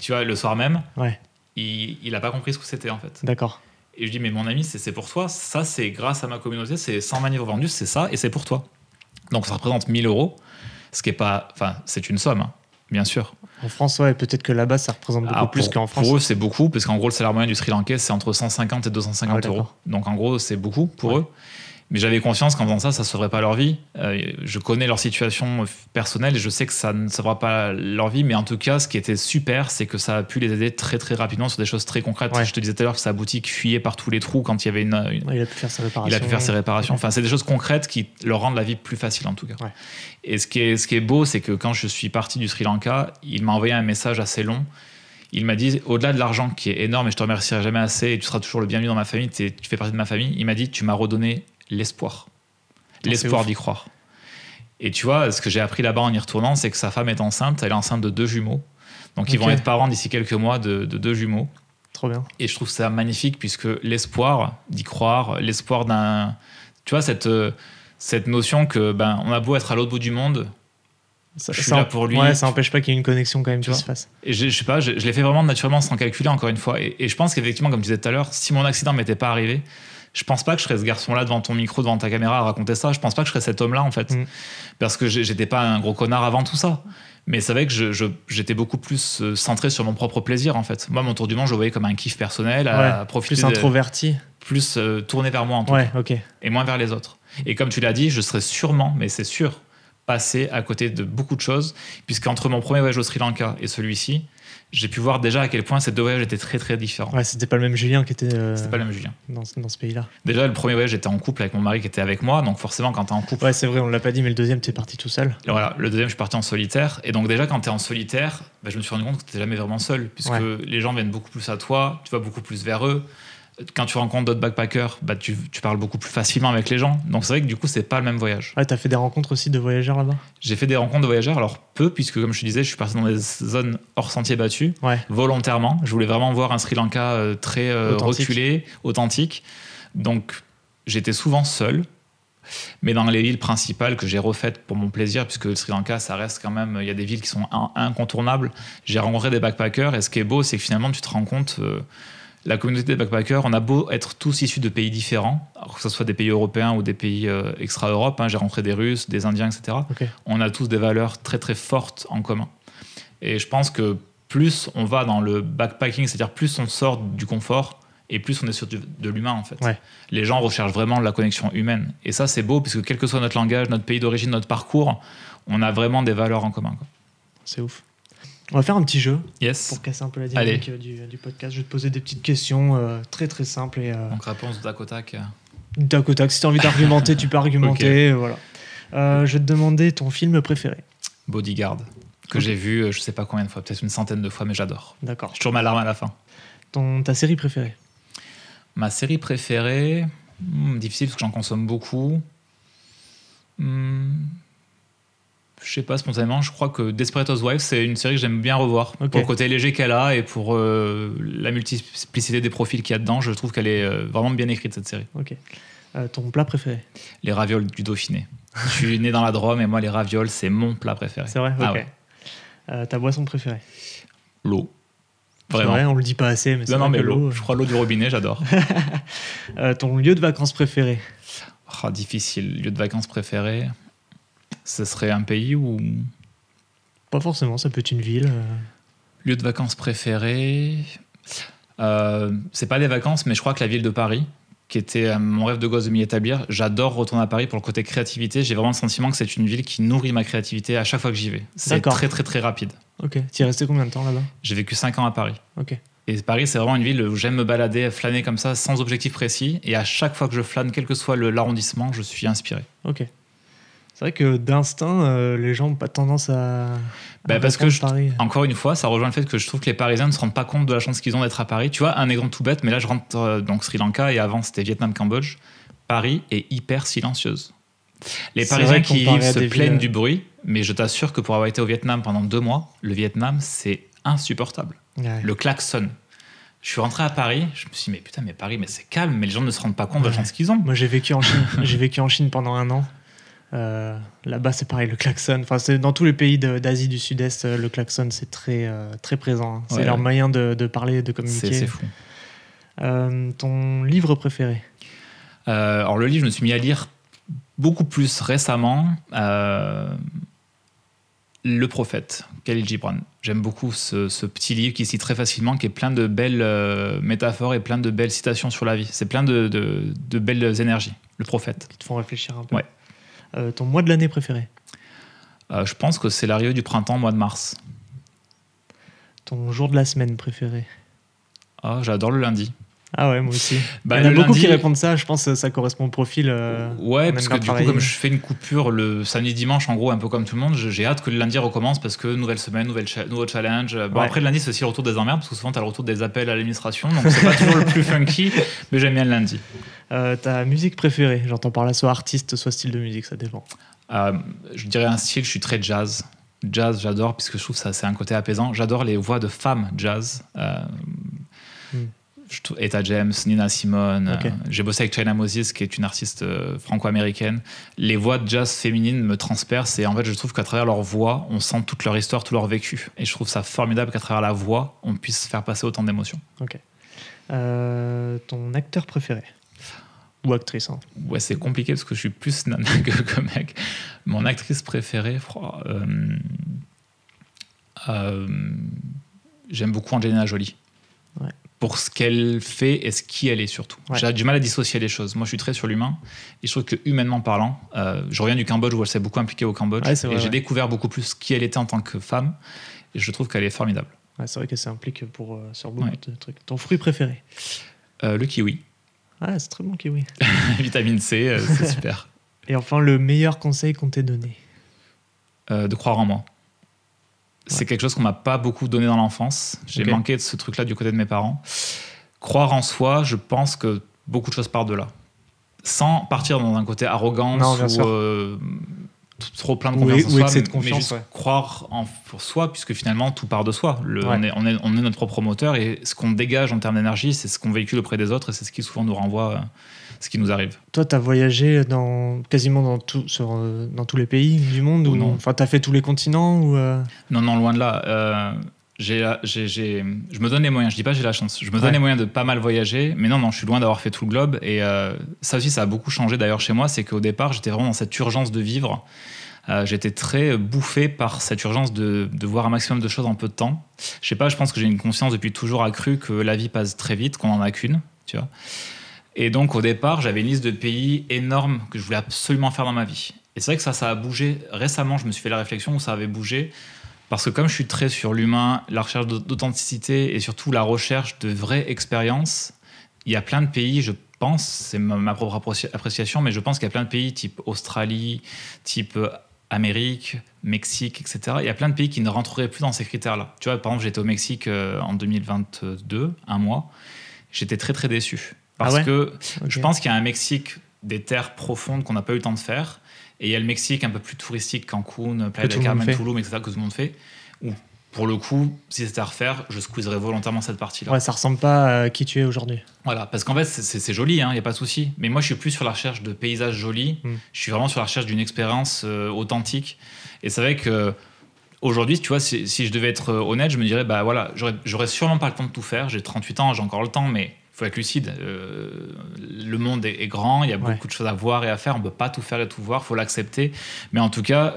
tu vois, le soir même, Ouais, il, il a pas compris ce que c'était en fait. d'accord. Et je dis, mais mon ami, c'est pour toi. Ça, c'est grâce à ma communauté. C'est 120 livres vendus, c'est ça, et c'est pour toi. Donc, ça représente 1000 euros, ce qui est pas. Enfin, c'est une somme, hein, bien sûr. En France, ouais, peut-être que là-bas, ça représente beaucoup Alors, plus qu'en France. pour eux, c'est beaucoup, parce qu'en gros, le salaire moyen du Sri Lankais, c'est entre 150 et 250 Ah ouais, euros. Donc, en gros, c'est beaucoup pour Ouais. eux. Mais j'avais conscience qu'en faisant ça, ça ne sauverait pas leur vie. Euh, je connais leur situation personnelle et je sais que ça ne sauvera pas leur vie. Mais en tout cas, ce qui était super, c'est que ça a pu les aider très très rapidement sur des choses très concrètes. Ouais. Je te disais tout à l'heure que sa boutique fuyait par tous les trous quand il y avait une, une- Ouais, il a pu faire ses réparations. il a pu faire ses réparations. Enfin, c'est des choses concrètes qui leur rendent la vie plus facile en tout cas. Et ce qui est, ce qui est beau, c'est que quand je suis parti du Sri Lanka, il m'a envoyé un message assez long. Il m'a dit, au-delà de l'argent qui est énorme et je te remercierai jamais assez et tu seras toujours le bienvenu dans ma famille, tu fais partie de ma famille, il m'a dit, tu m'as redonné l'espoir. L'espoir d'y croire. Et tu vois, ce que j'ai appris là-bas en y retournant, c'est que sa femme est enceinte, elle est enceinte de deux jumeaux. Donc ils vont être parents d'ici quelques mois de- de deux jumeaux. Trop bien. Et je trouve ça magnifique puisque l'espoir d'y croire, l'espoir d'un. Tu vois, cette, cette notion que ben, on a beau être à l'autre bout du monde, Ça, je suis ça là en- pour lui. Ouais, ça n'empêche pas qu'il y ait une connexion quand même Tu qui vois. se fasse. Et je, je sais pas, je, je l'ai fait vraiment naturellement sans calculer, encore une fois. Et, et je pense qu'effectivement, comme tu disais tout à l'heure, si mon accident m'était pas arrivé, je pense pas que je serais ce garçon-là devant ton micro, devant ta caméra à raconter ça. Je pense pas que je serais cet homme-là, en fait. Mm. Parce que j'étais pas un gros connard avant tout ça. Mais c'est vrai que j'étais beaucoup plus euh, centré sur mon propre plaisir, en fait. Moi, mon tour du monde, je le voyais comme un kiff personnel, à Ouais, profiter, Plus de- introverti. plus euh, tourné vers moi, en tout Ouais, ok. et moins vers les autres. Et comme tu l'as dit, je serais sûrement, mais c'est sûr, passé à côté de beaucoup de choses, puisqu'entre mon premier voyage au Sri Lanka et celui-ci, j'ai pu voir déjà à quel point ces deux voyages étaient très très différents. Ouais, c'était pas le même Julien qui était euh, C'était pas le même Julien. dans, ce- dans ce pays-là. Déjà, le premier voyage, j'étais en couple avec mon mari qui était avec moi, donc forcément, quand t'es en couple, Ouais, c'est vrai, on l'a pas dit, mais le deuxième, t'es parti tout seul. voilà, le deuxième, je suis parti en solitaire. Et donc, déjà, quand t'es en solitaire, bah, je me suis rendu compte que t'es jamais vraiment seul, puisque Ouais. les gens viennent beaucoup plus à toi, tu vas beaucoup plus vers eux. Quand tu rencontres d'autres backpackers, bah, tu, tu parles beaucoup plus facilement avec les gens. Donc, c'est vrai que du coup, c'est pas le même voyage. Ouais, t'as fait des rencontres aussi de voyageurs là-bas? J'ai fait des rencontres de voyageurs, alors peu, puisque comme je te disais, je suis parti dans des zones hors sentier battu, Ouais. volontairement. Je voulais vraiment voir un Sri Lanka euh, très euh, Authentique. reculé, authentique. Donc j'étais souvent seul, mais dans les villes principales que j'ai refaites pour mon plaisir, puisque le Sri Lanka, ça reste quand même, il y a des villes qui sont in- incontournables. J'ai rencontré des backpackers, et ce qui est beau, c'est que finalement, tu te rends compte. euh, la communauté des backpackers, on a beau être tous issus de pays différents, alors que ce soit des pays européens ou des pays euh, extra-Europe, hein, j'ai rencontré des Russes, des Indiens, etc on a tous des valeurs très très fortes en commun. Et je pense que plus on va dans le backpacking, c'est-à-dire plus on sort du confort et plus on est sur du- de l'humain en fait. Ouais. Les gens recherchent vraiment la connexion humaine. Et ça c'est beau puisque quel que soit notre langage, notre pays d'origine, notre parcours, on a vraiment des valeurs en commun. C'est ouf. On va faire un petit jeu Yes. pour casser un peu la dynamique euh, du, du podcast. Je vais te poser des petites questions euh, très très simples et euh, Donc réponse tac au tac. tac au tac. Si tu as envie d'argumenter, tu peux argumenter. <laughs> Voilà. Euh, je vais te demander ton film préféré. Bodyguard que j'ai vu je sais pas combien de fois, peut-être une centaine de fois, mais j'adore. D'accord. J'ai toujours ma larme à la fin. Ton, ta série préférée? Ma série préférée, hmm, difficile parce que j'en consomme beaucoup. Hmm, je sais pas spontanément, je crois que Desperate Housewives, c'est une série que j'aime bien revoir. Ok. Pour le côté léger qu'elle a et pour euh, la multiplicité des profils qu'il y a dedans, je trouve qu'elle est euh, vraiment bien écrite cette série. Ok. Euh, ton plat préféré? Les ravioles du Dauphiné. je suis né dans la Drôme et moi, les ravioles, c'est mon plat préféré. C'est vrai? Ok. Ah ouais. Euh, ta boisson préférée? L'eau. Vraiment. vrai, on le dit pas assez, mais c'est Non, non, mais l'eau. l'eau. Je crois l'eau du robinet, j'adore. <laughs> Euh, ton lieu de vacances préféré? Oh, difficile. Lieu de vacances préféré. Ce serait un pays où Pas forcément, ça peut être une ville. euh. Lieu de vacances préféré euh, C'est pas des vacances, mais je crois que la ville de Paris, qui était euh, mon rêve de gosse de m'y établir, j'adore retourner à Paris pour le côté créativité. J'ai vraiment le sentiment que c'est une ville qui nourrit ma créativité à chaque fois que j'y vais. C'est très très très rapide. Ok. Tu es resté combien de temps là-bas? J'ai vécu 5 ans à Paris. Ok. Et Paris, c'est vraiment une ville où j'aime me balader, flâner comme ça, sans objectif précis. Et à chaque fois que je flâne, quel que soit l'arrondissement, je suis inspiré. Ok. C'est vrai que d'instinct, euh, les gens n'ont pas tendance à. à Bah, parce que répondre je- Paris. Encore une fois, ça rejoint le fait que je trouve que les Parisiens ne se rendent pas compte de la chance qu'ils ont d'être à Paris. Tu vois, un exemple tout bête, mais là je rentre euh, donc Sri Lanka et avant c'était Vietnam-Cambodge. Paris est hyper silencieuse. Les Parisiens qui y vivent à se plaignent villes- du bruit, mais je t'assure que pour avoir été au Vietnam pendant deux mois, le Vietnam c'est insupportable. Ouais. Le klaxon. Je suis rentré à Paris, je me suis dit, mais putain, mais Paris, mais c'est calme, mais les gens ne se rendent pas compte de la chance qu'ils ont. Moi, j'ai vécu en Chine. <laughs> j'ai vécu en Chine pendant un an. Euh, Là-bas, c'est pareil, le klaxon. Enfin, c'est dans tous les pays d'Asie du Sud-Est, euh, le klaxon, c'est très, euh, très présent. hein. C'est Ouais, leur ouais. moyen de, de parler, de communiquer. c'est fou. Euh, ton livre préféré? Alors le livre, je me suis mis à lire beaucoup plus récemment. le prophète, Khalil Gibran. J'aime beaucoup ce, ce petit livre qui cite très facilement, qui est plein de belles euh, métaphores et plein de belles citations sur la vie. C'est plein de, de- de belles énergies. Le prophète. qui te font réfléchir un peu. Ouais. Euh, ton mois de l'année préféré Euh, je pense que c'est l'arrivée du printemps, mois de mars. Ton jour de la semaine préféré Ah, j'adore le lundi. Ah ouais, moi aussi. Bah, Il y en a beaucoup qui lundi- répondent ça. Je pense que ça correspond au profil. euh, Ouais, parce que du coup, comme je fais une coupure le samedi dimanche, en gros, un peu comme tout le monde, j'ai hâte que le lundi recommence parce que nouvelle semaine, nouvelle cha- nouveau challenge. Bon, Ouais. après, le lundi, c'est aussi le retour des emmerdes parce que souvent, tu as le retour des appels à l'administration, donc c'est pas toujours le plus funky, <laughs> mais j'aime bien le lundi. euh, ta musique préférée? J'entends par là soit artiste, soit style de musique, ça dépend. Euh, je dirais un style, je suis très jazz. Jazz, j'adore, puisque je trouve que ça c'est un côté apaisant. J'adore les voix de femmes jazz. Euh, Hmm. Etta James, Nina Simone. Euh, J'ai bossé avec China Moses, qui est une artiste euh, franco-américaine. Les voix de jazz féminines me transpercent et en fait, je trouve qu'à travers leur voix, on sent toute leur histoire, tout leur vécu. Et je trouve ça formidable qu'à travers la voix, on puisse faire passer autant d'émotions. Ok. Euh, ton acteur préféré? Ou actrice hein. Ouais, c'est compliqué parce que je suis plus <laughs> nana que, que mec. Mon actrice préférée, j'aime beaucoup Angelina Jolie. Pour ce qu'elle fait et ce qui elle est surtout. Ouais. J'ai du mal à dissocier les choses. Moi, je suis très sur l'humain et je trouve que humainement parlant, euh, je reviens du Cambodge où elle s'est beaucoup impliquée au Cambodge Ouais, c'est vrai, et j'ai découvert beaucoup plus qui elle était en tant que femme et je trouve qu'elle est formidable. C'est vrai que ça implique pour, euh, sur beaucoup de trucs. Ton fruit préféré Euh, le kiwi, Ah, c'est très bon kiwi. <laughs> vitamine C, c'est <laughs> super. Et enfin, le meilleur conseil qu'on t'ait donné de croire en moi. C'est Ouais. quelque chose qu'on m'a pas beaucoup donné dans l'enfance. J'ai manqué de ce truc-là du côté de mes parents. Croire en soi, je pense que beaucoup de choses partent de là. Sans partir dans un côté arrogance Non, ou euh, trop plein de confiance en soi, excès de mais confiance, juste ouais. croire en pour soi, puisque finalement tout part de soi. Le- Ouais. on, est, on, est, on est notre propre moteur et ce qu'on dégage en termes d'énergie, c'est ce qu'on véhicule auprès des autres et c'est ce qui souvent nous renvoie euh, ce qui nous arrive. Toi, tu as voyagé dans, quasiment dans, tout, sur, euh, dans tous les pays du monde Ou ou non. Enfin, tu as fait tous les continents ou euh, Non, non, loin de là. Euh, j'ai, j'ai- j'ai- je me donne les moyens. Je dis pas j'ai la chance. Je me donne Ouais. les moyens de pas mal voyager. Mais non, non, je suis loin d'avoir fait tout le globe. Et euh, ça aussi, ça a beaucoup changé d'ailleurs chez moi. C'est qu'au départ, j'étais vraiment dans cette urgence de vivre. Euh, j'étais très bouffé par cette urgence de, de voir un maximum de choses en peu de temps. Je sais pas, je pense que j'ai une conscience depuis toujours accrue que la vie passe très vite, qu'on en a qu'une, tu vois. Et donc au départ, j'avais une liste de pays énorme que je voulais absolument faire dans ma vie. Et c'est vrai que ça, ça a bougé. Récemment, je me suis fait la réflexion où ça avait bougé. Parce que comme je suis très sur l'humain, la recherche d'aut- d'authenticité et surtout la recherche de vraies expériences, il y a plein de pays, je pense, c'est ma, propre appréci- appréciation, mais je pense qu'il y a plein de pays type Australie, type euh, Amérique, Mexique, etc. Il y a plein de pays qui ne rentreraient plus dans ces critères-là. Tu vois, par exemple, j'étais au Mexique euh, en 2022, un mois. J'étais très très déçu. Parce Ah ouais que je pense qu'il y a un Mexique des terres profondes qu'on n'a pas eu le temps de faire. Et il y a le Mexique un peu plus touristique, Cancun, Playa del Carmen. Tulum, etc., que tout le monde fait. Où, pour le coup, si c'était à refaire, je squeezerais volontairement cette partie-là. Ouais, ça ressemble pas à qui tu es aujourd'hui. Voilà, parce qu'en fait, c'est- joli, il n'y a pas de souci. Mais moi, je suis plus sur la recherche de paysages jolis. Mm. Je suis vraiment sur la recherche d'une expérience euh, authentique. Et c'est vrai que aujourd'hui, tu vois, si, si je devais être euh, honnête, je me dirais, bah voilà, j'aurais- sûrement pas le temps de tout faire. J'ai 38 ans, j'ai encore le temps, mais faut être lucide. Euh, le monde est, est grand, il y a Ouais. beaucoup de choses à voir et à faire. On peut pas tout faire et tout voir, faut l'accepter. Mais en tout cas,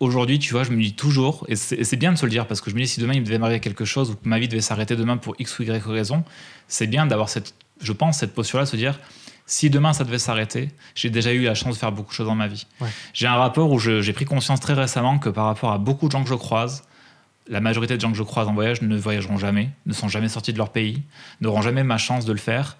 aujourd'hui, tu vois, je me dis toujours, et c'est bien de se le dire, parce que je me dis, si demain il me devait m'arriver quelque chose ou que ma vie devait s'arrêter demain pour X ou Y raison, c'est bien d'avoir cette, je pense, cette posture-là, se dire, si demain ça devait s'arrêter, j'ai déjà eu la chance de faire beaucoup de choses dans ma vie. Ouais. J'ai un rapport où j'ai pris conscience très récemment que par rapport à beaucoup de gens que je croise, la majorité de gens que je croise en voyage ne voyageront jamais, ne sont jamais sortis de leur pays, n'auront jamais ma chance de le faire.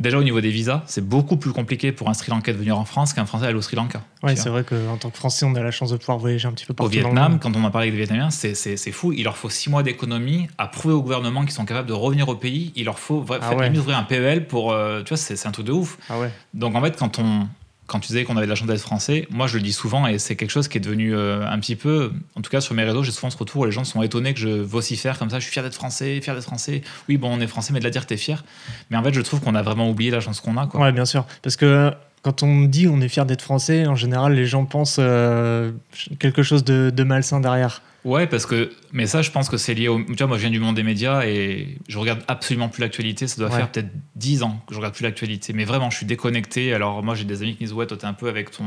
Déjà au niveau des visas, c'est beaucoup plus compliqué pour un Sri Lankais de venir en France qu'un Français aller au Sri Lanka. Tu c'est vrai qu'en tant que Français, on a la chance de pouvoir voyager un petit peu au partout. dans le Vietnam, monde. quand on en parlé avec des Vietnamiens, c'est- c'est c'est fou. Il leur faut six mois d'économie à prouver au gouvernement qu'ils sont capables de revenir au pays. Il leur faut Ah faire- ouais. ouvrir un PEL pour. euh, tu vois, c'est c'est un truc de ouf. Ah ouais. Donc en fait, quand on. Quand tu disais qu'on avait de la chance d'être français, moi je le dis souvent et c'est quelque chose qui est devenu euh, un petit peu, en tout cas sur mes réseaux, j'ai souvent ce retour où les gens sont étonnés que je vocifère comme ça, je suis fier d'être français, fier d'être français. Oui, bon, on est français, mais de la dire t'es fier. Mais en fait, je trouve qu'on a vraiment oublié la chance qu'on a. Quoi. Ouais, bien sûr. Parce que euh, quand on dit on est fier d'être français, en général, les gens pensent euh, quelque chose de, de malsain derrière. Ouais, parce que, mais ça, je pense que c'est lié au. Tu vois, moi, je viens du monde des médias et je regarde absolument plus l'actualité. Ça doit Ouais. faire peut-être 10 ans que je regarde plus l'actualité. Mais vraiment, je suis déconnecté. Alors, moi, j'ai des amis qui me disent Ouais, toi, t'es un peu avec ton.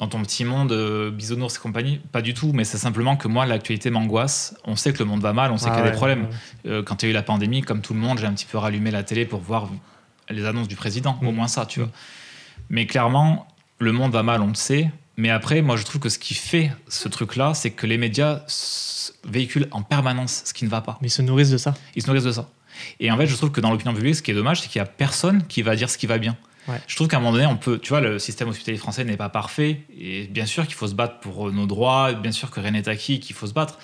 dans ton petit monde, euh, bisounours et compagnie. Pas du tout, mais c'est simplement que moi, l'actualité m'angoisse. On sait que le monde va mal, on sait Ah qu'il y a ouais, des problèmes. ouais. Euh, quand il y a eu la pandémie, comme tout le monde, j'ai un petit peu rallumé la télé pour voir les annonces du président, au Mm. moins ça, tu Mm. vois. Mais clairement, le monde va mal, on le sait. Mais après, moi, je trouve que ce qui fait ce truc-là, c'est que les médias véhiculent en permanence ce qui ne va pas. Mais ils se nourrissent de ça. Ils se nourrissent de ça. Et en fait, je trouve que dans l'opinion publique, ce qui est dommage, c'est qu'il n'y a personne qui va dire ce qui va bien. Ouais. Je trouve qu'à un moment donné, on peut, tu vois, le système hospitalier français n'est pas parfait. Et bien sûr qu'il faut se battre pour nos droits, bien sûr que rien n'est acquis, qu'il faut se battre.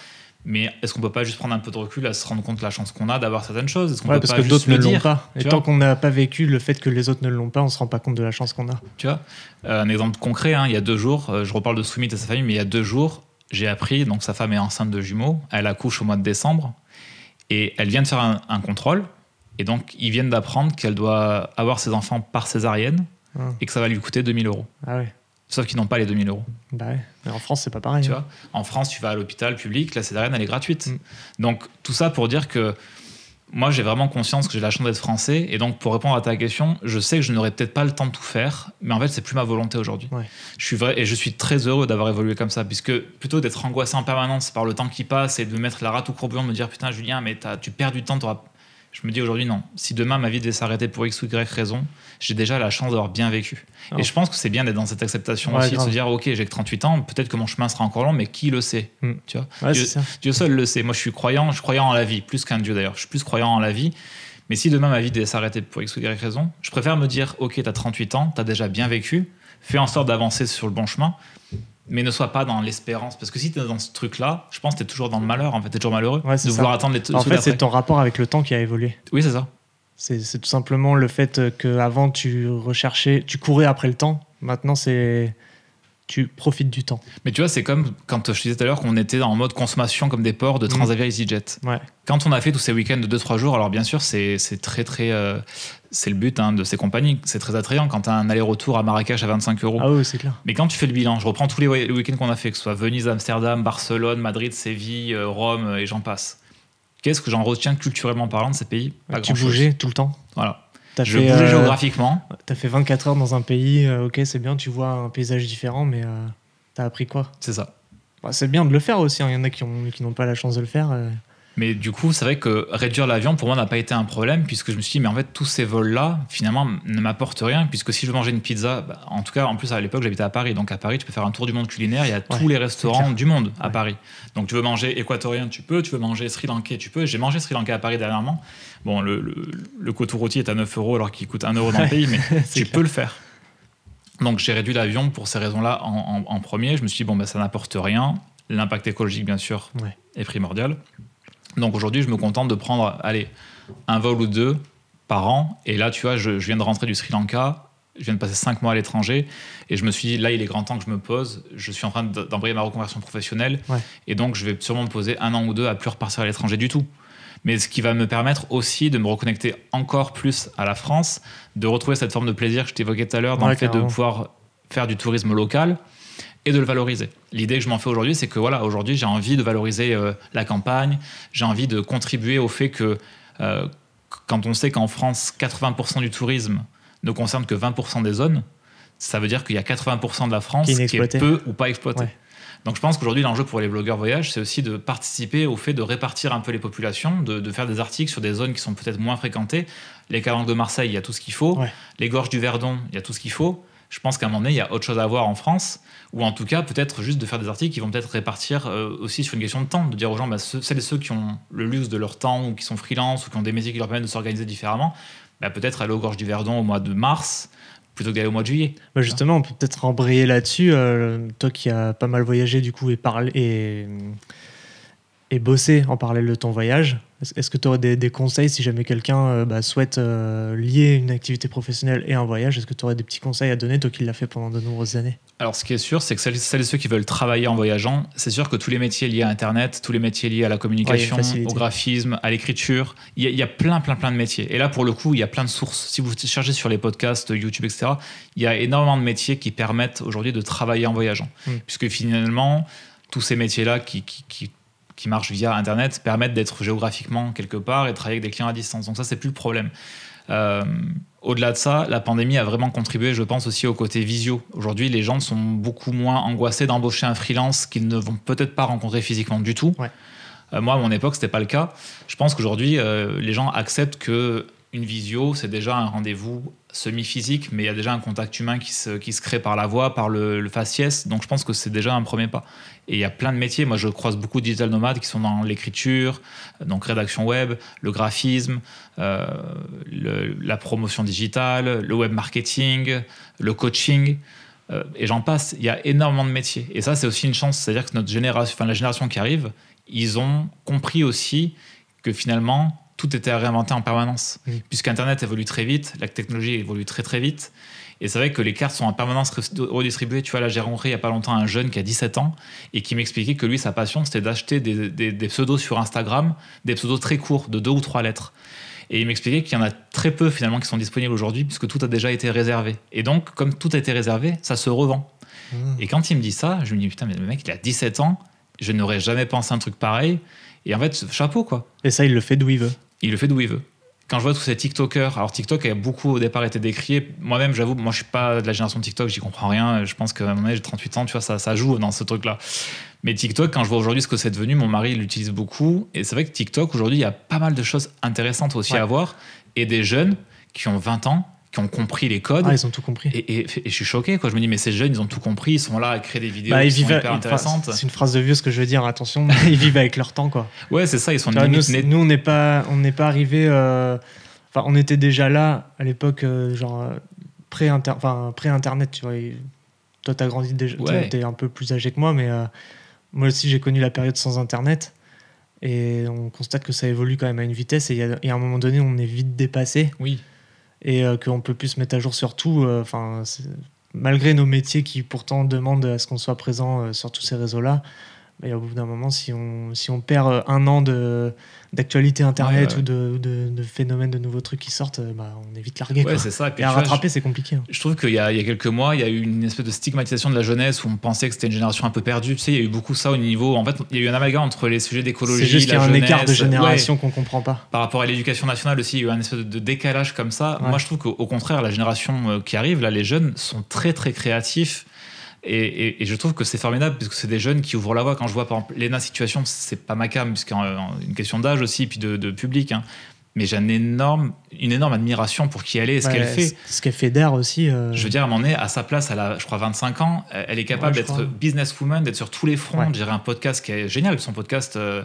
Mais est-ce qu'on peut pas juste prendre un peu de recul à se rendre compte de la chance qu'on a d'avoir certaines choses? Est-ce qu'on Ouais, peut parce pas que juste d'autres le ne l'ont pas. Et tant qu'on n'a pas vécu le fait que les autres ne l'ont pas, on se rend pas compte de la chance qu'on a. Tu vois? Euh, Un exemple concret, hein, il y a deux jours, euh, je reparle de Soumit et sa famille, mais il y a deux jours, j'ai appris, donc sa femme est enceinte de jumeaux, elle accouche au mois de décembre, et elle vient de faire un, un contrôle, Et donc, ils viennent d'apprendre qu'elle doit avoir ses enfants par césarienne Ah. et que ça va lui coûter 2000 euros. Ah ouais. Sauf qu'ils n'ont pas les 2000 euros. Bah ouais. Mais en France, c'est pas pareil. Tu hein. vois en France, tu vas à l'hôpital public, la césarienne, elle est gratuite. Mm. Donc, tout ça pour dire que moi, j'ai vraiment conscience que j'ai la chance d'être français. Et donc, pour répondre à ta question, je sais que je n'aurais peut-être pas le temps de tout faire, mais en fait, c'est plus ma volonté aujourd'hui. Ouais. Je suis vrai et je suis très heureux d'avoir évolué comme ça, puisque plutôt d'être angoissé en permanence par le temps qui passe et de me mettre la rate au courbouillon, de me dire putain, Julien, mais tu perds du temps, t'auras- Je me dis aujourd'hui, non. Si demain ma vie devait s'arrêter pour X ou Y raison, j'ai déjà la chance d'avoir bien vécu. Oh. Et je pense que c'est bien d'être dans cette acceptation Ouais, aussi, de se dire, ok, j'ai que 38 ans, peut-être que mon chemin sera encore long, mais qui le sait Mm. Tu vois? Ouais. Dieu seul le sait. Moi, je suis croyant, je suis croyant en la vie, plus qu'un Dieu d'ailleurs. Je suis plus croyant en la vie. Mais si demain ma vie devait s'arrêter pour X ou Y raison, je préfère me dire, ok, t'as 38 ans, t'as déjà bien vécu, fais en sorte d'avancer sur le bon chemin, mais ne sois pas dans l'espérance. Parce que si t'es dans ce truc-là, je pense que t'es toujours dans le malheur, en fait, t'es toujours malheureux Ouais, de ça. vouloir attendre les En fait, c'est ton rapport avec le temps qui a évolué. Oui, c'est ça. C'est c'est tout simplement le fait qu'avant, tu recherchais, tu courais après le temps. Maintenant, c'est. Tu profites du temps. Mais tu vois, c'est comme quand je disais tout à l'heure qu'on était en mode consommation comme des ports de Transavia EasyJet. Ouais. Quand on a fait tous ces week-ends de 2-3 jours, alors bien sûr, c'est très, très. euh, c'est le but hein, de ces compagnies. C'est très attrayant quand tu as un aller-retour à Marrakech à 25 euros. Ah oui, c'est clair. Mais quand tu fais le bilan, je reprends tous les we- les week-ends qu'on a fait, que ce soit Venise, Amsterdam, Barcelone, Madrid, Séville, euh, Rome euh, et j'en passe. Qu'est-ce que j'en retiens culturellement parlant de ces pays? Pas tu bougeais tout le temps? Voilà. T'as Je fait, bougeais euh, géographiquement. T'as fait 24 heures dans un pays, euh, ok, c'est bien, tu vois un paysage différent, mais euh, t'as appris quoi? C'est ça. Bah, C'est bien de le faire aussi, hein. il y en a qui n'ont pas la chance de le faire. Mais du coup, c'est vrai que réduire l'avion, pour moi, n'a pas été un problème, puisque je me suis dit, mais en fait, tous ces vols-là, finalement, ne m'apportent rien, puisque si je veux manger une pizza, bah, en tout cas, en plus, à l'époque, j'habitais à Paris, donc à Paris, tu peux faire un tour du monde culinaire, il y a tous les restaurants du monde à Ouais. Paris. Donc tu veux manger équatorien, tu peux, tu veux manger sri lankais, tu peux. J'ai mangé sri lankais à Paris dernièrement. Bon, le, le, le coteau rôti est à 9 euros alors qu'il coûte 1 euro dans le pays, mais <laughs> tu clair. peux le faire. Donc j'ai réduit l'avion pour ces raisons-là en, en- en premier. Je me suis dit, bon, ben, ça n'apporte rien. L'impact écologique, bien sûr, Ouais. est primordial. Donc aujourd'hui, je me contente de prendre, allez, un vol ou deux par an. Et là, tu vois, je, je viens de rentrer du Sri Lanka. Je viens de passer cinq mois à l'étranger et je me suis dit, là, il est grand temps que je me pose. Je suis en train de- d'embrayer ma reconversion professionnelle. Ouais. Et donc, je vais sûrement me poser un an ou deux à plus repartir à l'étranger du tout. Mais ce qui va me permettre aussi de me reconnecter encore plus à la France, de retrouver cette forme de plaisir que je t'évoquais tout à l'heure dans Ouais, le fait carrément. de pouvoir faire du tourisme local et de le valoriser. L'idée que je m'en fais aujourd'hui, c'est que voilà, aujourd'hui, j'ai envie de valoriser euh, la campagne, j'ai envie de contribuer au fait que euh, quand on sait qu'en France, 80% du tourisme ne concerne que 20% des zones, ça veut dire qu'il y a 80% de la France Qui est qui est, inexploitée. peu ou pas exploitée. Ouais. Donc je pense qu'aujourd'hui, l'enjeu pour les blogueurs voyage, c'est aussi de participer au fait de répartir un peu les populations, de, de faire des articles sur des zones qui sont peut-être moins fréquentées. Les calanques de Marseille, il y a tout ce qu'il faut. Ouais. Les gorges du Verdon, il y a tout ce qu'il faut. Je pense qu'à un moment donné, il y a autre chose à voir en France, ou en tout cas, peut-être juste de faire des articles qui vont peut-être répartir euh, aussi sur une question de temps, de dire aux gens, bah, ceux- celles et ceux qui ont le luxe de leur temps, ou qui sont freelance, ou qui ont des métiers qui leur permettent de s'organiser différemment, bah, peut-être aller aux gorges du Verdon au mois de mars, plutôt que d'aller au mois de juillet. Bah, justement, on peut peut-être embrayer là-dessus. euh, toi qui as pas mal voyagé du coup et parlé et, et bossé en parallèle de ton voyage, est-ce que tu aurais des, des conseils si jamais quelqu'un euh, bah, souhaite euh, lier une activité professionnelle et un voyage Est-ce que tu aurais des petits conseils à donner, toi qui l'as fait pendant de nombreuses années? Alors, ce qui est sûr, c'est que celles, celles et ceux qui veulent travailler en voyageant, c'est sûr que tous les métiers liés à Internet, tous les métiers liés à la communication, au graphisme, à l'écriture, il y, a- il y a plein, plein, plein de métiers. Et là, pour le coup, il y a plein de sources. Si vous cherchez sur les podcasts, YouTube, etc., il y a énormément de métiers qui permettent aujourd'hui de travailler en voyageant. Mm. Puisque finalement, tous ces métiers-là qui, qui, qui- qui marchent via Internet permettent d'être géographiquement quelque part et de travailler avec des clients à distance. Donc ça, c'est plus le problème. Euh, au-delà de ça, la pandémie a vraiment contribué, je pense, aussi au côté visio. Aujourd'hui, les gens sont beaucoup moins angoissés d'embaucher un freelance qu'ils ne vont peut-être pas rencontrer physiquement du tout. Ouais. Euh, moi, à mon époque, c'était pas le cas. Je pense qu'aujourd'hui, euh, les gens acceptent que une visio, c'est déjà un rendez-vous semi-physique, mais il y a déjà un contact humain qui se, qui se crée par la voix, par le, faciès. Donc, je pense que c'est déjà un premier pas. Et il y a plein de métiers. Moi, je croise beaucoup de digital nomades qui sont dans l'écriture, donc rédaction web, le graphisme, euh, la promotion digitale, le web marketing, le coaching. euh, et j'en passe. Il y a énormément de métiers. Et ça, c'est aussi une chance. C'est-à-dire que notre génération, enfin, la génération qui arrive, ils ont compris aussi que finalement, tout était à réinventer en permanence. Mm. Puisqu'Internet évolue très vite, la technologie évolue très très vite. Et c'est vrai que les cartes sont en permanence redistribuées. Tu vois, là, j'ai rencontré il n'y a pas longtemps un jeune qui a 17 ans et qui m'expliquait que lui, sa passion, c'était d'acheter des, des- des pseudos sur Instagram, des pseudos très courts, de deux ou trois lettres. Et il m'expliquait qu'il y en a très peu finalement qui sont disponibles aujourd'hui puisque tout a déjà été réservé. Et donc, comme tout a été réservé, ça se revend. Mmh. Et quand il me dit ça, je me dis putain, mais le mec, il a 17 ans, je n'aurais jamais pensé un truc pareil. Et en fait, chapeau quoi. Et ça, il le fait d'où il veut. Il le fait d'où il veut. Quand je vois tous ces TikTokers, alors TikTok a beaucoup au départ été décrié. Moi-même, j'avoue, moi je suis pas de la génération TikTok, j'y comprends rien. Je pense qu'à mon âge, j'ai 38 ans, tu vois, ça, ça joue dans ce truc-là. Mais TikTok, quand je vois aujourd'hui ce que c'est devenu, mon mari l'utilise beaucoup. Et c'est vrai que TikTok, aujourd'hui, il y a pas mal de choses intéressantes aussi Ouais. à voir. Et des jeunes qui ont 20 ans, qui ont compris les codes. Ah, ils ont tout compris. et, et- et je suis choqué, quoi. Je me dis, mais ces jeunes, ils ont tout compris, ils sont là à créer des vidéos Bah, ils qui sont vivent hyper enfin, intéressantes. C'est une phrase de vieux ce que je veux dire, attention, <laughs> ils vivent avec leur temps quoi. Ouais, c'est ça, ils sont nous, nés- nous, on n'est pas, on n'est pas arrivé. euh, Enfin, on était déjà là à l'époque, euh, genre euh, pré-inter, enfin pré-internet. Tu vois. Et toi, t'as grandi déjà. Ouais. T'es un peu plus âgé que moi, mais euh, moi aussi, j'ai connu la période sans internet. Et on constate que ça évolue quand même à une vitesse. Et il y a- et à un moment donné, on est vite dépassé Oui. Et euh, qu'on peut plus se mettre à jour sur tout. euh, malgré nos métiers qui pourtant demandent à ce qu'on soit présent euh, sur tous ces réseaux-là, mais au bout d'un moment, si on, si on perd euh, un an de d'actualité internet Ouais, ouais. ou de, de, de phénomènes, de nouveaux trucs qui sortent, euh, bah, on est vite largué. Ouais, c'est ça. Et Et à rattraper, c'est compliqué. hein. Je trouve qu'il y, y a quelques mois, il y a eu une espèce de stigmatisation de la jeunesse où on pensait que c'était une génération un peu perdue. Tu sais, il y a eu beaucoup ça au niveau. En fait, il y a eu un amalgame entre les sujets d'écologie, C'est juste qu'il y a un écart de génération qu'on comprend pas. Par rapport à l'éducation nationale aussi, il y a eu un espèce de décalage comme ça. Moi, je trouve qu'au au contraire, la génération euh, qui arrive, là, les jeunes, sont très, très créatifs. Et, et- et je trouve que c'est formidable puisque c'est des jeunes qui ouvrent la voie. Quand je vois par exemple Lena Situation, c'est pas ma cam, puisqu'il y a une question d'âge aussi, puis de, de public. hein. Mais j'ai un énorme, une énorme admiration pour qui elle est et ce Ouais, qu'elle fait. Ce qu'elle fait d'air aussi. euh, Je veux dire, à un moment donné, à sa place, elle a, je crois, 25 ans, elle est capable Ouais, d'être businesswoman, d'être sur tous les fronts. Ouais. Je dirais un podcast qui est génial, son podcast. euh,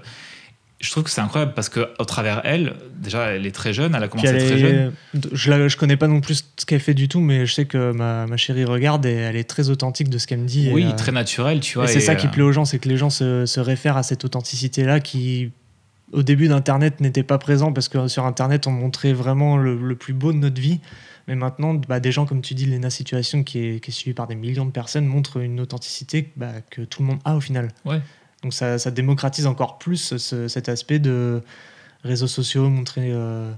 je trouve que c'est incroyable parce que au travers elle, déjà, elle est très jeune, elle a commencé elle très est- jeune. Je, la, je connais pas non plus ce qu'elle fait du tout, mais je sais que ma, ma chérie regarde et elle est très authentique de ce qu'elle me dit. Oui, et, euh, très naturelle, tu et vois. c'est ça euh, qui plaît aux gens, c'est que les gens se, se réfèrent à cette authenticité-là qui, au début d'Internet, n'était pas présent parce que sur Internet, on montrait vraiment le, le plus beau de notre vie. Mais maintenant, bah, des gens comme tu dis, Lena Situation, qui est, qui est suivie par des millions de personnes, montrent une authenticité bah, que tout le monde a au final. Ouais. Donc ça, démocratise encore plus ce- cet aspect de réseaux sociaux, montrer, euh,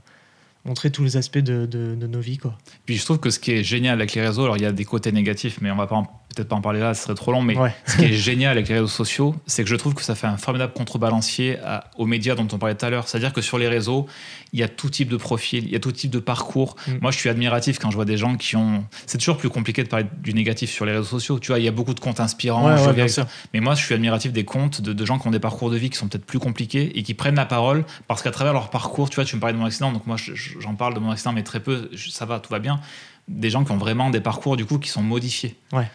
tous les aspects de, nos vies. Puis je trouve que ce qui est génial avec les réseaux, alors il y a des côtés négatifs, mais on va pas en- peut-être pas en parler là, ce serait trop long. Mais Ouais. ce qui est génial avec les réseaux sociaux, c'est que je trouve que ça fait un formidable contrebalancier à- aux médias dont on parlait tout à l'heure. C'est-à-dire que sur les réseaux, il y a tout type de profil, il y a tout type de parcours. Mm. Moi, je suis admiratif quand je vois des gens qui ont. C'est toujours plus compliqué de parler du négatif sur les réseaux sociaux. Tu vois, il y a beaucoup de comptes inspirants. Ouais, ouais. Mais moi, je suis admiratif des comptes de, de gens qui ont des parcours de vie qui sont peut-être plus compliqués et qui prennent la parole parce qu'à travers leur parcours, tu vois, tu me parlais de mon accident, donc moi, je- je- j'en parle de mon accident, mais très peu. Ça va, tout va bien. Des gens qui ont vraiment des parcours du coup qui sont modifiés. Ouais.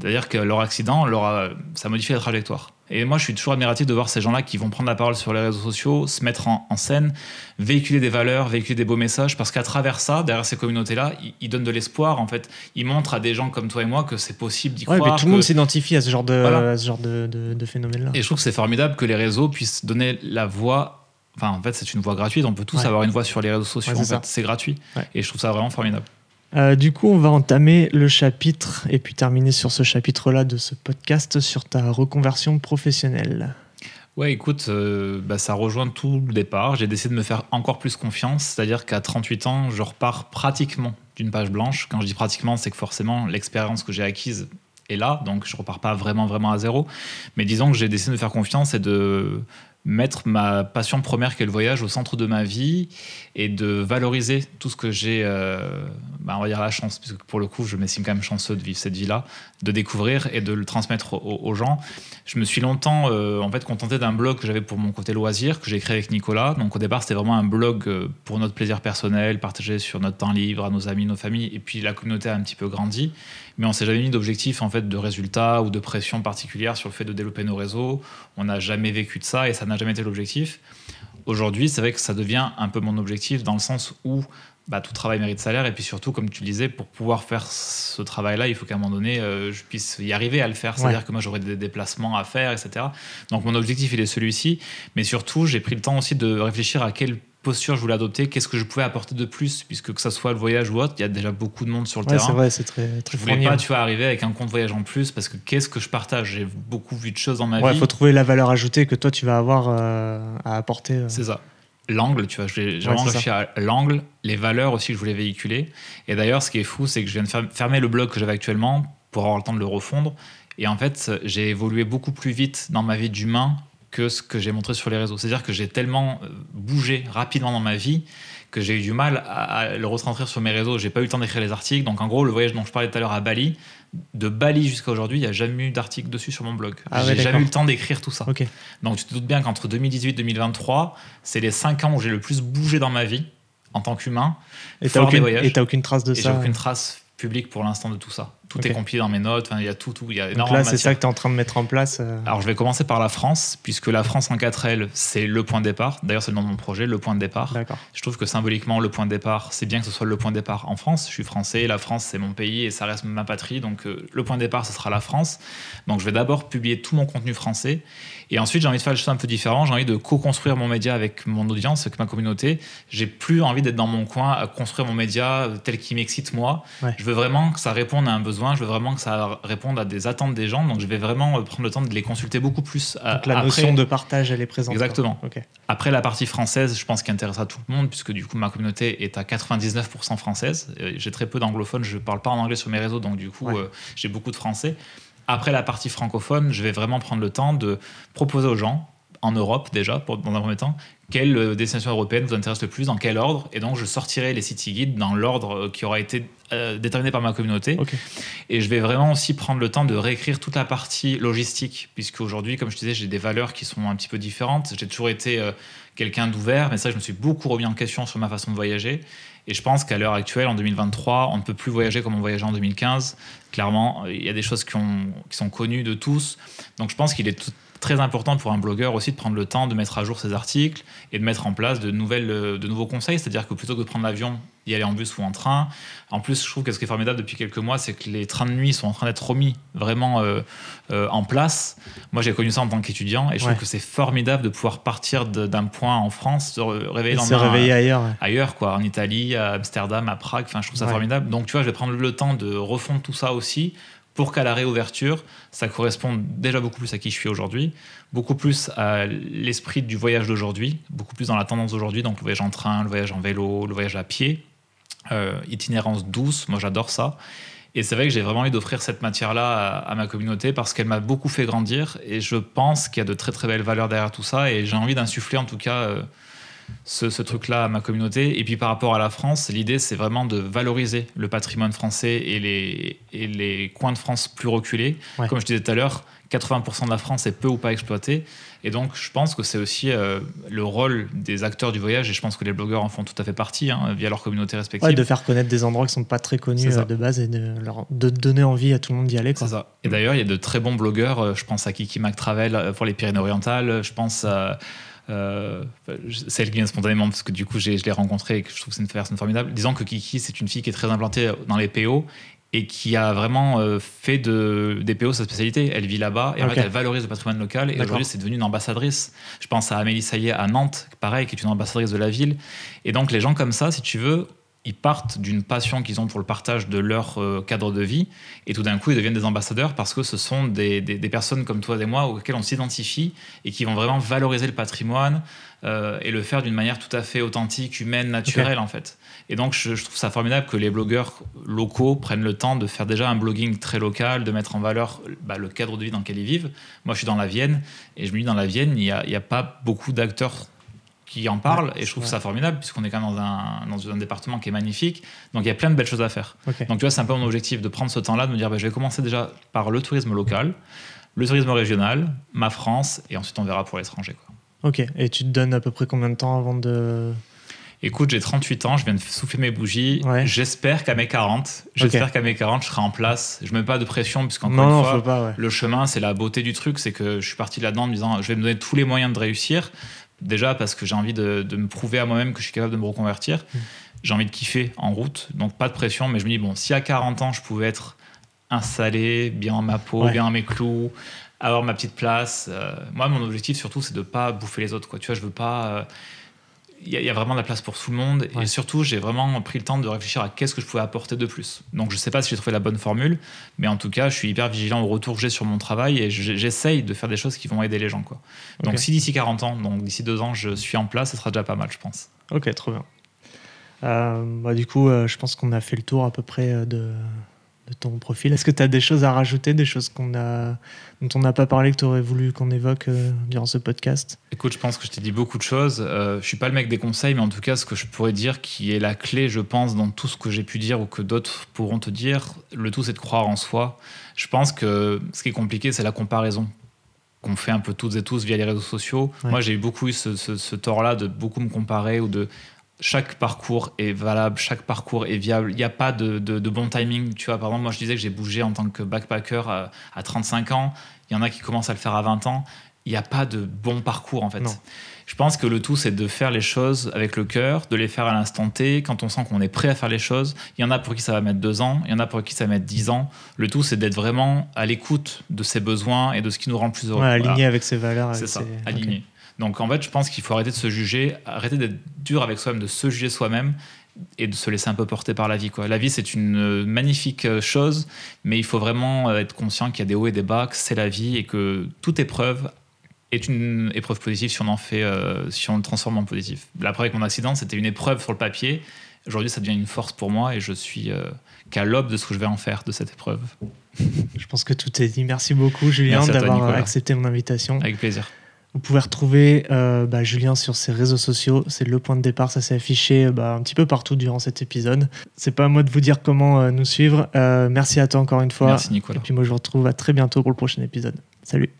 C'est-à-dire que leur accident, leur a- ça modifie la trajectoire. Et moi, je suis toujours admiratif de voir ces gens-là qui vont prendre la parole sur les réseaux sociaux, se mettre en, en scène, véhiculer des valeurs, véhiculer des beaux messages, parce qu'à travers ça, derrière ces communautés-là, ils, ils donnent de l'espoir. En fait, ils montrent à des gens comme toi et moi que c'est possible d'y Ouais, croire. mais tout le monde s'identifie à ce genre de, Voilà. à ce genre de, de, de phénomène-là. et je trouve que c'est formidable que les réseaux puissent donner la voix. Enfin, en fait, c'est une voix gratuite. On peut tous Ouais. avoir une voix sur les réseaux sociaux. Ouais, en c'est fait, ça. c'est gratuit. Ouais. Et je trouve ça vraiment formidable. Euh, du coup, on va entamer le chapitre et puis terminer sur ce chapitre-là de ce podcast sur ta reconversion professionnelle. Ouais, écoute, euh, bah, ça rejoint tout le départ. J'ai décidé de me faire encore plus confiance. C'est-à-dire qu'à 38 ans, je repars pratiquement d'une page blanche. Quand je dis pratiquement, c'est que forcément, l'expérience que j'ai acquise est là. Donc, je repars pas vraiment, vraiment à zéro. Mais disons que j'ai décidé de me faire confiance et de mettre ma passion première qui est le voyage au centre de ma vie et de valoriser tout ce que j'ai, euh, bah, on va dire la chance, puisque pour le coup, je m'estime quand même chanceux de vivre cette vie-là, de découvrir et de le transmettre aux, gens. Je me suis longtemps euh, en fait contenté d'un blog que j'avais pour mon côté loisir, que j'ai créé avec Nicolas. Donc au départ, c'était vraiment un blog euh, pour notre plaisir personnel, partagé sur notre temps libre, à nos amis, nos familles. Et puis la communauté a un petit peu grandi. Mais on s'est jamais mis d'objectif en fait de résultats ou de pression particulière sur le fait de développer nos réseaux. On n'a jamais vécu de ça et ça n'a jamais été l'objectif. Aujourd'hui, c'est vrai que ça devient un peu mon objectif dans le sens où bah, tout travail mérite salaire et puis surtout, comme tu le disais, pour pouvoir faire ce travail-là, il faut qu'à un moment donné, euh, je puisse y arriver à le faire. C'est-à-dire Ouais. que moi, j'aurai des déplacements à faire, etc. Donc mon objectif, il est celui-ci. Mais surtout, j'ai pris le temps aussi de réfléchir à quelle posture je voulais adopter, qu'est-ce que je pouvais apporter de plus, puisque que ça soit le voyage ou autre, il y a déjà beaucoup de monde sur le Ouais, c'est terrain. vrai, c'est très, très Je voulais fourni, pas, hein. tu vois, arriver avec un compte voyage en plus, parce que qu'est-ce que je partage? J'ai beaucoup vu de choses dans ma Ouais, vie. faut trouver la valeur ajoutée que toi tu vas avoir euh, à apporter. euh. C'est ça. l'angle, tu vois. J'ai vraiment c'est réfléchi à l'angle, les valeurs aussi que je voulais véhiculer. Et d'ailleurs, ce qui est fou, c'est que je viens de fer- fermer le blog que j'avais actuellement pour avoir le temps de le refondre. Et en fait, j'ai évolué beaucoup plus vite dans ma vie d'humain que ce que j'ai montré sur les réseaux. C'est-à-dire que j'ai tellement euh, bougé rapidement dans ma vie que j'ai eu du mal à, le retranscrire sur mes réseaux. J'ai pas eu le temps d'écrire les articles. Donc en gros, le voyage dont je parlais tout à l'heure à Bali, de Bali jusqu'à aujourd'hui, il n'y a jamais eu d'article dessus sur mon blog. Ah j'ai jamais eu le temps d'écrire tout ça. Donc tu te doutes bien qu'entre 2018 et 2023, c'est les 5 ans où j'ai le plus bougé dans ma vie en tant qu'humain. Et t'as aucune, aucune trace de Et j'ai ça. aucune trace publique pour l'instant de tout ça. Tout est compilé dans mes notes, il y a tout, tout, y a Donc là, c'est ça que tu es en train de mettre en place. euh, Alors je vais commencer par la France, puisque la France en 4L, c'est le point de départ. D'ailleurs, c'est le nom de mon projet, le point de départ. Je trouve que symboliquement, le point de départ, c'est bien que ce soit le point de départ en France. Je suis français, la France, c'est mon pays et ça reste ma patrie. Donc, euh, le point de départ, ce sera la France. Donc, je vais d'abord publier tout mon contenu français. Et ensuite, j'ai envie de faire des choses un peu différentes. J'ai envie de co-construire mon média avec mon audience, avec ma communauté. J'ai plus envie d'être dans mon coin à construire mon média tel qu'il m'excite moi. Ouais. Je veux vraiment que ça réponde à un besoin. Je veux vraiment que ça réponde à des attentes des gens. Donc, je vais vraiment euh, prendre le temps de les consulter beaucoup plus. euh, Donc la après- notion de partage, elle est présente. Exactement. Après la partie française, je pense qu'il intéressera tout le monde, puisque du coup, ma communauté est à 99% française. Euh, J'ai très peu d'anglophones, je parle pas en anglais sur mes réseaux, donc du coup, Ouais. euh, j'ai beaucoup de français. Après la partie francophone, je vais vraiment prendre le temps de proposer aux gens, en Europe déjà, pour, dans un premier temps, quelle euh, destination européenne vous intéresse le plus, dans quel ordre, et donc je sortirai les city guides dans l'ordre euh, qui aura été euh, déterminé par ma communauté. Et je vais vraiment aussi prendre le temps de réécrire toute la partie logistique, puisque aujourd'hui, comme je disais, j'ai des valeurs qui sont un petit peu différentes. J'ai toujours été euh, quelqu'un d'ouvert, mais ça, je me suis beaucoup remis en question sur ma façon de voyager. Et je pense qu'à l'heure actuelle, en 2023, on ne peut plus voyager comme on voyageait en 2015. Clairement, il y a des choses qui, ont- qui sont connues de tous. Donc je pense qu'il est tout- très important pour un blogueur aussi de prendre le temps de mettre à jour ses articles et de mettre en place de, nouvelles, euh, de nouveaux conseils. C'est-à-dire que plutôt que de prendre l'avion, y aller en bus ou en train. En plus, je trouve que ce qui est formidable depuis quelques mois, c'est que les trains de nuit sont en train d'être remis vraiment euh, euh, en place. Moi, j'ai connu ça en tant qu'étudiant et je Ouais. trouve que c'est formidable de pouvoir partir d'un point en France, se réveiller le se réveiller ailleurs. ouais. ailleurs, quoi, en Italie, à Amsterdam, à Prague. Enfin, je trouve ça Ouais. formidable. Donc, tu vois, je vais prendre le temps de refondre tout ça aussi pour qu'à la réouverture, ça corresponde déjà beaucoup plus à qui je suis aujourd'hui, beaucoup plus à l'esprit du voyage d'aujourd'hui, beaucoup plus dans la tendance d'aujourd'hui, donc le voyage en train, le voyage en vélo, le voyage à pied, euh, itinérance douce, moi j'adore ça. Et c'est vrai que j'ai vraiment envie d'offrir cette matière-là à, ma communauté parce qu'elle m'a beaucoup fait grandir et je pense qu'il y a de très très belles valeurs derrière tout ça et j'ai envie d'insuffler en tout cas euh, ce, ce truc-là à ma communauté. Et puis par rapport à la France, l'idée c'est vraiment de valoriser le patrimoine français et les, et les coins de France plus reculés. Ouais. Comme je disais tout à l'heure, 80% de la France est peu ou pas exploitée. Et donc je pense que c'est aussi euh, le rôle des acteurs du voyage, et je pense que les blogueurs en font tout à fait partie, hein, via leur communauté respective. Ouais, de faire connaître des endroits qui sont pas très connus euh, de base et de, leur, de donner envie à tout le monde d'y aller. Quoi. C'est ça. Et d'ailleurs, il y a de très bons blogueurs. euh, Je pense à Kiki McTravel pour les Pyrénées-Orientales. Je pense à euh, celle qui vient spontanément parce que du coup, j'ai- je l'ai rencontrée et que je trouve que c'est une personne formidable. Disons que Kiki, c'est une fille qui est très implantée dans les PO et qui a vraiment euh, fait de, des PO sa spécialité. Elle vit là-bas et en fait, elle valorise le patrimoine local. Et aujourd'hui, c'est devenu une ambassadrice. Je pense à Amélie Saillet à Nantes, pareil, qui est une ambassadrice de la ville. Et donc, les gens comme ça, si tu veux, ils partent d'une passion qu'ils ont pour le partage de leur euh, cadre de vie et tout d'un coup ils deviennent des ambassadeurs parce que ce sont des, des- des personnes comme toi et moi auxquelles on s'identifie et qui vont vraiment valoriser le patrimoine euh, et le faire d'une manière tout à fait authentique, humaine, naturelle en fait. Et donc je, je trouve ça formidable que les blogueurs locaux prennent le temps de faire déjà un blogging très local, de mettre en valeur bah, le cadre de vie dans lequel ils vivent. Moi je suis dans la Vienne et je me dis dans la Vienne il n'y a, a pas beaucoup d'acteurs qui en parlent Ouais, et je trouve ça formidable puisqu'on est quand même dans un, dans un département qui est magnifique. Donc il y a plein de belles choses à faire. Donc tu vois, c'est un peu mon objectif de prendre ce temps-là, de me dire bah, je vais commencer déjà par le tourisme local, le tourisme régional, ma France, et ensuite on verra pour l'étranger. Ok. Et tu te donnes à peu près combien de temps avant de. Écoute, j'ai 38 ans, je viens de souffler mes bougies. Ouais. J'espère qu'à mes 40, j'espère qu'à mes 40, je serai en place. Je mets pas de pression puisqu'encore une fois, faut pas, ouais. le chemin, c'est la beauté du truc, c'est que je suis parti là-dedans en me disant, je vais me donner tous les moyens de réussir. Déjà parce que j'ai envie de, de me prouver à moi-même que je suis capable de me reconvertir. Mm. J'ai envie de kiffer en route, donc pas de pression, mais je me dis, bon, si à 40 ans, je pouvais être installé, bien dans ma peau, Ouais. bien dans mes clous, avoir ma petite place. euh, moi, mon objectif surtout, c'est de pas bouffer les autres. Quoi. Tu vois, je veux pas. euh, il y, a vraiment de la place pour tout le monde. Et surtout, j'ai vraiment pris le temps de réfléchir à qu'est-ce que je pouvais apporter de plus. Donc, je sais pas si j'ai trouvé la bonne formule, mais en tout cas, je suis hyper vigilant au retour que j'ai sur mon travail et j'essaye de faire des choses qui vont aider les gens. Quoi. Donc, si d'ici 40 ans, donc d'ici deux ans, je suis en place, ce sera déjà pas mal, je pense. Ok, trop bien. Euh, bah, du coup, euh, je pense qu'on a fait le tour à peu près euh, de, de ton profil. Est-ce que tu as des choses à rajouter, des choses qu'on a, dont on n'a pas parlé, que tu aurais voulu qu'on évoque euh, durant ce podcast? Écoute, je pense que je t'ai dit beaucoup de choses. Euh, je suis pas le mec des conseils, mais en tout cas, ce que je pourrais dire qui est la clé, je pense, dans tout ce que j'ai pu dire ou que d'autres pourront te dire, le tout, c'est de croire en soi. Je pense que ce qui est compliqué, c'est la comparaison qu'on fait un peu toutes et tous via les réseaux sociaux. Moi, j'ai beaucoup eu ce, ce tort-là de beaucoup me comparer ou de chaque parcours est valable, chaque parcours est viable. Il n'y a pas de, bon timing. Tu vois, par exemple, moi, je disais que j'ai bougé en tant que backpacker à, 35 ans. Il y en a qui commencent à le faire à 20 ans. Il n'y a pas de bon parcours, en fait. Je pense que le tout, c'est de faire les choses avec le cœur, de les faire à l'instant T, quand on sent qu'on est prêt à faire les choses. Il y en a pour qui ça va mettre deux ans, il y en a pour qui ça va mettre dix ans. Le tout, c'est d'être vraiment à l'écoute de ses besoins et de ce qui nous rend plus heureux. aligné avec ses valeurs. C'est ça, aligné. Donc en fait, je pense qu'il faut arrêter de se juger, arrêter d'être dur avec soi-même, de se juger soi-même et de se laisser un peu porter par la vie. Quoi. La vie, c'est une euh, magnifique euh, chose, mais il faut vraiment euh, être conscient qu'il y a des hauts et des bas, que c'est la vie et que toute épreuve est une épreuve positive si on en fait, si on le transforme en positif. La preuve avec mon accident, c'était une épreuve sur le papier. Aujourd'hui, ça devient une force pour moi et je suis qu'à l'aube de ce que je vais en faire de cette épreuve. <laughs> Je pense que tout est dit. Merci beaucoup, Julien, d'avoir accepté mon invitation. Avec plaisir. Vous pouvez retrouver euh, bah, Julien sur ses réseaux sociaux. C'est le point de départ. Ça s'est affiché bah, un petit peu partout durant cet épisode. C'est pas à moi de vous dire comment euh, nous suivre. Euh, merci à toi encore une fois. Merci Nicolas. Et puis moi je vous retrouve à très bientôt pour le prochain épisode. Salut.